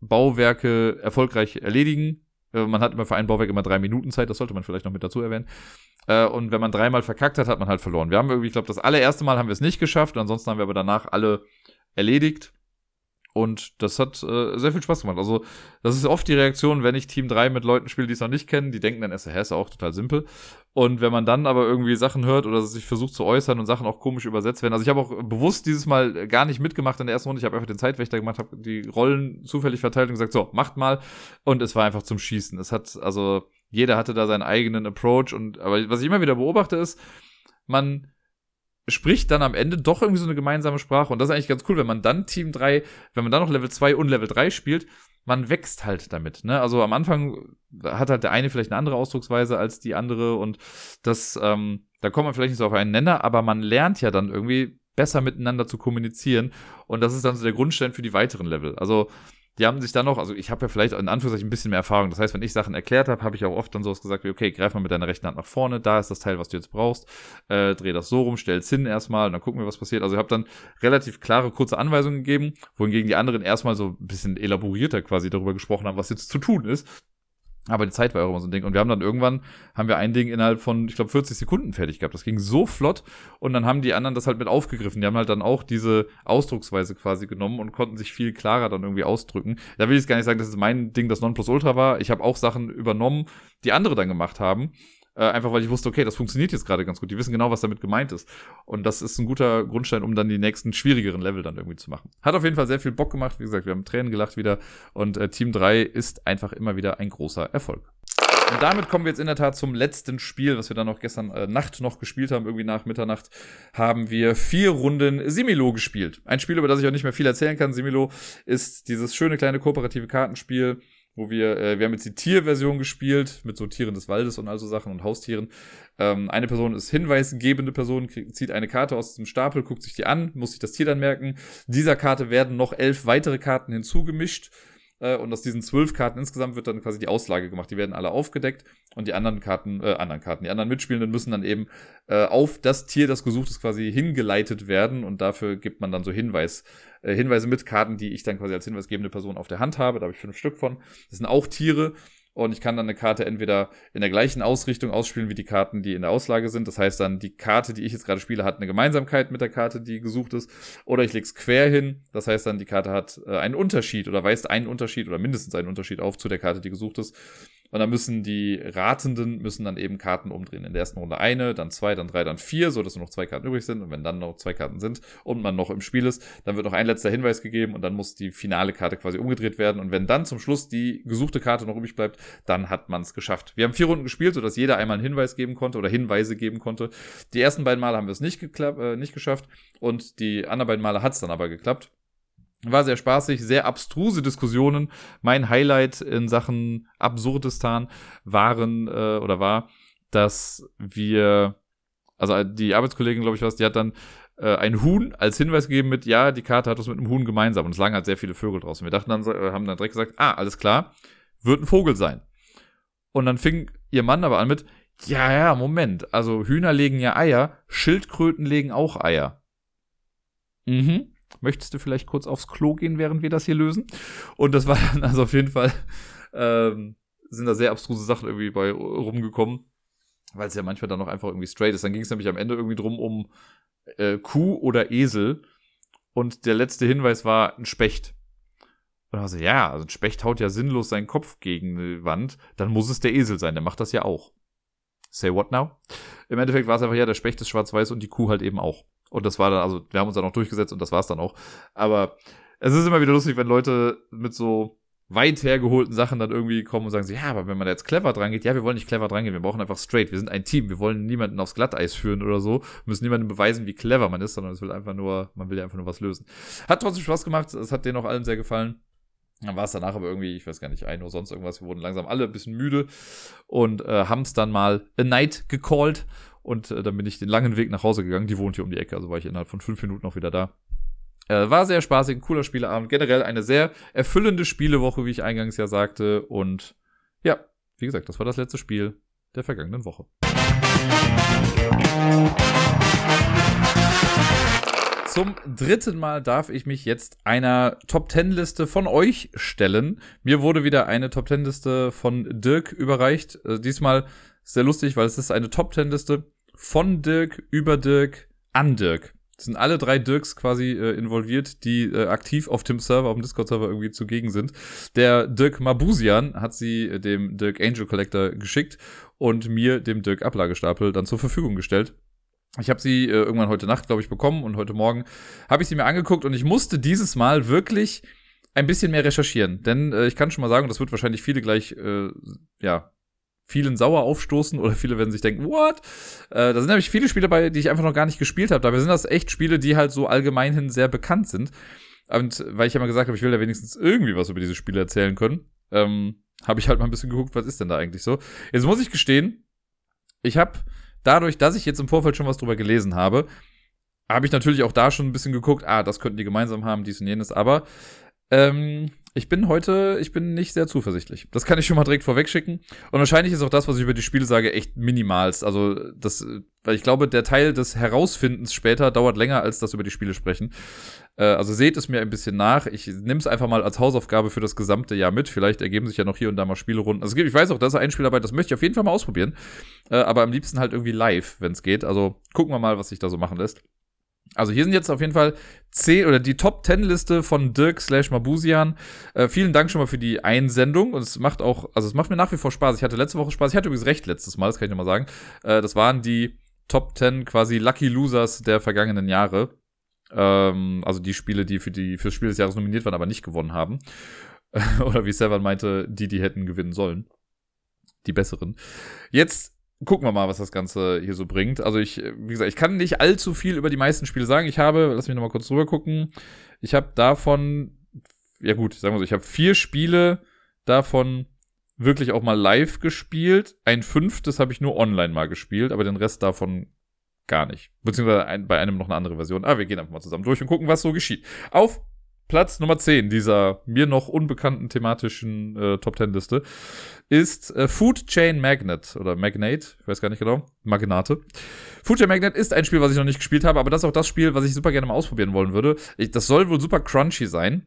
Bauwerke erfolgreich erledigen. Äh, man hat immer für ein Bauwerk immer drei Minuten Zeit, das sollte man vielleicht noch mit dazu erwähnen. Äh, und wenn man dreimal verkackt hat, hat man halt verloren. Wir haben irgendwie, ich glaube, das allererste Mal haben wir es nicht geschafft, ansonsten haben wir aber danach alle erledigt. Und das hat äh, sehr viel Spaß gemacht. Also, das ist oft die Reaktion, wenn ich Team 3 mit Leuten spiele, die es noch nicht kennen, die denken dann hä, ist auch total simpel. Und wenn man dann aber irgendwie Sachen hört oder sich versucht zu äußern und Sachen auch komisch übersetzt werden. Also ich habe auch bewusst dieses Mal gar nicht mitgemacht in der ersten Runde. Ich habe einfach den Zeitwächter gemacht, habe die Rollen zufällig verteilt und gesagt, so, macht mal. Und es war einfach zum Schießen. Es hat, also, jeder hatte da seinen eigenen Approach. Und aber was ich immer wieder beobachte, ist, man spricht dann am Ende doch irgendwie so eine gemeinsame Sprache. Und das ist eigentlich ganz cool, wenn man dann Team 3, wenn man dann noch Level 2 und Level 3 spielt, man wächst halt damit. Ne? Also am Anfang hat halt der eine vielleicht eine andere Ausdrucksweise als die andere und das, ähm, da kommt man vielleicht nicht so auf einen Nenner, aber man lernt ja dann irgendwie besser miteinander zu kommunizieren und das ist dann so der Grundstein für die weiteren Level. Also die haben sich dann noch, also ich habe ja vielleicht in Anführungszeichen ein bisschen mehr Erfahrung. Das heißt, wenn ich Sachen erklärt habe, habe ich auch oft dann sowas gesagt wie, okay, greif mal mit deiner rechten Hand nach vorne, da ist das Teil, was du jetzt brauchst, äh, dreh das so rum, stell's hin erstmal dann gucken wir, was passiert. Also ich habe dann relativ klare, kurze Anweisungen gegeben, wohingegen die anderen erstmal so ein bisschen elaborierter quasi darüber gesprochen haben, was jetzt zu tun ist. Aber die Zeit war auch immer so ein Ding. Und wir haben dann irgendwann, haben wir ein Ding innerhalb von, ich glaube, 40 Sekunden fertig gehabt. Das ging so flott. Und dann haben die anderen das halt mit aufgegriffen. Die haben halt dann auch diese Ausdrucksweise quasi genommen und konnten sich viel klarer dann irgendwie ausdrücken. Da will ich gar nicht sagen, dass es mein Ding das Nonplusultra war. Ich habe auch Sachen übernommen, die andere dann gemacht haben. Äh, einfach weil ich wusste, okay, das funktioniert jetzt gerade ganz gut. Die wissen genau, was damit gemeint ist. Und das ist ein guter Grundstein, um dann die nächsten schwierigeren Level dann irgendwie zu machen. Hat auf jeden Fall sehr viel Bock gemacht. Wie gesagt, wir haben Tränen gelacht wieder. Und äh, Team 3 ist einfach immer wieder ein großer Erfolg. Und damit kommen wir jetzt in der Tat zum letzten Spiel, was wir dann noch gestern äh, Nacht noch gespielt haben, irgendwie nach Mitternacht, haben wir vier Runden Similo gespielt. Ein Spiel, über das ich auch nicht mehr viel erzählen kann. Similo ist dieses schöne kleine kooperative Kartenspiel, wo wir, äh, wir haben jetzt die Tierversion gespielt, mit so Tieren des Waldes und all so Sachen und Haustieren. Ähm, eine Person ist hinweisgebende Person, krieg, zieht eine Karte aus dem Stapel, guckt sich die an, muss sich das Tier dann merken. Dieser Karte werden noch elf weitere Karten hinzugemischt. Äh, und aus diesen zwölf Karten insgesamt wird dann quasi die Auslage gemacht. Die werden alle aufgedeckt und die anderen Karten, äh, anderen Karten, die anderen Mitspielenden müssen dann eben äh, auf das Tier, das gesucht ist, quasi hingeleitet werden und dafür gibt man dann so Hinweis äh, Hinweise mit Karten, die ich dann quasi als hinweisgebende Person auf der Hand habe. Da habe ich fünf Stück von. Das sind auch Tiere. Und ich kann dann eine Karte entweder in der gleichen Ausrichtung ausspielen wie die Karten, die in der Auslage sind. Das heißt dann, die Karte, die ich jetzt gerade spiele, hat eine Gemeinsamkeit mit der Karte, die gesucht ist. Oder ich lege es quer hin. Das heißt dann, die Karte hat äh, einen Unterschied oder weist einen Unterschied oder mindestens einen Unterschied auf zu der Karte, die gesucht ist. Und dann müssen die Ratenden müssen dann eben Karten umdrehen. In der ersten Runde eine, dann zwei, dann drei, dann vier, so dass nur noch zwei Karten übrig sind. Und wenn dann noch zwei Karten sind und man noch im Spiel ist, dann wird noch ein letzter Hinweis gegeben und dann muss die finale Karte quasi umgedreht werden. Und wenn dann zum Schluss die gesuchte Karte noch übrig bleibt, dann hat man es geschafft. Wir haben vier Runden gespielt, sodass jeder einmal einen Hinweis geben konnte oder Hinweise geben konnte. Die ersten beiden Male haben wir es nicht, äh, nicht geschafft und die anderen beiden Male hat es dann aber geklappt. War sehr spaßig, sehr abstruse Diskussionen. Mein Highlight in Sachen Absurdistan waren äh, oder war, dass wir, also die Arbeitskollegin, glaube ich, was, die hat dann äh, ein Huhn als Hinweis gegeben mit, ja, die Karte hat was mit einem Huhn gemeinsam und es lagen halt sehr viele Vögel draußen. Wir dachten dann, äh, haben dann direkt gesagt, ah, alles klar, wird ein Vogel sein. Und dann fing ihr Mann aber an mit, ja, ja, Moment, also Hühner legen ja Eier, Schildkröten legen auch Eier. Mhm möchtest du vielleicht kurz aufs Klo gehen, während wir das hier lösen? Und das war dann also auf jeden Fall, ähm, sind da sehr abstruse Sachen irgendwie bei rumgekommen, weil es ja manchmal dann noch einfach irgendwie straight ist. Dann ging es nämlich am Ende irgendwie drum um äh, Kuh oder Esel und der letzte Hinweis war ein Specht. Und dann war so, ja, also ein Specht haut ja sinnlos seinen Kopf gegen die Wand, dann muss es der Esel sein, der macht das ja auch. Say what now? Im Endeffekt war es einfach, ja, der Specht ist schwarz-weiß und die Kuh halt eben auch. Und das war dann, also wir haben uns dann auch durchgesetzt und das war's dann auch. Aber es ist immer wieder lustig, wenn Leute mit so weit hergeholten Sachen dann irgendwie kommen und sagen so, ja, aber wenn man jetzt clever dran geht, ja, wir wollen nicht clever dran gehen, wir brauchen einfach straight, wir sind ein Team, wir wollen niemanden aufs Glatteis führen oder so, müssen niemandem beweisen, wie clever man ist, sondern es will einfach nur, man will ja einfach nur was lösen. Hat trotzdem Spaß gemacht, es hat denen auch allen sehr gefallen. Dann war es danach aber irgendwie, ich weiß gar nicht, ein oder sonst irgendwas. Wir wurden langsam alle ein bisschen müde und äh, haben es dann mal A Night gecallt und äh, dann bin ich den langen Weg nach Hause gegangen. Die wohnt hier um die Ecke, also war ich innerhalb von fünf Minuten auch wieder da. Äh, war sehr spaßig, ein cooler Spieleabend. Generell eine sehr erfüllende Spielewoche, wie ich eingangs ja sagte. Und ja, wie gesagt, das war das letzte Spiel der vergangenen Woche. Zum dritten Mal darf ich mich jetzt einer Top 10 Liste von euch stellen. Mir wurde wieder eine Top 10 Liste von Dirk überreicht. Äh, diesmal sehr lustig, weil es ist eine Top 10 Liste von Dirk, über Dirk, an Dirk. Sind alle drei Dirks quasi äh, involviert, die äh, aktiv auf dem Server, auf dem Discord-Server irgendwie zugegen sind. Der Dirk Mabusian hat sie äh, dem Dirk Angel Collector geschickt und mir, dem Dirk Ablagestapel, dann zur Verfügung gestellt. Ich habe sie äh, irgendwann heute Nacht, glaube ich, bekommen und heute Morgen habe ich sie mir angeguckt und ich musste dieses Mal wirklich ein bisschen mehr recherchieren. Denn äh, ich kann schon mal sagen, das wird wahrscheinlich viele gleich, äh, ja, vielen sauer aufstoßen oder viele werden sich denken, what? Äh, da sind nämlich viele Spiele bei, die ich einfach noch gar nicht gespielt habe. Dabei sind das echt Spiele, die halt so allgemein hin sehr bekannt sind. Und weil ich ja mal gesagt habe, ich will da wenigstens irgendwie was über diese Spiele erzählen können, ähm, habe ich halt mal ein bisschen geguckt, was ist denn da eigentlich so. Jetzt muss ich gestehen, ich habe dadurch, dass ich jetzt im Vorfeld schon was drüber gelesen habe, habe ich natürlich auch da schon ein bisschen geguckt, ah, das könnten die gemeinsam haben, dies und jenes, aber ähm, ich bin heute, ich bin nicht sehr zuversichtlich. Das kann ich schon mal direkt vorwegschicken. Und wahrscheinlich ist auch das, was ich über die Spiele sage, echt minimalst. Also das, weil ich glaube, der Teil des Herausfindens später dauert länger als das über die Spiele sprechen. Äh, also seht es mir ein bisschen nach. Ich nehme es einfach mal als Hausaufgabe für das gesamte Jahr mit. Vielleicht ergeben sich ja noch hier und da mal Spielerunden. Also ich weiß auch, das ist ein Spiel dabei, das möchte ich auf jeden Fall mal ausprobieren. Äh, aber am liebsten halt irgendwie live, wenn es geht. Also gucken wir mal, was sich da so machen lässt. Also hier sind jetzt auf jeden Fall 10 oder die Top 10 Liste von Dirk slash Mabusian. Äh, vielen Dank schon mal für die Einsendung und es macht auch, also es macht mir nach wie vor Spaß. Ich hatte letzte Woche Spaß. Ich hatte übrigens recht letztes Mal, das kann ich nochmal sagen. Äh, das waren die Top 10 quasi Lucky Losers der vergangenen Jahre. Ähm, also die Spiele, die für die fürs Spiel des Jahres nominiert waren, aber nicht gewonnen haben. oder wie Sevan meinte, die, die hätten gewinnen sollen. Die besseren. Jetzt gucken wir mal, was das Ganze hier so bringt. Also ich, wie gesagt, ich kann nicht allzu viel über die meisten Spiele sagen. Ich habe, lass mich nochmal kurz drüber gucken. Ich habe davon, ja gut, sagen wir so, ich habe vier Spiele davon wirklich auch mal live gespielt. Ein fünftes habe ich nur online mal gespielt, aber den Rest davon gar nicht. Beziehungsweise ein, bei einem noch eine andere Version. Aber wir gehen einfach mal zusammen durch und gucken, was so geschieht. Auf Platz Nummer 10 dieser mir noch unbekannten thematischen äh, Top 10 Liste ist äh, Food Chain Magnet oder Magnate, ich weiß gar nicht genau, Magnate. Food Chain Magnet ist ein Spiel, was ich noch nicht gespielt habe, aber das ist auch das Spiel, was ich super gerne mal ausprobieren wollen würde. Ich, das soll wohl super crunchy sein.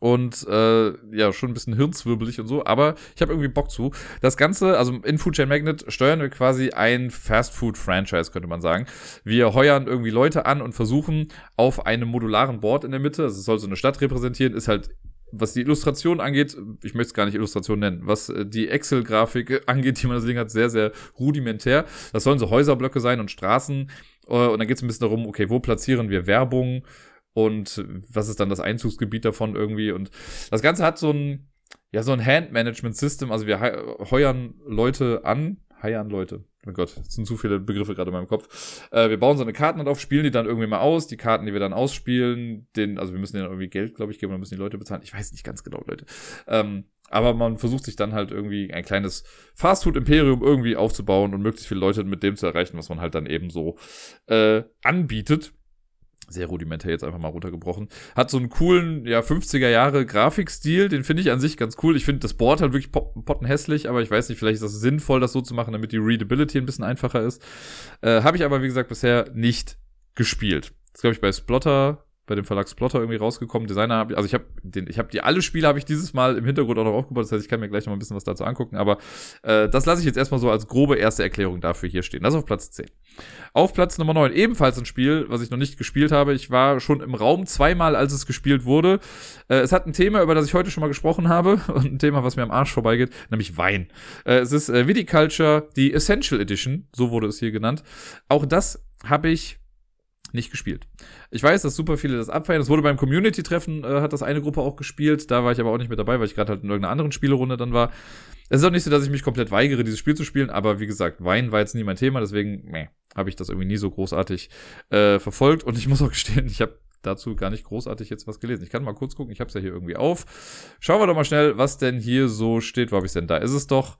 Und äh, ja, schon ein bisschen hirnzwirbelig und so, aber ich habe irgendwie Bock zu. Das Ganze, also in Food Chain Magnet steuern wir quasi ein Fast Food Franchise, könnte man sagen. Wir heuern irgendwie Leute an und versuchen auf einem modularen Board in der Mitte, also es soll so eine Stadt repräsentieren, ist halt was die Illustration angeht, ich möchte es gar nicht Illustration nennen, was äh, die Excel-Grafik angeht, die man das Ding hat, sehr, sehr rudimentär. Das sollen so Häuserblöcke sein und Straßen. Äh, und dann geht es ein bisschen darum, okay, wo platzieren wir Werbung und was ist dann das Einzugsgebiet davon irgendwie. Und das Ganze hat so ein, ja, so ein Hand-Management-System. Also wir heuern Leute an, heiern Leute. Oh Gott, das sind zu viele Begriffe gerade in meinem Kopf. Äh, wir bauen so eine Karten auf, spielen die dann irgendwie mal aus. Die Karten, die wir dann ausspielen, den, also wir müssen denen irgendwie Geld, glaube ich, geben, oder müssen die Leute bezahlen. Ich weiß nicht ganz genau, Leute. Ähm, aber man versucht sich dann halt irgendwie ein kleines Fastfood-Imperium irgendwie aufzubauen und möglichst viele Leute mit dem zu erreichen, was man halt dann eben so äh, anbietet sehr rudimentär jetzt einfach mal runtergebrochen. Hat so einen coolen, ja, 50er Jahre Grafikstil, den finde ich an sich ganz cool. Ich finde das Board halt wirklich pottenhässlich, aber ich weiß nicht, vielleicht ist das sinnvoll, das so zu machen, damit die Readability ein bisschen einfacher ist. Äh, Habe ich aber, wie gesagt, bisher nicht gespielt. Das glaube ich bei Splotter bei dem Verlag Splotter irgendwie rausgekommen. Designer habe ich, also ich habe den, ich habe die alle Spiele habe ich dieses Mal im Hintergrund auch noch aufgebaut. Das heißt, ich kann mir gleich noch mal ein bisschen was dazu angucken. Aber äh, das lasse ich jetzt erstmal so als grobe erste Erklärung dafür hier stehen. Das auf Platz 10. Auf Platz Nummer 9 ebenfalls ein Spiel, was ich noch nicht gespielt habe. Ich war schon im Raum zweimal, als es gespielt wurde. Äh, es hat ein Thema, über das ich heute schon mal gesprochen habe und ein Thema, was mir am Arsch vorbeigeht, nämlich Wein. Äh, es ist äh, Viticulture, die Essential Edition, so wurde es hier genannt. Auch das habe ich nicht gespielt. Ich weiß, dass super viele das abfeiern. Es wurde beim Community-Treffen, äh, hat das eine Gruppe auch gespielt. Da war ich aber auch nicht mit dabei, weil ich gerade halt in irgendeiner anderen Spielerunde dann war. Es ist auch nicht so, dass ich mich komplett weigere, dieses Spiel zu spielen, aber wie gesagt, Wein war jetzt nie mein Thema, deswegen meh, habe ich das irgendwie nie so großartig äh, verfolgt. Und ich muss auch gestehen, ich habe dazu gar nicht großartig jetzt was gelesen. Ich kann mal kurz gucken, ich habe es ja hier irgendwie auf. Schauen wir doch mal schnell, was denn hier so steht. Wo habe ich denn? Da ist es doch.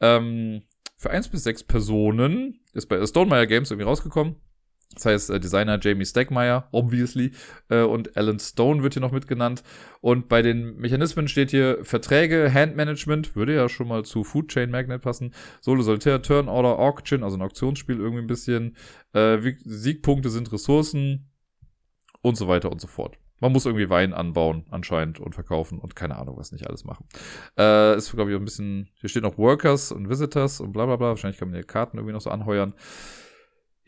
Ähm, für eins bis sechs Personen ist bei Stonemeyer Games irgendwie rausgekommen. Das heißt, äh, Designer Jamie Stegmaier, obviously, äh, und Alan Stone wird hier noch mitgenannt. Und bei den Mechanismen steht hier Verträge, Handmanagement, würde ja schon mal zu Food Chain Magnet passen. Solo Solitaire, Turn Order, Auction, also ein Auktionsspiel irgendwie ein bisschen. Äh, Siegpunkte sind Ressourcen und so weiter und so fort. Man muss irgendwie Wein anbauen, anscheinend, und verkaufen und keine Ahnung, was nicht alles machen. Äh, ist, glaube ich, ein bisschen, hier steht noch Workers und Visitors und bla bla bla. Wahrscheinlich kann man die Karten irgendwie noch so anheuern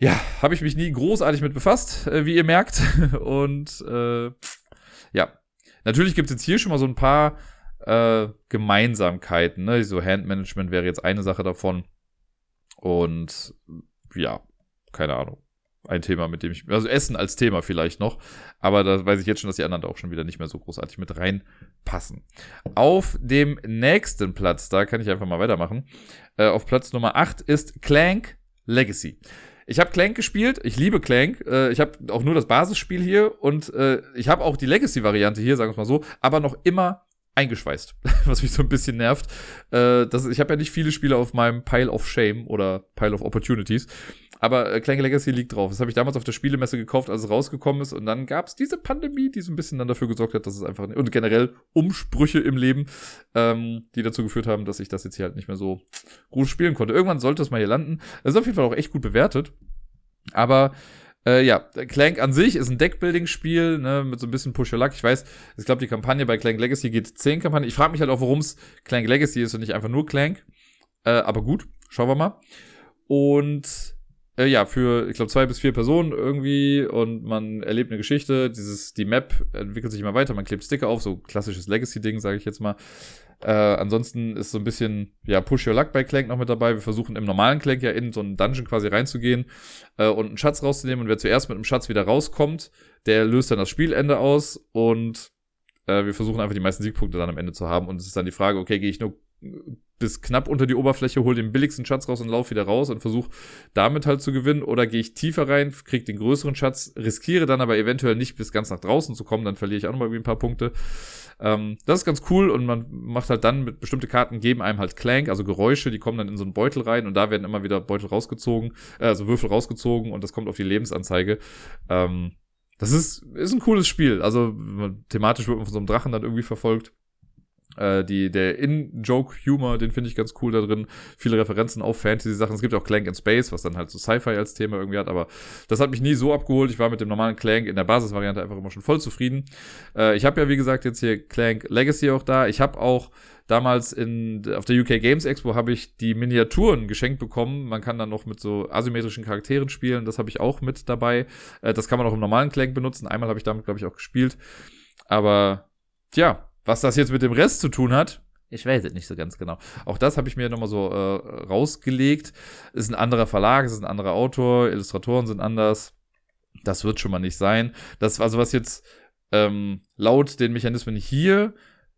ja, habe ich mich nie großartig mit befasst, äh, wie ihr merkt. Und äh, ja, natürlich gibt es jetzt hier schon mal so ein paar äh, Gemeinsamkeiten. Ne? So Handmanagement wäre jetzt eine Sache davon. Und ja, keine Ahnung. Ein Thema, mit dem ich, also Essen als Thema vielleicht noch, aber da weiß ich jetzt schon, dass die anderen da auch schon wieder nicht mehr so großartig mit reinpassen. Auf dem nächsten Platz, da kann ich einfach mal weitermachen, äh, auf Platz Nummer 8 ist Clank Legacy. Ich habe Clank gespielt, ich liebe Clank. Äh, ich habe auch nur das Basisspiel hier und äh, ich habe auch die Legacy-Variante hier, sagen wir mal so, aber noch immer eingeschweißt, was mich so ein bisschen nervt. Äh, das, ich habe ja nicht viele Spiele auf meinem Pile of Shame oder Pile of Opportunities. Aber äh, Clank Legacy liegt drauf. Das habe ich damals auf der Spielemesse gekauft, als es rausgekommen ist. Und dann gab es diese Pandemie, die so ein bisschen dann dafür gesorgt hat, dass es einfach. Und generell Umsprüche im Leben, ähm, die dazu geführt haben, dass ich das jetzt hier halt nicht mehr so gut spielen konnte. Irgendwann sollte es mal hier landen. Es ist auf jeden Fall auch echt gut bewertet. Aber äh, ja, Clank an sich ist ein Deckbuilding-Spiel, ne, mit so ein bisschen Push-Your-Luck. Ich weiß, ich glaube, die Kampagne bei Clank Legacy geht 10 Kampagnen. Ich frage mich halt auch, warum es Clank Legacy ist und nicht einfach nur Clank. Äh, aber gut, schauen wir mal. Und äh, ja, für, ich glaube, zwei bis vier Personen irgendwie und man erlebt eine Geschichte. Dieses, die Map entwickelt sich immer weiter, man klebt Sticker auf, so klassisches Legacy-Ding, sage ich jetzt mal. Äh, ansonsten ist so ein bisschen, ja, Push Your Luck bei Clank noch mit dabei. Wir versuchen im normalen Clank ja in so einen Dungeon quasi reinzugehen äh, und einen Schatz rauszunehmen. Und wer zuerst mit einem Schatz wieder rauskommt, der löst dann das Spielende aus und äh, wir versuchen einfach die meisten Siegpunkte dann am Ende zu haben. Und es ist dann die Frage, okay, gehe ich nur bis knapp unter die Oberfläche, hole den billigsten Schatz raus und laufe wieder raus und versuche damit halt zu gewinnen. Oder gehe ich tiefer rein, kriege den größeren Schatz, riskiere dann aber eventuell nicht bis ganz nach draußen zu kommen, dann verliere ich auch nochmal ein paar Punkte. Ähm, das ist ganz cool und man macht halt dann mit bestimmte Karten geben einem halt Clank, also Geräusche, die kommen dann in so einen Beutel rein und da werden immer wieder Beutel rausgezogen, äh, also Würfel rausgezogen und das kommt auf die Lebensanzeige. Ähm, das ist, ist ein cooles Spiel. Also thematisch wird man von so einem Drachen dann irgendwie verfolgt. Äh, die, der In-Joke-Humor, den finde ich ganz cool da drin. Viele Referenzen auf Fantasy-Sachen. Es gibt auch Clank in Space, was dann halt so Sci-Fi als Thema irgendwie hat, aber das hat mich nie so abgeholt. Ich war mit dem normalen Clank in der Basisvariante einfach immer schon voll zufrieden. Äh, ich habe ja, wie gesagt, jetzt hier Clank Legacy auch da. Ich habe auch damals in, auf der UK Games Expo habe ich die Miniaturen geschenkt bekommen. Man kann dann noch mit so asymmetrischen Charakteren spielen. Das habe ich auch mit dabei. Äh, das kann man auch im normalen Clank benutzen. Einmal habe ich damit, glaube ich, auch gespielt. Aber, tja, was das jetzt mit dem Rest zu tun hat, ich weiß es nicht so ganz genau. Auch das habe ich mir nochmal so äh, rausgelegt. Ist ein anderer Verlag, es ist ein anderer Autor, Illustratoren sind anders. Das wird schon mal nicht sein. Das, also was jetzt ähm, laut den Mechanismen hier,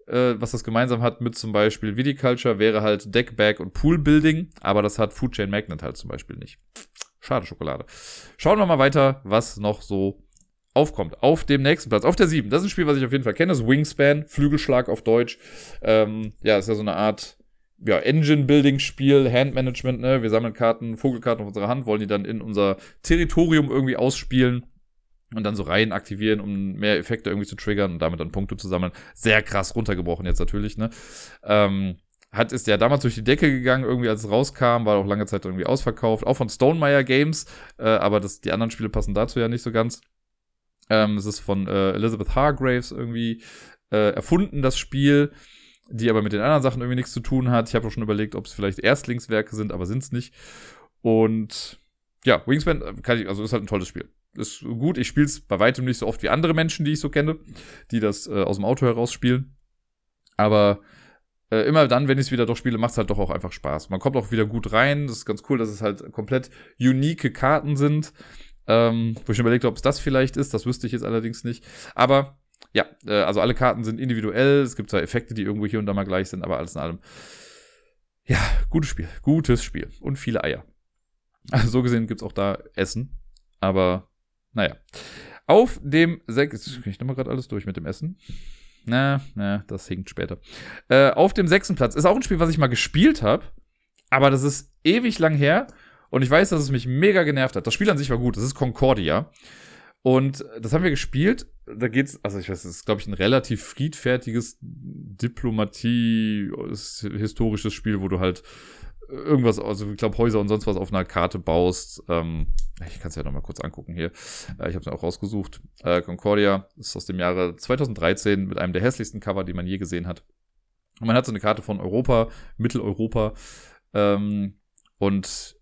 äh, was das gemeinsam hat mit zum Beispiel Viticulture, wäre halt Deckbag und Poolbuilding, aber das hat Food Chain Magnet halt zum Beispiel nicht. Schade Schokolade. Schauen wir mal weiter, was noch so aufkommt. Auf dem nächsten Platz, auf der 7. Das ist ein Spiel, was ich auf jeden Fall kenne. Das ist Wingspan, Flügelschlag auf Deutsch. Ähm, ja, ist ja so eine Art ja, Engine-Building-Spiel, Hand-Management, ne? Wir sammeln Karten, Vogelkarten auf unserer Hand, wollen die dann in unser Territorium irgendwie ausspielen und dann so Reihen aktivieren, um mehr Effekte irgendwie zu triggern und damit dann Punkte zu sammeln. Sehr krass runtergebrochen jetzt natürlich, ne? Ähm, hat ist ja damals durch die Decke gegangen, irgendwie als es rauskam, war auch lange Zeit irgendwie ausverkauft, auch von Stonemeyer Games, äh, aber das, die anderen Spiele passen dazu ja nicht so ganz. Ähm, es ist von äh, Elizabeth Hargraves irgendwie äh, erfunden, das Spiel, die aber mit den anderen Sachen irgendwie nichts zu tun hat. Ich habe auch schon überlegt, ob es vielleicht Erstlingswerke sind, aber sind es nicht. Und ja, Wingspan äh, kann ich, also ist halt ein tolles Spiel. Ist gut. Ich spiele es bei weitem nicht so oft wie andere Menschen, die ich so kenne, die das äh, aus dem Auto heraus spielen. Aber äh, immer dann, wenn ich es wieder doch spiele, macht es halt doch auch einfach Spaß. Man kommt auch wieder gut rein. Das ist ganz cool, dass es halt komplett unique Karten sind. Ähm, wo ich überlegt habe, ob es das vielleicht ist. Das wüsste ich jetzt allerdings nicht. Aber ja, äh, also alle Karten sind individuell. Es gibt zwar Effekte, die irgendwo hier und da mal gleich sind, aber alles in allem. Ja, gutes Spiel. Gutes Spiel. Und viele Eier. Also so gesehen gibt's auch da Essen. Aber naja. Auf dem sechs. Ich nochmal gerade alles durch mit dem Essen. Na, na, das hinkt später. Äh, auf dem sechsten Platz ist auch ein Spiel, was ich mal gespielt habe. Aber das ist ewig lang her. Und ich weiß, dass es mich mega genervt hat. Das Spiel an sich war gut. Das ist Concordia. Und das haben wir gespielt. Da geht's, also ich weiß, es ist, glaube ich, ein relativ friedfertiges Diplomatie, historisches Spiel, wo du halt irgendwas, also ich glaube Häuser und sonst was auf einer Karte baust. Ähm, ich kann es ja noch mal kurz angucken hier. Äh, ich habe es auch rausgesucht. Äh, Concordia ist aus dem Jahre 2013 mit einem der hässlichsten Cover, die man je gesehen hat. Und man hat so eine Karte von Europa, Mitteleuropa. Ähm, und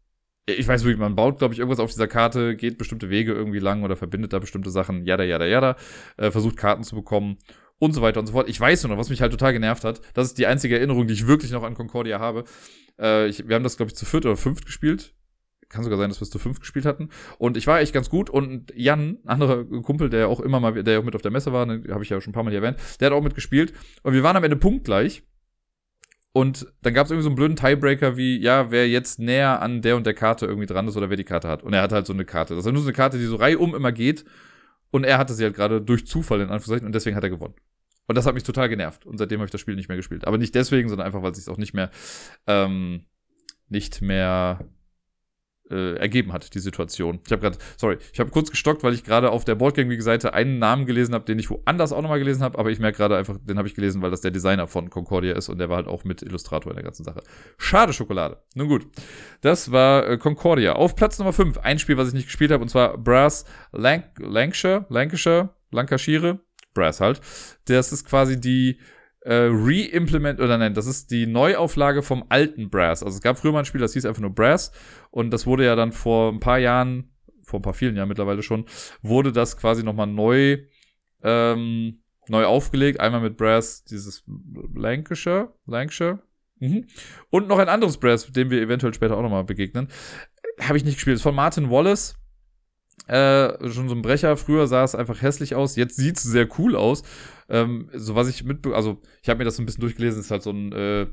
ich weiß wirklich, man baut, glaube ich, irgendwas auf dieser Karte, geht bestimmte Wege irgendwie lang oder verbindet da bestimmte Sachen, jada, jada, jada, äh, versucht Karten zu bekommen und so weiter und so fort. Ich weiß nur noch, was mich halt total genervt hat. Das ist die einzige Erinnerung, die ich wirklich noch an Concordia habe. Äh, ich, wir haben das, glaube ich, zu viert oder fünft gespielt. Kann sogar sein, dass wir es zu fünf gespielt hatten. Und ich war echt ganz gut. Und Jan, anderer Kumpel, der auch immer mal, der auch mit auf der Messe war, ne, habe ich ja schon ein paar Mal hier erwähnt, der hat auch mitgespielt. Und wir waren am Ende punktgleich. Und dann gab es irgendwie so einen blöden Tiebreaker wie, ja, wer jetzt näher an der und der Karte irgendwie dran ist oder wer die Karte hat. Und er hat halt so eine Karte. Das ist nur so eine Karte, die so reihum immer geht. Und er hatte sie halt gerade durch Zufall in Anführungszeichen und deswegen hat er gewonnen. Und das hat mich total genervt. Und seitdem habe ich das Spiel nicht mehr gespielt. Aber nicht deswegen, sondern einfach, weil es auch nicht mehr, ähm, nicht mehr äh, ergeben hat, die Situation. Ich habe gerade, sorry, ich habe kurz gestockt, weil ich gerade auf der Boardgaming-Seite einen Namen gelesen habe, den ich woanders auch nochmal gelesen habe, aber ich merke gerade einfach, den habe ich gelesen, weil das der Designer von Concordia ist und der war halt auch mit Illustrator in der ganzen Sache. Schade Schokolade. Nun gut. Das war äh, Concordia. Auf Platz Nummer 5, ein Spiel, was ich nicht gespielt habe, und zwar Brass Lank Lancashire, Lancashire, Lancashire, Brass halt. Das ist quasi die äh, Re-Implement, oder nein, das ist die Neuauflage vom alten Brass. Also es gab früher mal ein Spiel, das hieß einfach nur Brass und das wurde ja dann vor ein paar Jahren, vor ein paar vielen Jahren mittlerweile schon, wurde das quasi nochmal neu, ähm, neu aufgelegt. Einmal mit Brass dieses Lancashire, Lancashire. Mhm. Und noch ein anderes Brass, dem wir eventuell später auch nochmal begegnen. Habe ich nicht gespielt. Das ist von Martin Wallace. Äh, schon so ein Brecher. Früher sah es einfach hässlich aus. Jetzt sieht es sehr cool aus. Ähm, so was ich mitbe also ich habe mir das so ein bisschen durchgelesen, ist halt so ein äh,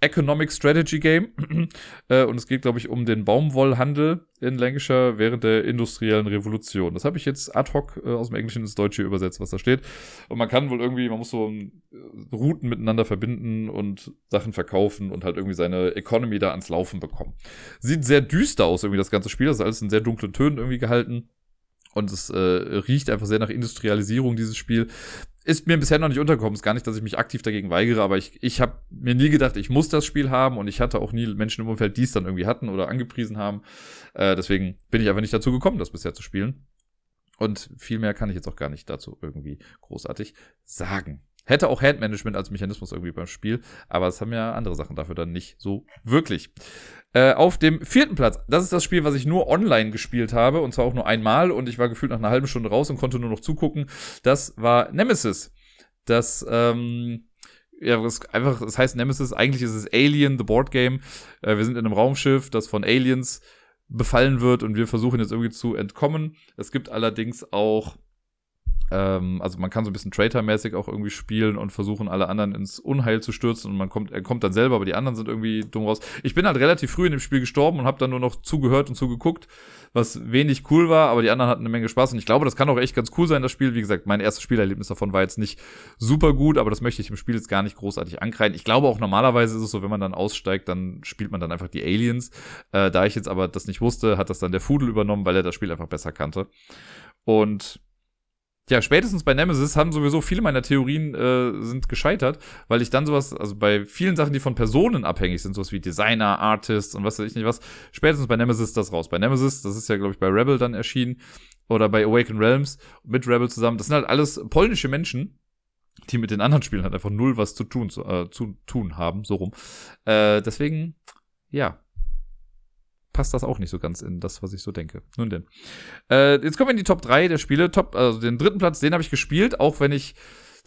Economic Strategy Game. äh, und es geht, glaube ich, um den Baumwollhandel in Lancashire während der industriellen Revolution. Das habe ich jetzt ad hoc äh, aus dem Englischen ins Deutsche übersetzt, was da steht. Und man kann wohl irgendwie, man muss so äh, Routen miteinander verbinden und Sachen verkaufen und halt irgendwie seine Economy da ans Laufen bekommen. Sieht sehr düster aus, irgendwie das ganze Spiel. Das ist alles in sehr dunklen Tönen irgendwie gehalten. Und es äh, riecht einfach sehr nach Industrialisierung, dieses Spiel ist mir bisher noch nicht untergekommen. Ist gar nicht, dass ich mich aktiv dagegen weigere, aber ich, ich habe mir nie gedacht, ich muss das Spiel haben und ich hatte auch nie Menschen im Umfeld, die es dann irgendwie hatten oder angepriesen haben. Äh, deswegen bin ich einfach nicht dazu gekommen, das bisher zu spielen. Und viel mehr kann ich jetzt auch gar nicht dazu irgendwie großartig sagen. Hätte auch Handmanagement als Mechanismus irgendwie beim Spiel, aber es haben ja andere Sachen dafür dann nicht so wirklich. Äh, auf dem vierten Platz, das ist das Spiel, was ich nur online gespielt habe, und zwar auch nur einmal, und ich war gefühlt nach einer halben Stunde raus und konnte nur noch zugucken. Das war Nemesis. Das, ähm, ja, das einfach, das heißt Nemesis, eigentlich ist es Alien, the Board Game. Äh, wir sind in einem Raumschiff, das von Aliens befallen wird und wir versuchen jetzt irgendwie zu entkommen. Es gibt allerdings auch ähm, also man kann so ein bisschen Traitor-mäßig auch irgendwie spielen und versuchen, alle anderen ins Unheil zu stürzen und man kommt, er kommt dann selber, aber die anderen sind irgendwie dumm raus. Ich bin halt relativ früh in dem Spiel gestorben und habe dann nur noch zugehört und zugeguckt, was wenig cool war, aber die anderen hatten eine Menge Spaß und ich glaube, das kann auch echt ganz cool sein, das Spiel. Wie gesagt, mein erstes Spielerlebnis davon war jetzt nicht super gut, aber das möchte ich im Spiel jetzt gar nicht großartig ankreiden. Ich glaube auch normalerweise ist es so, wenn man dann aussteigt, dann spielt man dann einfach die Aliens. Äh, da ich jetzt aber das nicht wusste, hat das dann der Fudel übernommen, weil er das Spiel einfach besser kannte. Und ja, spätestens bei Nemesis haben sowieso viele meiner Theorien äh, sind gescheitert, weil ich dann sowas, also bei vielen Sachen, die von Personen abhängig sind, sowas wie Designer, Artists und was weiß ich nicht was, spätestens bei Nemesis das raus. Bei Nemesis, das ist ja, glaube ich, bei Rebel dann erschienen oder bei Awaken Realms mit Rebel zusammen. Das sind halt alles polnische Menschen, die mit den anderen Spielen halt einfach null was zu tun, zu, äh, zu tun haben, so rum. Äh, deswegen, ja, passt das auch nicht so ganz in das, was ich so denke. Nun denn. Äh, jetzt kommen wir in die Top 3 der Spiele. Top, also den dritten Platz, den habe ich gespielt, auch wenn ich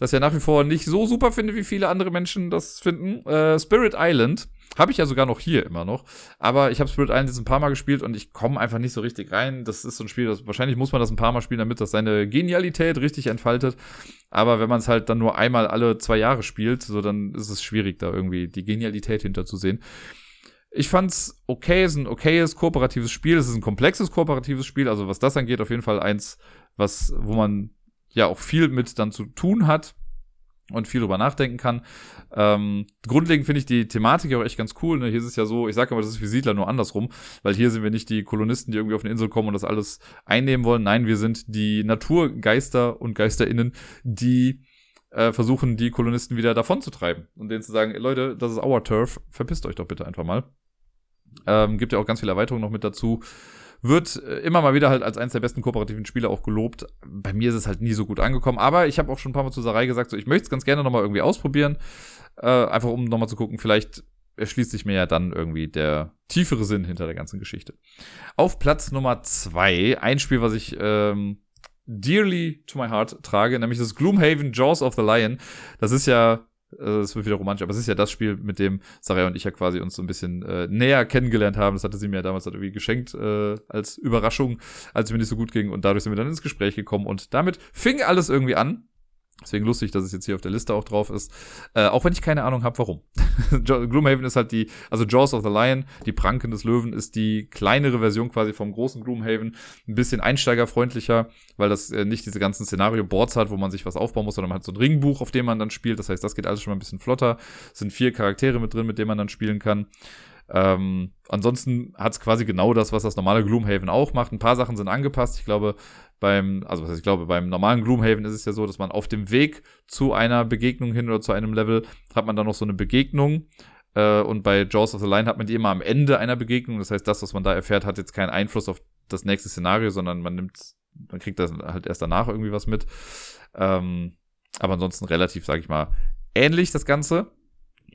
das ja nach wie vor nicht so super finde, wie viele andere Menschen das finden. Äh, Spirit Island habe ich ja sogar noch hier immer noch. Aber ich habe Spirit Island jetzt ein paar Mal gespielt und ich komme einfach nicht so richtig rein. Das ist so ein Spiel, das wahrscheinlich muss man das ein paar Mal spielen, damit das seine Genialität richtig entfaltet. Aber wenn man es halt dann nur einmal alle zwei Jahre spielt, so dann ist es schwierig, da irgendwie die Genialität hinterzusehen. Ich fand's okay, es ist ein okayes kooperatives Spiel, es ist ein komplexes kooperatives Spiel, also was das angeht, auf jeden Fall eins, was, wo man ja auch viel mit dann zu tun hat und viel drüber nachdenken kann. Ähm, grundlegend finde ich die Thematik auch echt ganz cool. Ne? Hier ist es ja so, ich sage immer, das ist wie Siedler nur andersrum, weil hier sind wir nicht die Kolonisten, die irgendwie auf eine Insel kommen und das alles einnehmen wollen. Nein, wir sind die Naturgeister und GeisterInnen, die äh, versuchen, die Kolonisten wieder davon zu treiben und denen zu sagen, Leute, das ist our turf, verpisst euch doch bitte einfach mal. Ähm, gibt ja auch ganz viele Erweiterungen noch mit dazu. Wird äh, immer mal wieder halt als eines der besten kooperativen Spiele auch gelobt. Bei mir ist es halt nie so gut angekommen, aber ich habe auch schon ein paar Mal zu Sarai gesagt, so ich möchte es ganz gerne nochmal irgendwie ausprobieren. Äh, einfach um nochmal zu gucken, vielleicht erschließt sich mir ja dann irgendwie der tiefere Sinn hinter der ganzen Geschichte. Auf Platz Nummer zwei, ein Spiel, was ich ähm, dearly to my heart trage, nämlich das Gloomhaven Jaws of the Lion. Das ist ja es wird wieder romantisch, aber es ist ja das Spiel, mit dem Sarah und ich ja quasi uns so ein bisschen äh, näher kennengelernt haben. Das hatte sie mir ja damals halt irgendwie geschenkt äh, als Überraschung, als es mir nicht so gut ging. Und dadurch sind wir dann ins Gespräch gekommen. Und damit fing alles irgendwie an. Deswegen lustig, dass es jetzt hier auf der Liste auch drauf ist. Äh, auch wenn ich keine Ahnung habe, warum. Gloomhaven ist halt die, also Jaws of the Lion, die Pranken des Löwen, ist die kleinere Version quasi vom großen Gloomhaven. Ein bisschen einsteigerfreundlicher, weil das äh, nicht diese ganzen Szenario-Boards hat, wo man sich was aufbauen muss, sondern man hat so ein Ringbuch, auf dem man dann spielt. Das heißt, das geht alles schon mal ein bisschen flotter. Es sind vier Charaktere mit drin, mit denen man dann spielen kann. Ähm, ansonsten hat es quasi genau das, was das normale Gloomhaven auch macht. Ein paar Sachen sind angepasst. Ich glaube, beim, also was ich glaube, beim normalen Gloomhaven ist es ja so, dass man auf dem Weg zu einer Begegnung hin oder zu einem Level hat man dann noch so eine Begegnung. Äh, und bei Jaws of the Line hat man die immer am Ende einer Begegnung. Das heißt, das, was man da erfährt, hat jetzt keinen Einfluss auf das nächste Szenario, sondern man nimmt, man kriegt das halt erst danach irgendwie was mit. Ähm, aber ansonsten relativ, sag ich mal, ähnlich das Ganze.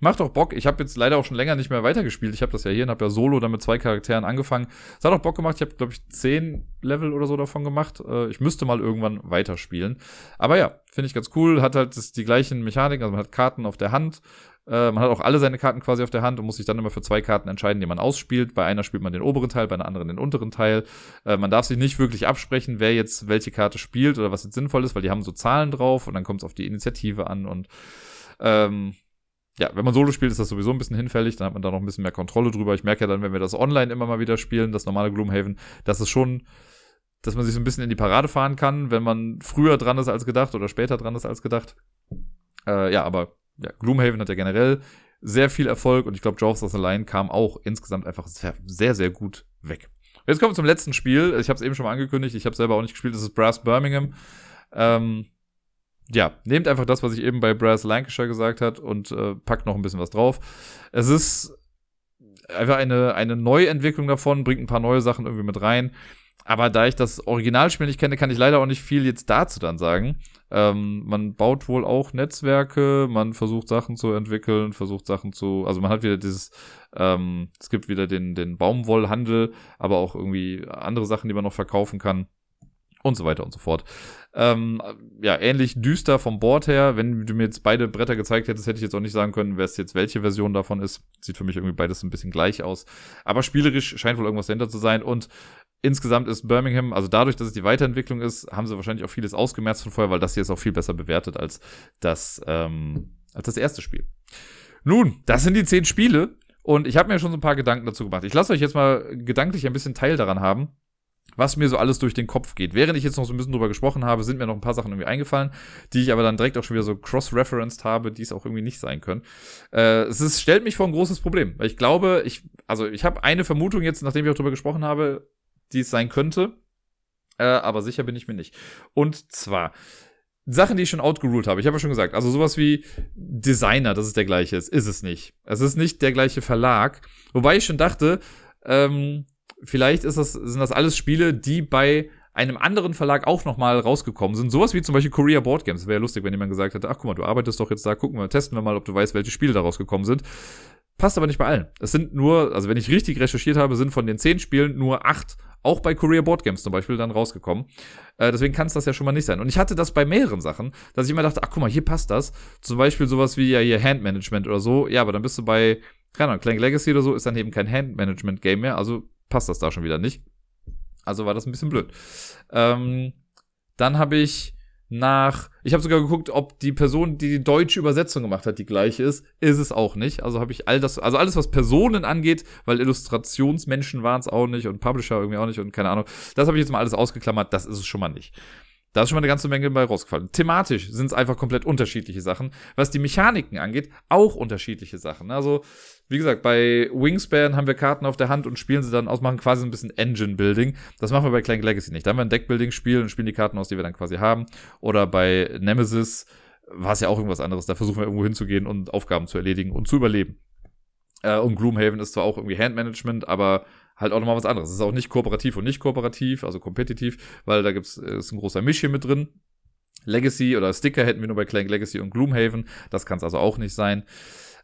Macht doch Bock. Ich habe jetzt leider auch schon länger nicht mehr weitergespielt. Ich habe das ja hier und habe ja solo dann mit zwei Charakteren angefangen. Es hat auch Bock gemacht. Ich habe, glaube ich, zehn Level oder so davon gemacht. Äh, ich müsste mal irgendwann weiterspielen. Aber ja, finde ich ganz cool. Hat halt das, die gleichen Mechaniken. Also man hat Karten auf der Hand. Äh, man hat auch alle seine Karten quasi auf der Hand und muss sich dann immer für zwei Karten entscheiden, die man ausspielt. Bei einer spielt man den oberen Teil, bei einer anderen den unteren Teil. Äh, man darf sich nicht wirklich absprechen, wer jetzt welche Karte spielt oder was jetzt sinnvoll ist, weil die haben so Zahlen drauf und dann kommt es auf die Initiative an und ähm, ja, wenn man Solo spielt, ist das sowieso ein bisschen hinfällig, dann hat man da noch ein bisschen mehr Kontrolle drüber. Ich merke ja dann, wenn wir das online immer mal wieder spielen, das normale Gloomhaven, dass es schon, dass man sich so ein bisschen in die Parade fahren kann, wenn man früher dran ist als gedacht oder später dran ist als gedacht. Äh, ja, aber ja, Gloomhaven hat ja generell sehr viel Erfolg und ich glaube, Jaws of the Line kam auch insgesamt einfach sehr, sehr, sehr gut weg. Jetzt kommen wir zum letzten Spiel. Ich habe es eben schon mal angekündigt, ich habe selber auch nicht gespielt, das ist Brass Birmingham. Ähm, ja, nehmt einfach das, was ich eben bei Brass Lancashire gesagt hat und äh, packt noch ein bisschen was drauf. Es ist einfach eine, eine Neuentwicklung davon, bringt ein paar neue Sachen irgendwie mit rein. Aber da ich das Originalspiel nicht kenne, kann ich leider auch nicht viel jetzt dazu dann sagen. Ähm, man baut wohl auch Netzwerke, man versucht Sachen zu entwickeln, versucht Sachen zu, also man hat wieder dieses, ähm, es gibt wieder den, den Baumwollhandel, aber auch irgendwie andere Sachen, die man noch verkaufen kann und so weiter und so fort. Ähm, ja, ähnlich düster vom Board her. Wenn du mir jetzt beide Bretter gezeigt hättest, hätte ich jetzt auch nicht sagen können, wer es jetzt welche Version davon ist. Sieht für mich irgendwie beides ein bisschen gleich aus. Aber spielerisch scheint wohl irgendwas dahinter zu sein. Und insgesamt ist Birmingham, also dadurch, dass es die Weiterentwicklung ist, haben sie wahrscheinlich auch vieles ausgemerzt von vorher, weil das hier ist auch viel besser bewertet als das, ähm, als das erste Spiel. Nun, das sind die zehn Spiele. Und ich habe mir schon so ein paar Gedanken dazu gemacht. Ich lasse euch jetzt mal gedanklich ein bisschen Teil daran haben was mir so alles durch den Kopf geht. Während ich jetzt noch so ein bisschen drüber gesprochen habe, sind mir noch ein paar Sachen irgendwie eingefallen, die ich aber dann direkt auch schon wieder so cross-referenced habe, die es auch irgendwie nicht sein können. Äh, es ist, stellt mich vor ein großes Problem, weil ich glaube, ich, also ich habe eine Vermutung jetzt, nachdem wir auch drüber gesprochen habe, die es sein könnte, äh, aber sicher bin ich mir nicht. Und zwar, Sachen, die ich schon outgeruled habe. Ich habe ja schon gesagt, also sowas wie Designer, dass es der gleiche ist, ist es nicht. Es ist nicht der gleiche Verlag. Wobei ich schon dachte, ähm, vielleicht ist das, sind das alles Spiele, die bei einem anderen Verlag auch nochmal rausgekommen sind. Sowas wie zum Beispiel Korea Board Games. Wäre ja lustig, wenn jemand gesagt hätte, ach guck mal, du arbeitest doch jetzt da, gucken wir, testen wir mal, ob du weißt, welche Spiele da rausgekommen sind. Passt aber nicht bei allen. Es sind nur, also wenn ich richtig recherchiert habe, sind von den zehn Spielen nur acht auch bei Korea Board Games zum Beispiel dann rausgekommen. Äh, deswegen kann es das ja schon mal nicht sein. Und ich hatte das bei mehreren Sachen, dass ich immer dachte, ach guck mal, hier passt das. Zum Beispiel sowas wie ja hier Handmanagement oder so. Ja, aber dann bist du bei, keine Ahnung, Clank Legacy oder so, ist dann eben kein Handmanagement-Game mehr. Also passt das da schon wieder nicht. Also war das ein bisschen blöd. Ähm, dann habe ich nach, ich habe sogar geguckt, ob die Person, die die deutsche Übersetzung gemacht hat, die gleiche ist. Ist es auch nicht. Also habe ich all das, also alles, was Personen angeht, weil Illustrationsmenschen waren es auch nicht und Publisher irgendwie auch nicht und keine Ahnung. Das habe ich jetzt mal alles ausgeklammert. Das ist es schon mal nicht. Da ist schon mal eine ganze Menge bei rausgefallen. Thematisch sind es einfach komplett unterschiedliche Sachen. Was die Mechaniken angeht, auch unterschiedliche Sachen. Also, wie gesagt, bei Wingspan haben wir Karten auf der Hand und spielen sie dann aus, machen quasi ein bisschen Engine-Building. Das machen wir bei Clank Legacy nicht. Da haben wir ein Deck-Building-Spiel und spielen die Karten aus, die wir dann quasi haben. Oder bei Nemesis war es ja auch irgendwas anderes. Da versuchen wir irgendwo hinzugehen und Aufgaben zu erledigen und zu überleben. Äh, und Gloomhaven ist zwar auch irgendwie Handmanagement, aber halt auch nochmal was anderes. Es ist auch nicht kooperativ und nicht kooperativ, also kompetitiv, weil da gibt's äh, ist ein großer Misch hier mit drin. Legacy oder Sticker hätten wir nur bei Clank Legacy und Gloomhaven. Das kann es also auch nicht sein.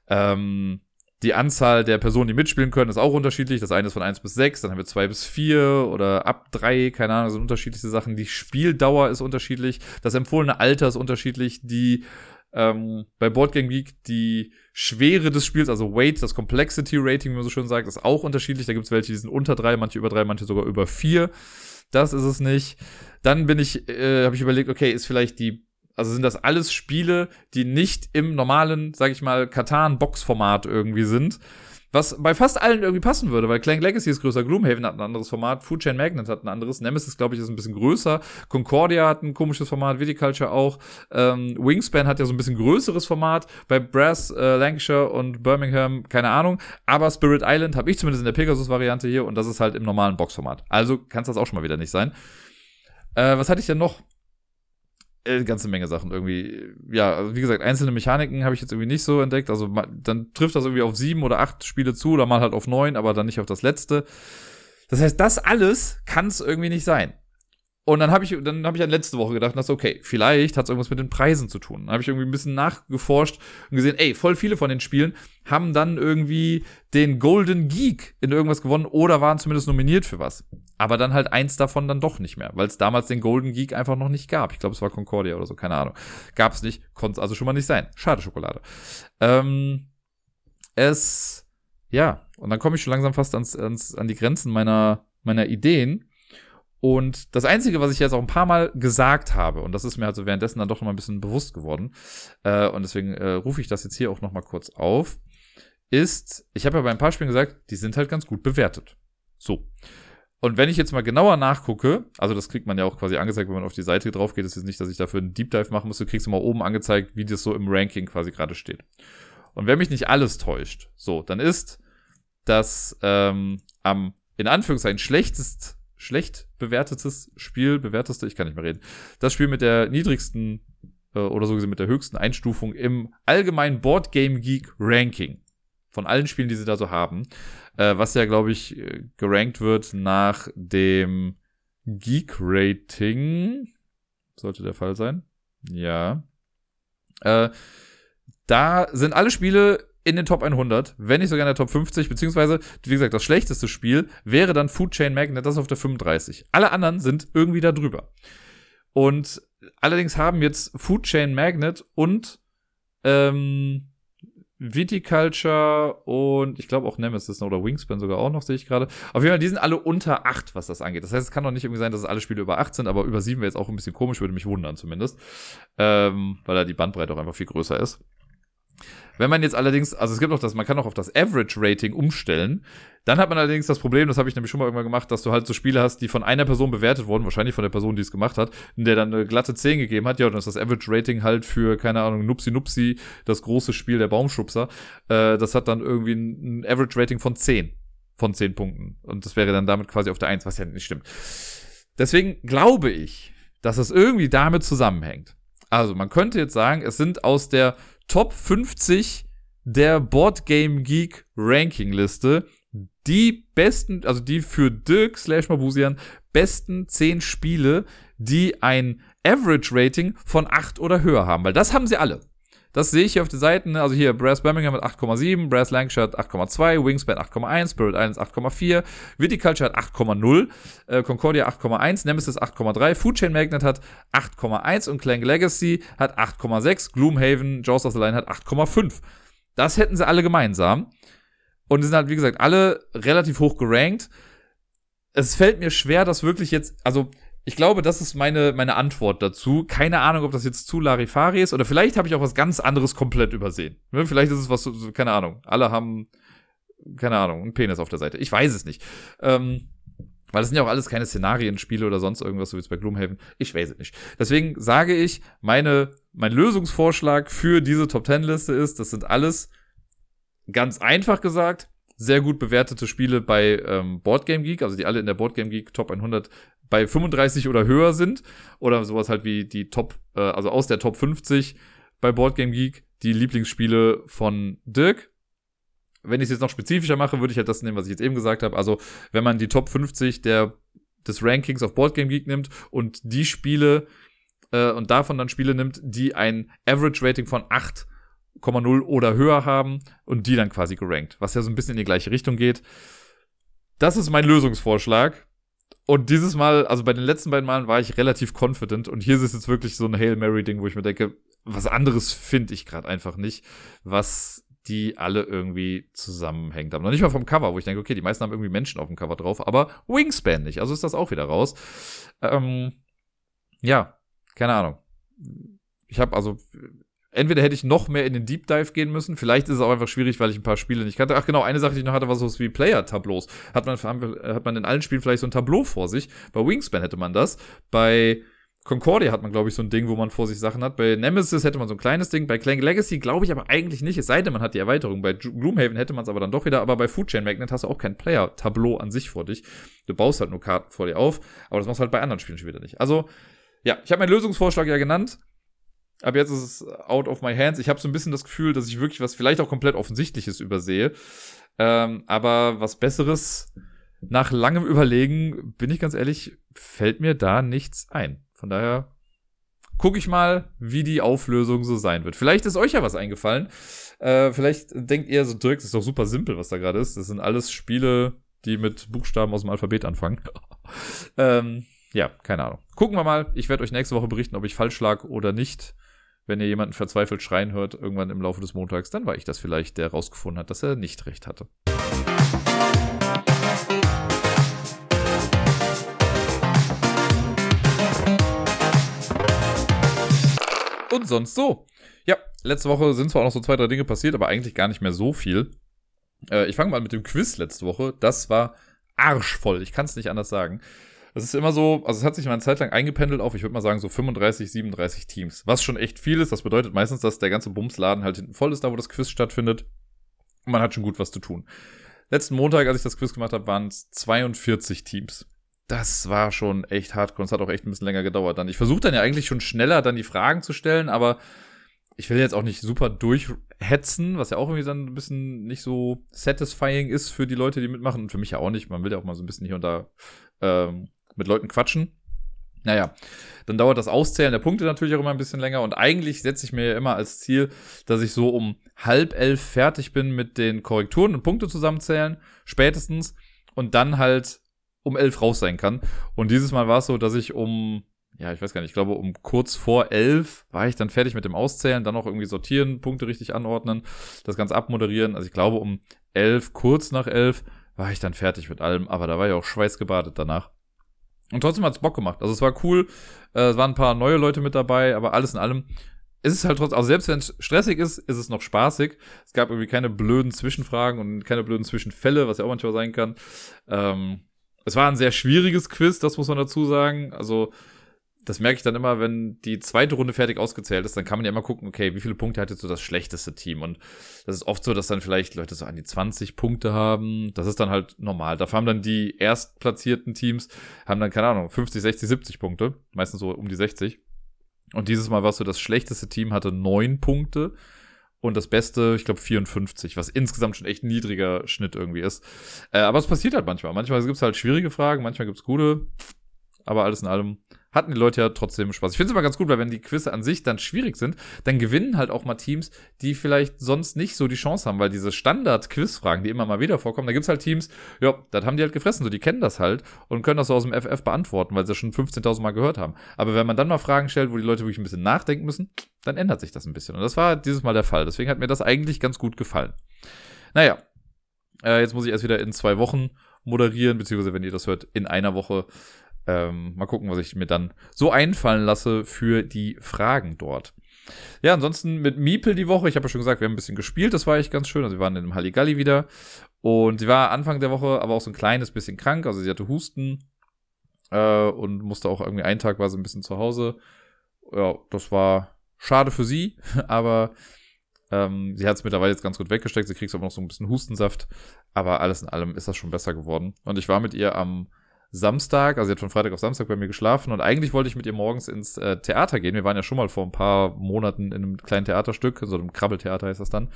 Ähm, die Anzahl der Personen, die mitspielen können, ist auch unterschiedlich. Das eine ist von 1 bis 6, dann haben wir 2 bis 4 oder ab 3, keine Ahnung, sind unterschiedliche Sachen. Die Spieldauer ist unterschiedlich. Das empfohlene Alter ist unterschiedlich. Die ähm, bei Boardgame Geek die Schwere des Spiels, also Weight, das Complexity Rating, wie man so schön sagt, ist auch unterschiedlich. Da gibt es welche, die sind unter drei, manche über drei, manche sogar über vier. Das ist es nicht. Dann bin ich, äh, habe ich überlegt, okay, ist vielleicht die, also sind das alles Spiele, die nicht im normalen, sag ich mal, Katan-Box-Format irgendwie sind, was bei fast allen irgendwie passen würde, weil Clank Legacy ist größer, Gloomhaven hat ein anderes Format, Food Chain Magnet hat ein anderes, Nemesis, glaube ich, ist ein bisschen größer, Concordia hat ein komisches Format, Viticulture auch, ähm, Wingspan hat ja so ein bisschen größeres Format, bei Brass, äh, Lancashire und Birmingham, keine Ahnung, aber Spirit Island habe ich zumindest in der Pegasus-Variante hier und das ist halt im normalen Boxformat. Also kann es das auch schon mal wieder nicht sein. Äh, was hatte ich denn noch? Äh, ganze Menge Sachen irgendwie. Ja, also wie gesagt, einzelne Mechaniken habe ich jetzt irgendwie nicht so entdeckt. Also dann trifft das irgendwie auf sieben oder acht Spiele zu oder mal halt auf neun, aber dann nicht auf das letzte. Das heißt, das alles kann es irgendwie nicht sein. Und dann habe ich, dann habe ich an letzte Woche gedacht, dass okay, vielleicht hat es irgendwas mit den Preisen zu tun. Dann habe ich irgendwie ein bisschen nachgeforscht und gesehen, ey, voll viele von den Spielen haben dann irgendwie den Golden Geek in irgendwas gewonnen oder waren zumindest nominiert für was. Aber dann halt eins davon dann doch nicht mehr, weil es damals den Golden Geek einfach noch nicht gab. Ich glaube, es war Concordia oder so, keine Ahnung. Gab es nicht, konnte es also schon mal nicht sein. Schade Schokolade. Ähm, es, ja, und dann komme ich schon langsam fast ans, ans, an die Grenzen meiner, meiner Ideen. Und das Einzige, was ich jetzt auch ein paar Mal gesagt habe, und das ist mir also währenddessen dann doch noch mal ein bisschen bewusst geworden, äh, und deswegen äh, rufe ich das jetzt hier auch noch mal kurz auf, ist, ich habe ja bei ein paar Spielen gesagt, die sind halt ganz gut bewertet. So. Und wenn ich jetzt mal genauer nachgucke, also das kriegt man ja auch quasi angezeigt, wenn man auf die Seite drauf geht, ist jetzt nicht, dass ich dafür einen Deep Dive machen muss, du kriegst immer oben angezeigt, wie das so im Ranking quasi gerade steht. Und wenn mich nicht alles täuscht, so, dann ist das ähm, am in Anführungszeichen schlechtest schlecht bewertetes Spiel, bewerteste, ich kann nicht mehr reden. Das Spiel mit der niedrigsten äh, oder so gesehen mit der höchsten Einstufung im allgemeinen Board Game Geek Ranking. Von allen Spielen, die sie da so haben. Äh, was ja, glaube ich, äh, gerankt wird nach dem Geek Rating. Sollte der Fall sein. Ja. Äh, da sind alle Spiele in den Top 100, wenn nicht sogar in der Top 50, beziehungsweise, wie gesagt, das schlechteste Spiel wäre dann Food Chain Magnet, das ist auf der 35. Alle anderen sind irgendwie da drüber. Und allerdings haben jetzt Food Chain Magnet und ähm, Viticulture und ich glaube auch Nemesis oder Wingspan sogar auch noch, sehe ich gerade. Auf jeden Fall, die sind alle unter 8, was das angeht. Das heißt, es kann doch nicht irgendwie sein, dass alle Spiele über 8 sind, aber über 7 wäre jetzt auch ein bisschen komisch, würde mich wundern zumindest. Ähm, weil da die Bandbreite auch einfach viel größer ist. Wenn man jetzt allerdings, also es gibt noch das, man kann auch auf das Average Rating umstellen. Dann hat man allerdings das Problem, das habe ich nämlich schon mal irgendwann gemacht, dass du halt so Spiele hast, die von einer Person bewertet wurden, wahrscheinlich von der Person, die es gemacht hat, der dann eine glatte 10 gegeben hat. Ja, und dann ist das Average Rating halt für, keine Ahnung, Nupsi Nupsi, das große Spiel der Baumschubser. Äh, das hat dann irgendwie ein, ein Average Rating von 10. Von 10 Punkten. Und das wäre dann damit quasi auf der 1, was ja nicht stimmt. Deswegen glaube ich, dass es irgendwie damit zusammenhängt. Also man könnte jetzt sagen, es sind aus der Top 50 der Board Game Geek Ranking Liste die besten, also die für Dirk slash Mabusian besten 10 Spiele, die ein Average Rating von 8 oder höher haben, weil das haben sie alle. Das sehe ich hier auf den Seiten. Also hier Brass Birmingham mit 8,7, Brass Lancashire hat 8,2, Wingspan 8,1, Spirit Islands 8,4, Viticulture hat 8,0, äh, Concordia 8,1, Nemesis 8,3, Food Chain Magnet hat 8,1 und Clank Legacy hat 8,6, Gloomhaven, Jaws of the Line hat 8,5. Das hätten sie alle gemeinsam. Und die sind halt, wie gesagt, alle relativ hoch gerankt. Es fällt mir schwer, das wirklich jetzt, also ich glaube, das ist meine, meine Antwort dazu. Keine Ahnung, ob das jetzt zu Larifari ist oder vielleicht habe ich auch was ganz anderes komplett übersehen. Ne, vielleicht ist es was, keine Ahnung. Alle haben, keine Ahnung, einen Penis auf der Seite. Ich weiß es nicht. Ähm, weil das sind ja auch alles keine Szenarienspiele oder sonst irgendwas, so wie es bei Gloomhaven. Ich weiß es nicht. Deswegen sage ich, meine, mein Lösungsvorschlag für diese Top Ten Liste ist, das sind alles ganz einfach gesagt, sehr gut bewertete Spiele bei ähm, Boardgame Geek, also die alle in der Boardgame Geek Top 100 bei 35 oder höher sind. Oder sowas halt wie die Top, äh, also aus der Top 50 bei Boardgame Geek, die Lieblingsspiele von Dirk. Wenn ich es jetzt noch spezifischer mache, würde ich halt das nehmen, was ich jetzt eben gesagt habe. Also, wenn man die Top 50 der, des Rankings auf Boardgame Geek nimmt und die Spiele äh, und davon dann Spiele nimmt, die ein Average Rating von 8,0 oder höher haben und die dann quasi gerankt, was ja so ein bisschen in die gleiche Richtung geht. Das ist mein Lösungsvorschlag. Und dieses Mal, also bei den letzten beiden Malen war ich relativ confident und hier ist es jetzt wirklich so ein Hail Mary-Ding, wo ich mir denke, was anderes finde ich gerade einfach nicht, was die alle irgendwie zusammenhängt haben. Noch nicht mal vom Cover, wo ich denke, okay, die meisten haben irgendwie Menschen auf dem Cover drauf, aber Wingspan nicht. Also ist das auch wieder raus. Ähm, ja, keine Ahnung. Ich habe also entweder hätte ich noch mehr in den Deep Dive gehen müssen. Vielleicht ist es auch einfach schwierig, weil ich ein paar Spiele nicht kannte. Ach genau, eine Sache, die ich noch hatte, war so wie Player-Tableaus. Hat man, hat man in allen Spielen vielleicht so ein Tableau vor sich. Bei Wingspan hätte man das. Bei Concordia hat man, glaube ich, so ein Ding, wo man vor sich Sachen hat. Bei Nemesis hätte man so ein kleines Ding. Bei Clank Legacy glaube ich aber eigentlich nicht, es sei denn, man hat die Erweiterung. Bei Gloomhaven hätte man es aber dann doch wieder. Aber bei Food Chain Magnet hast du auch kein Player-Tableau an sich vor dich. Du baust halt nur Karten vor dir auf. Aber das machst du halt bei anderen Spielen schon wieder nicht. Also, ja, ich habe meinen Lösungsvorschlag ja genannt. Aber jetzt ist es out of my hands. Ich habe so ein bisschen das Gefühl, dass ich wirklich was vielleicht auch komplett Offensichtliches übersehe. Ähm, aber was Besseres nach langem Überlegen, bin ich ganz ehrlich, fällt mir da nichts ein. Von daher gucke ich mal, wie die Auflösung so sein wird. Vielleicht ist euch ja was eingefallen. Äh, vielleicht denkt ihr so direkt, das ist doch super simpel, was da gerade ist. Das sind alles Spiele, die mit Buchstaben aus dem Alphabet anfangen. ähm, ja, keine Ahnung. Gucken wir mal. Ich werde euch nächste Woche berichten, ob ich falsch lag oder nicht wenn ihr jemanden verzweifelt schreien hört, irgendwann im Laufe des Montags, dann war ich das vielleicht, der herausgefunden hat, dass er nicht recht hatte. Und sonst so. Ja, letzte Woche sind zwar auch noch so zwei, drei Dinge passiert, aber eigentlich gar nicht mehr so viel. Äh, ich fange mal mit dem Quiz letzte Woche. Das war arschvoll. Ich kann es nicht anders sagen. Es ist immer so, also es hat sich mal eine Zeit lang eingependelt auf, ich würde mal sagen, so 35, 37 Teams. Was schon echt viel ist. Das bedeutet meistens, dass der ganze Bumsladen halt hinten voll ist, da wo das Quiz stattfindet. Und man hat schon gut was zu tun. Letzten Montag, als ich das Quiz gemacht habe, waren es 42 Teams. das war schon echt hardcore. Es hat auch echt ein bisschen länger gedauert dann. Ich versuche dann ja eigentlich schon schneller dann die Fragen zu stellen, aber ich will jetzt auch nicht super durchhetzen, was ja auch irgendwie dann ein bisschen nicht so satisfying ist für die Leute, die mitmachen und für mich ja auch nicht. Man will ja auch mal so ein bisschen hier und da ähm, mit Leuten quatschen. Naja, dann dauert das Auszählen der Punkte natürlich auch immer ein bisschen länger und eigentlich setze ich mir ja immer als Ziel, dass ich so um halb elf fertig bin mit den Korrekturen und Punkte zusammenzählen, spätestens, und dann halt um elf raus sein kann. Und dieses Mal war es so, dass ich um ja, ich weiß gar nicht, ich glaube, um kurz vor elf war ich dann fertig mit dem Auszählen, dann noch irgendwie sortieren, Punkte richtig anordnen, das Ganze abmoderieren. Also ich glaube, um elf, kurz nach elf, war ich dann fertig mit allem, aber da war ich auch schweißgebadet danach. Und trotzdem hat's Bock gemacht. Also es war cool, äh, es waren ein paar neue Leute mit dabei, aber alles in allem ist es halt trotzdem, also selbst wenn es stressig ist, ist es noch spaßig. Es gab irgendwie keine blöden Zwischenfragen und keine blöden Zwischenfälle, was ja auch manchmal sein kann. Ähm, es war ein sehr schwieriges Quiz, das muss man dazu sagen. Also das merke ich dann immer, wenn die zweite Runde fertig ausgezählt ist, dann kann man ja immer gucken, okay, wie viele Punkte hat jetzt so das schlechteste Team? Und das ist oft so, dass dann vielleicht Leute so an die 20 Punkte haben. Das ist dann halt normal. Da haben dann die erstplatzierten Teams, haben dann, keine Ahnung, 50, 60, 70 Punkte. Meistens so um die 60. Und dieses Mal war es so, das schlechteste Team hatte neun Punkte und das Beste, ich glaube, 54, was insgesamt schon echt ein niedriger Schnitt irgendwie ist. Äh, aber es passiert halt manchmal. Manchmal gibt es halt schwierige Fragen, manchmal gibt es gute. Aber alles in allem hatten die Leute ja trotzdem Spaß. Ich finde es immer ganz gut, weil wenn die Quizze an sich dann schwierig sind, dann gewinnen halt auch mal Teams, die vielleicht sonst nicht so die Chance haben, weil diese Standard-Quizfragen, die immer mal wieder vorkommen, da gibt's halt Teams, ja, das haben die halt gefressen, so die kennen das halt und können das so aus dem FF beantworten, weil sie das schon 15.000 Mal gehört haben. Aber wenn man dann mal Fragen stellt, wo die Leute wirklich ein bisschen nachdenken müssen, dann ändert sich das ein bisschen. Und das war dieses Mal der Fall. Deswegen hat mir das eigentlich ganz gut gefallen. Naja, äh, jetzt muss ich erst wieder in zwei Wochen moderieren, beziehungsweise wenn ihr das hört, in einer Woche ähm, mal gucken, was ich mir dann so einfallen lasse für die Fragen dort. Ja, ansonsten mit Miepel die Woche. Ich habe ja schon gesagt, wir haben ein bisschen gespielt. Das war echt ganz schön. Also wir waren in einem Halligalli wieder. Und sie war Anfang der Woche aber auch so ein kleines bisschen krank. Also sie hatte Husten äh, und musste auch irgendwie einen Tag war sie ein bisschen zu Hause. Ja, das war schade für sie, aber ähm, sie hat es mittlerweile jetzt ganz gut weggesteckt. Sie kriegt aber noch so ein bisschen Hustensaft. Aber alles in allem ist das schon besser geworden. Und ich war mit ihr am Samstag, also sie hat von Freitag auf Samstag bei mir geschlafen und eigentlich wollte ich mit ihr morgens ins äh, Theater gehen. Wir waren ja schon mal vor ein paar Monaten in einem kleinen Theaterstück, so einem Krabbeltheater heißt das dann.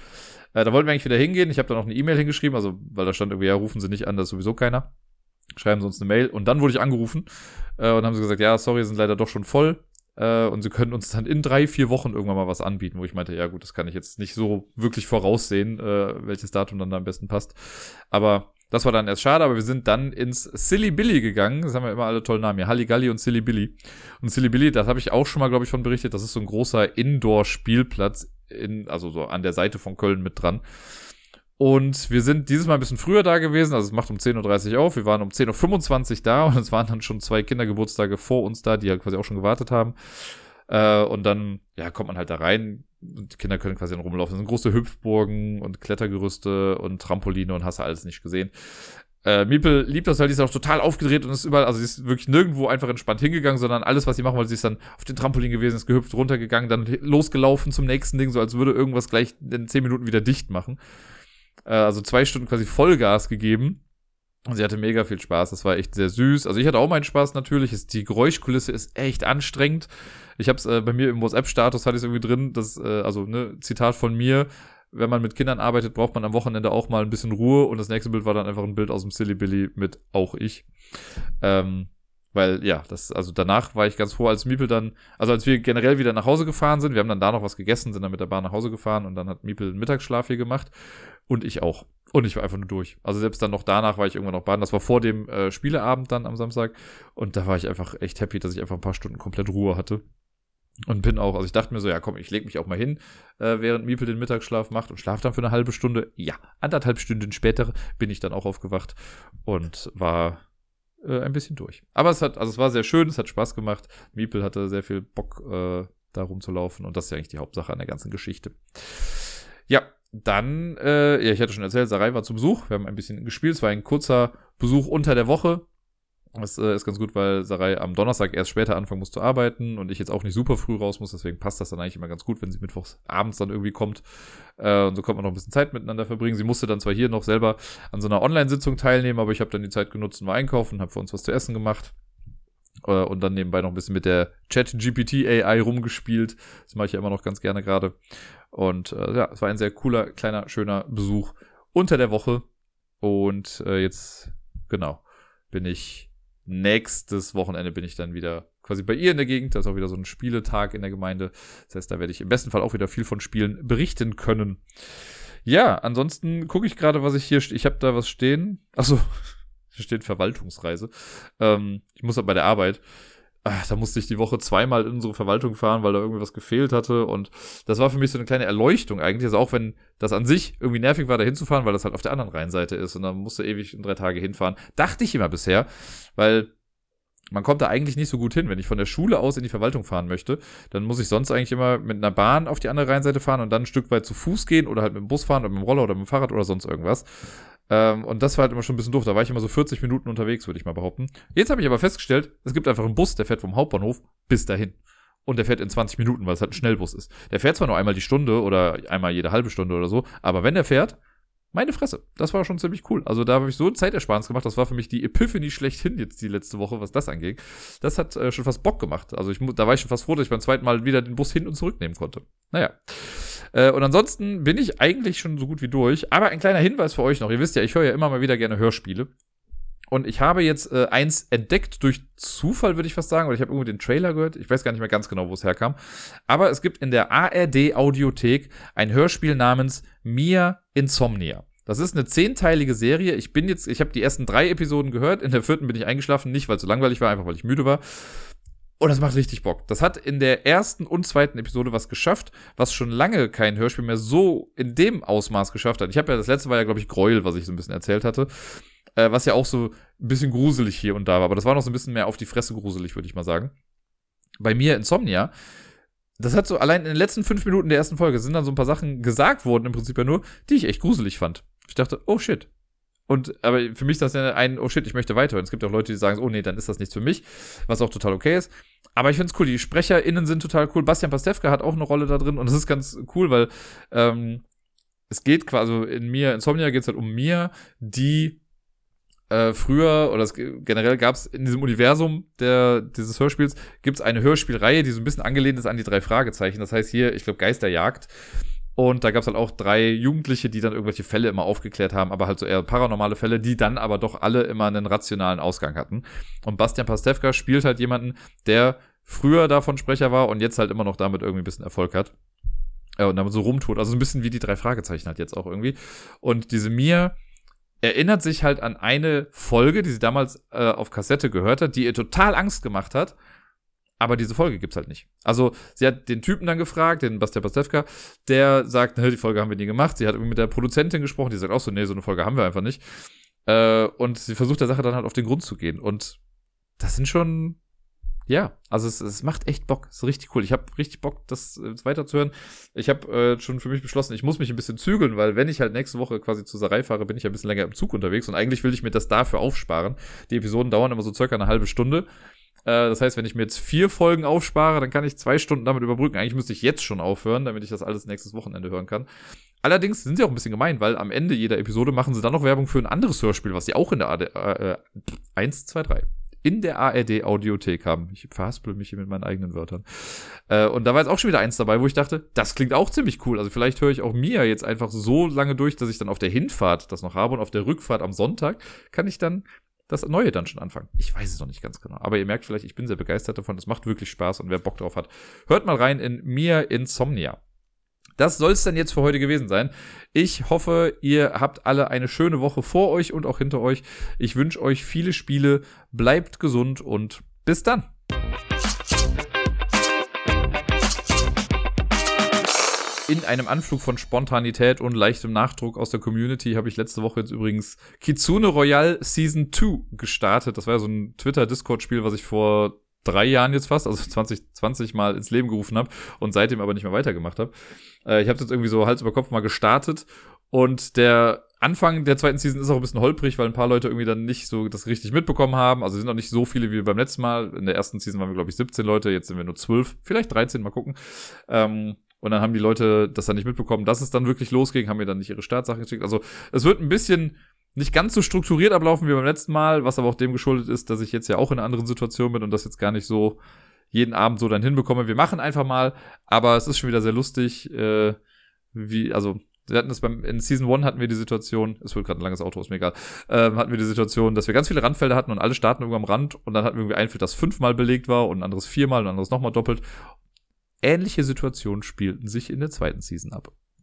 Äh, da wollten wir eigentlich wieder hingehen. Ich habe da noch eine E-Mail hingeschrieben, also weil da stand irgendwie, ja, rufen Sie nicht an, das ist sowieso keiner. Schreiben Sie uns eine Mail. Und dann wurde ich angerufen äh, und haben sie gesagt, ja, sorry, sind leider doch schon voll. Äh, und sie können uns dann in drei, vier Wochen irgendwann mal was anbieten, wo ich meinte, ja gut, das kann ich jetzt nicht so wirklich voraussehen, äh, welches Datum dann da am besten passt. Aber das war dann erst schade, aber wir sind dann ins Silly Billy gegangen. Das haben wir immer alle tollen Namen hier. Halligalli und Silly Billy. Und Silly Billy, das habe ich auch schon mal, glaube ich, von berichtet. Das ist so ein großer Indoor-Spielplatz in, also so an der Seite von Köln mit dran. Und wir sind dieses Mal ein bisschen früher da gewesen, also es macht um 10.30 Uhr auf. Wir waren um 10.25 Uhr da und es waren dann schon zwei Kindergeburtstage vor uns da, die ja halt quasi auch schon gewartet haben. Äh, und dann, ja, kommt man halt da rein, die Kinder können quasi dann rumlaufen. Das sind große Hüpfburgen und Klettergerüste und Trampoline und hast du alles nicht gesehen. Äh, Miepel liebt das halt, die ist auch total aufgedreht und ist überall, also sie ist wirklich nirgendwo einfach entspannt hingegangen, sondern alles, was sie machen wollte, sie ist dann auf den Trampolin gewesen, ist gehüpft, runtergegangen, dann losgelaufen zum nächsten Ding, so als würde irgendwas gleich in zehn Minuten wieder dicht machen. Äh, also zwei Stunden quasi Vollgas gegeben. Sie hatte mega viel Spaß. Das war echt sehr süß. Also ich hatte auch meinen Spaß natürlich. Die Geräuschkulisse ist echt anstrengend. Ich habe es äh, bei mir im WhatsApp-Status hatte ich irgendwie drin, das, äh, also ne, Zitat von mir, wenn man mit Kindern arbeitet, braucht man am Wochenende auch mal ein bisschen Ruhe. Und das nächste Bild war dann einfach ein Bild aus dem Silly Billy mit auch ich. Ähm, weil, ja, das, also danach war ich ganz froh, als Miepel dann, also als wir generell wieder nach Hause gefahren sind, wir haben dann da noch was gegessen, sind dann mit der Bahn nach Hause gefahren und dann hat Miepel einen Mittagsschlaf hier gemacht. Und ich auch. Und ich war einfach nur durch. Also selbst dann noch danach war ich irgendwann noch baden. Das war vor dem äh, Spieleabend dann am Samstag. Und da war ich einfach echt happy, dass ich einfach ein paar Stunden komplett Ruhe hatte. Und bin auch, also ich dachte mir so, ja komm, ich lege mich auch mal hin, äh, während Miepel den Mittagsschlaf macht und schlaf dann für eine halbe Stunde. Ja, anderthalb Stunden später bin ich dann auch aufgewacht und war äh, ein bisschen durch. Aber es hat, also es war sehr schön, es hat Spaß gemacht. Miepel hatte sehr viel Bock, äh, da rumzulaufen und das ist ja eigentlich die Hauptsache an der ganzen Geschichte. Ja, dann, äh, ja, ich hatte schon erzählt, Sarai war zu Besuch. Wir haben ein bisschen gespielt. Es war ein kurzer Besuch unter der Woche. Das äh, ist ganz gut, weil Sarai am Donnerstag erst später anfangen muss zu arbeiten und ich jetzt auch nicht super früh raus muss. Deswegen passt das dann eigentlich immer ganz gut, wenn sie mittwochs abends dann irgendwie kommt. Äh, und so kommt man noch ein bisschen Zeit miteinander verbringen. Sie musste dann zwar hier noch selber an so einer Online-Sitzung teilnehmen, aber ich habe dann die Zeit genutzt und war einkaufen, habe für uns was zu essen gemacht. Äh, und dann nebenbei noch ein bisschen mit der Chat-GPT-AI rumgespielt. Das mache ich ja immer noch ganz gerne gerade. Und äh, ja, es war ein sehr cooler, kleiner, schöner Besuch unter der Woche. Und äh, jetzt, genau, bin ich nächstes Wochenende bin ich dann wieder quasi bei ihr in der Gegend. Da ist auch wieder so ein Spieletag in der Gemeinde. Das heißt, da werde ich im besten Fall auch wieder viel von Spielen berichten können. Ja, ansonsten gucke ich gerade, was ich hier. Ich habe da was stehen. Achso, hier steht Verwaltungsreise. Ähm, ich muss aber bei der Arbeit ach, da musste ich die Woche zweimal in unsere Verwaltung fahren, weil da irgendwie was gefehlt hatte. Und das war für mich so eine kleine Erleuchtung eigentlich. Also auch wenn das an sich irgendwie nervig war, da hinzufahren, weil das halt auf der anderen Rheinseite ist und dann musste ewig in drei Tage hinfahren. Dachte ich immer bisher, weil man kommt da eigentlich nicht so gut hin. Wenn ich von der Schule aus in die Verwaltung fahren möchte, dann muss ich sonst eigentlich immer mit einer Bahn auf die andere Rheinseite fahren und dann ein Stück weit zu Fuß gehen oder halt mit dem Bus fahren oder mit dem Roller oder mit dem Fahrrad oder sonst irgendwas. Ähm, und das war halt immer schon ein bisschen doof. Da war ich immer so 40 Minuten unterwegs, würde ich mal behaupten. Jetzt habe ich aber festgestellt, es gibt einfach einen Bus, der fährt vom Hauptbahnhof bis dahin. Und der fährt in 20 Minuten, weil es halt ein Schnellbus ist. Der fährt zwar nur einmal die Stunde oder einmal jede halbe Stunde oder so, aber wenn der fährt, meine Fresse, das war schon ziemlich cool. Also da habe ich so Zeitersparnis gemacht. Das war für mich die Epiphany schlechthin jetzt die letzte Woche, was das angeht. Das hat äh, schon fast Bock gemacht. Also ich, da war ich schon fast froh, dass ich beim zweiten Mal wieder den Bus hin und zurücknehmen konnte. Naja. Äh, und ansonsten bin ich eigentlich schon so gut wie durch. Aber ein kleiner Hinweis für euch noch. Ihr wisst ja, ich höre ja immer mal wieder gerne Hörspiele. Und ich habe jetzt äh, eins entdeckt durch Zufall, würde ich fast sagen, oder ich habe irgendwie den Trailer gehört. Ich weiß gar nicht mehr ganz genau, wo es herkam. Aber es gibt in der ARD Audiothek ein Hörspiel namens Mia Insomnia. Das ist eine zehnteilige Serie. Ich bin jetzt, ich habe die ersten drei Episoden gehört. In der vierten bin ich eingeschlafen, nicht weil es so langweilig war, einfach weil ich müde war. Und das macht richtig Bock. Das hat in der ersten und zweiten Episode was geschafft, was schon lange kein Hörspiel mehr so in dem Ausmaß geschafft hat. Ich habe ja, das letzte war ja, glaube ich, Gräuel, was ich so ein bisschen erzählt hatte. Äh, was ja auch so ein bisschen gruselig hier und da war. Aber das war noch so ein bisschen mehr auf die Fresse gruselig, würde ich mal sagen. Bei mir Insomnia, das hat so allein in den letzten fünf Minuten der ersten Folge sind dann so ein paar Sachen gesagt worden, im Prinzip ja nur, die ich echt gruselig fand. Ich dachte, oh shit, und aber für mich ist das ja ein, oh shit, ich möchte weiterhören. Es gibt auch Leute, die sagen, oh nee, dann ist das nichts für mich, was auch total okay ist. Aber ich finde es cool, die SprecherInnen sind total cool. Bastian Pastewka hat auch eine Rolle da drin und das ist ganz cool, weil ähm, es geht quasi, also in mir, Insomnia geht es halt um mir, die äh, früher, oder es, generell gab es in diesem Universum der, dieses Hörspiels, gibt es eine Hörspielreihe, die so ein bisschen angelehnt ist an die drei Fragezeichen. Das heißt hier, ich glaube, Geisterjagd. Und da gab es halt auch drei Jugendliche, die dann irgendwelche Fälle immer aufgeklärt haben, aber halt so eher paranormale Fälle, die dann aber doch alle immer einen rationalen Ausgang hatten. Und Bastian Pastewka spielt halt jemanden, der früher davon Sprecher war und jetzt halt immer noch damit irgendwie ein bisschen Erfolg hat. Äh, und damit so rumtut. Also ein bisschen wie die drei Fragezeichen halt jetzt auch irgendwie. Und diese Mia erinnert sich halt an eine Folge, die sie damals äh, auf Kassette gehört hat, die ihr total Angst gemacht hat aber diese Folge gibt's halt nicht. Also, sie hat den Typen dann gefragt, den Bastian Pastewka, der sagt, die Folge haben wir nie gemacht. Sie hat irgendwie mit der Produzentin gesprochen, die sagt auch so, nee, so eine Folge haben wir einfach nicht. Äh, und sie versucht der Sache dann halt auf den Grund zu gehen. Und das sind schon, ja, also es, es macht echt Bock. Es ist richtig cool. Ich habe richtig Bock, das äh, weiterzuhören. Ich habe äh, schon für mich beschlossen, ich muss mich ein bisschen zügeln, weil wenn ich halt nächste Woche quasi zu Sarai fahre, bin ich ja ein bisschen länger im Zug unterwegs und eigentlich will ich mir das dafür aufsparen. Die Episoden dauern immer so circa eine halbe Stunde. Äh, das heißt, wenn ich mir jetzt vier Folgen aufspare, dann kann ich zwei Stunden damit überbrücken. Eigentlich müsste ich jetzt schon aufhören, damit ich das alles nächstes Wochenende hören kann. Allerdings sind sie auch ein bisschen gemein, weil am Ende jeder Episode machen sie dann noch Werbung für ein anderes Hörspiel, was sie auch in der AD, äh, 1, 2, 3 in der ARD Audiothek haben. Ich verhaspel mich hier mit meinen eigenen Wörtern. Äh, und da war jetzt auch schon wieder eins dabei, wo ich dachte, das klingt auch ziemlich cool. Also vielleicht höre ich auch mir jetzt einfach so lange durch, dass ich dann auf der Hinfahrt das noch habe und auf der Rückfahrt am Sonntag kann ich dann das neue dann schon anfangen. Ich weiß es noch nicht ganz genau. Aber ihr merkt vielleicht, ich bin sehr begeistert davon. Es macht wirklich Spaß und wer Bock drauf hat, hört mal rein in Mir Insomnia. Das soll es dann jetzt für heute gewesen sein. Ich hoffe, ihr habt alle eine schöne Woche vor euch und auch hinter euch. Ich wünsche euch viele Spiele, bleibt gesund und bis dann. In einem Anflug von Spontanität und leichtem Nachdruck aus der Community habe ich letzte Woche jetzt übrigens Kitsune Royale Season 2 gestartet. Das war ja so ein Twitter-Discord-Spiel, was ich vor drei Jahren jetzt fast, also 2020 mal ins Leben gerufen habe und seitdem aber nicht mehr weitergemacht habe. Äh, ich habe jetzt irgendwie so Hals über Kopf mal gestartet Und der Anfang der zweiten Season ist auch ein bisschen holprig, weil ein paar Leute irgendwie dann nicht so das richtig mitbekommen haben. Also sind noch nicht so viele wie beim letzten Mal. In der ersten Season waren wir, glaube ich, 17 Leute, jetzt sind wir nur 12, vielleicht 13, mal gucken. Ähm, und dann haben die Leute das dann nicht mitbekommen, dass es dann wirklich losging, haben mir dann nicht ihre Startsachen geschickt. Also es wird ein bisschen nicht ganz so strukturiert ablaufen wie beim letzten Mal, was aber auch dem geschuldet ist, dass ich jetzt ja auch in einer anderen Situation bin und das jetzt gar nicht so jeden Abend so dann hinbekomme. Wir machen einfach mal, aber es ist schon wieder sehr lustig, äh, wie, also wir hatten es beim, in Season 1 hatten wir die Situation, es wird gerade ein langes Auto, ist mir egal, ähm, hatten wir die Situation, dass wir ganz viele Randfelder hatten und alle starten irgendwo am Rand und dann hatten wir irgendwie ein Feld, das fünfmal belegt war und ein anderes viermal und ein anderes nochmal doppelt. Ähnliche Situationen spielten sich in der zweiten Season ab.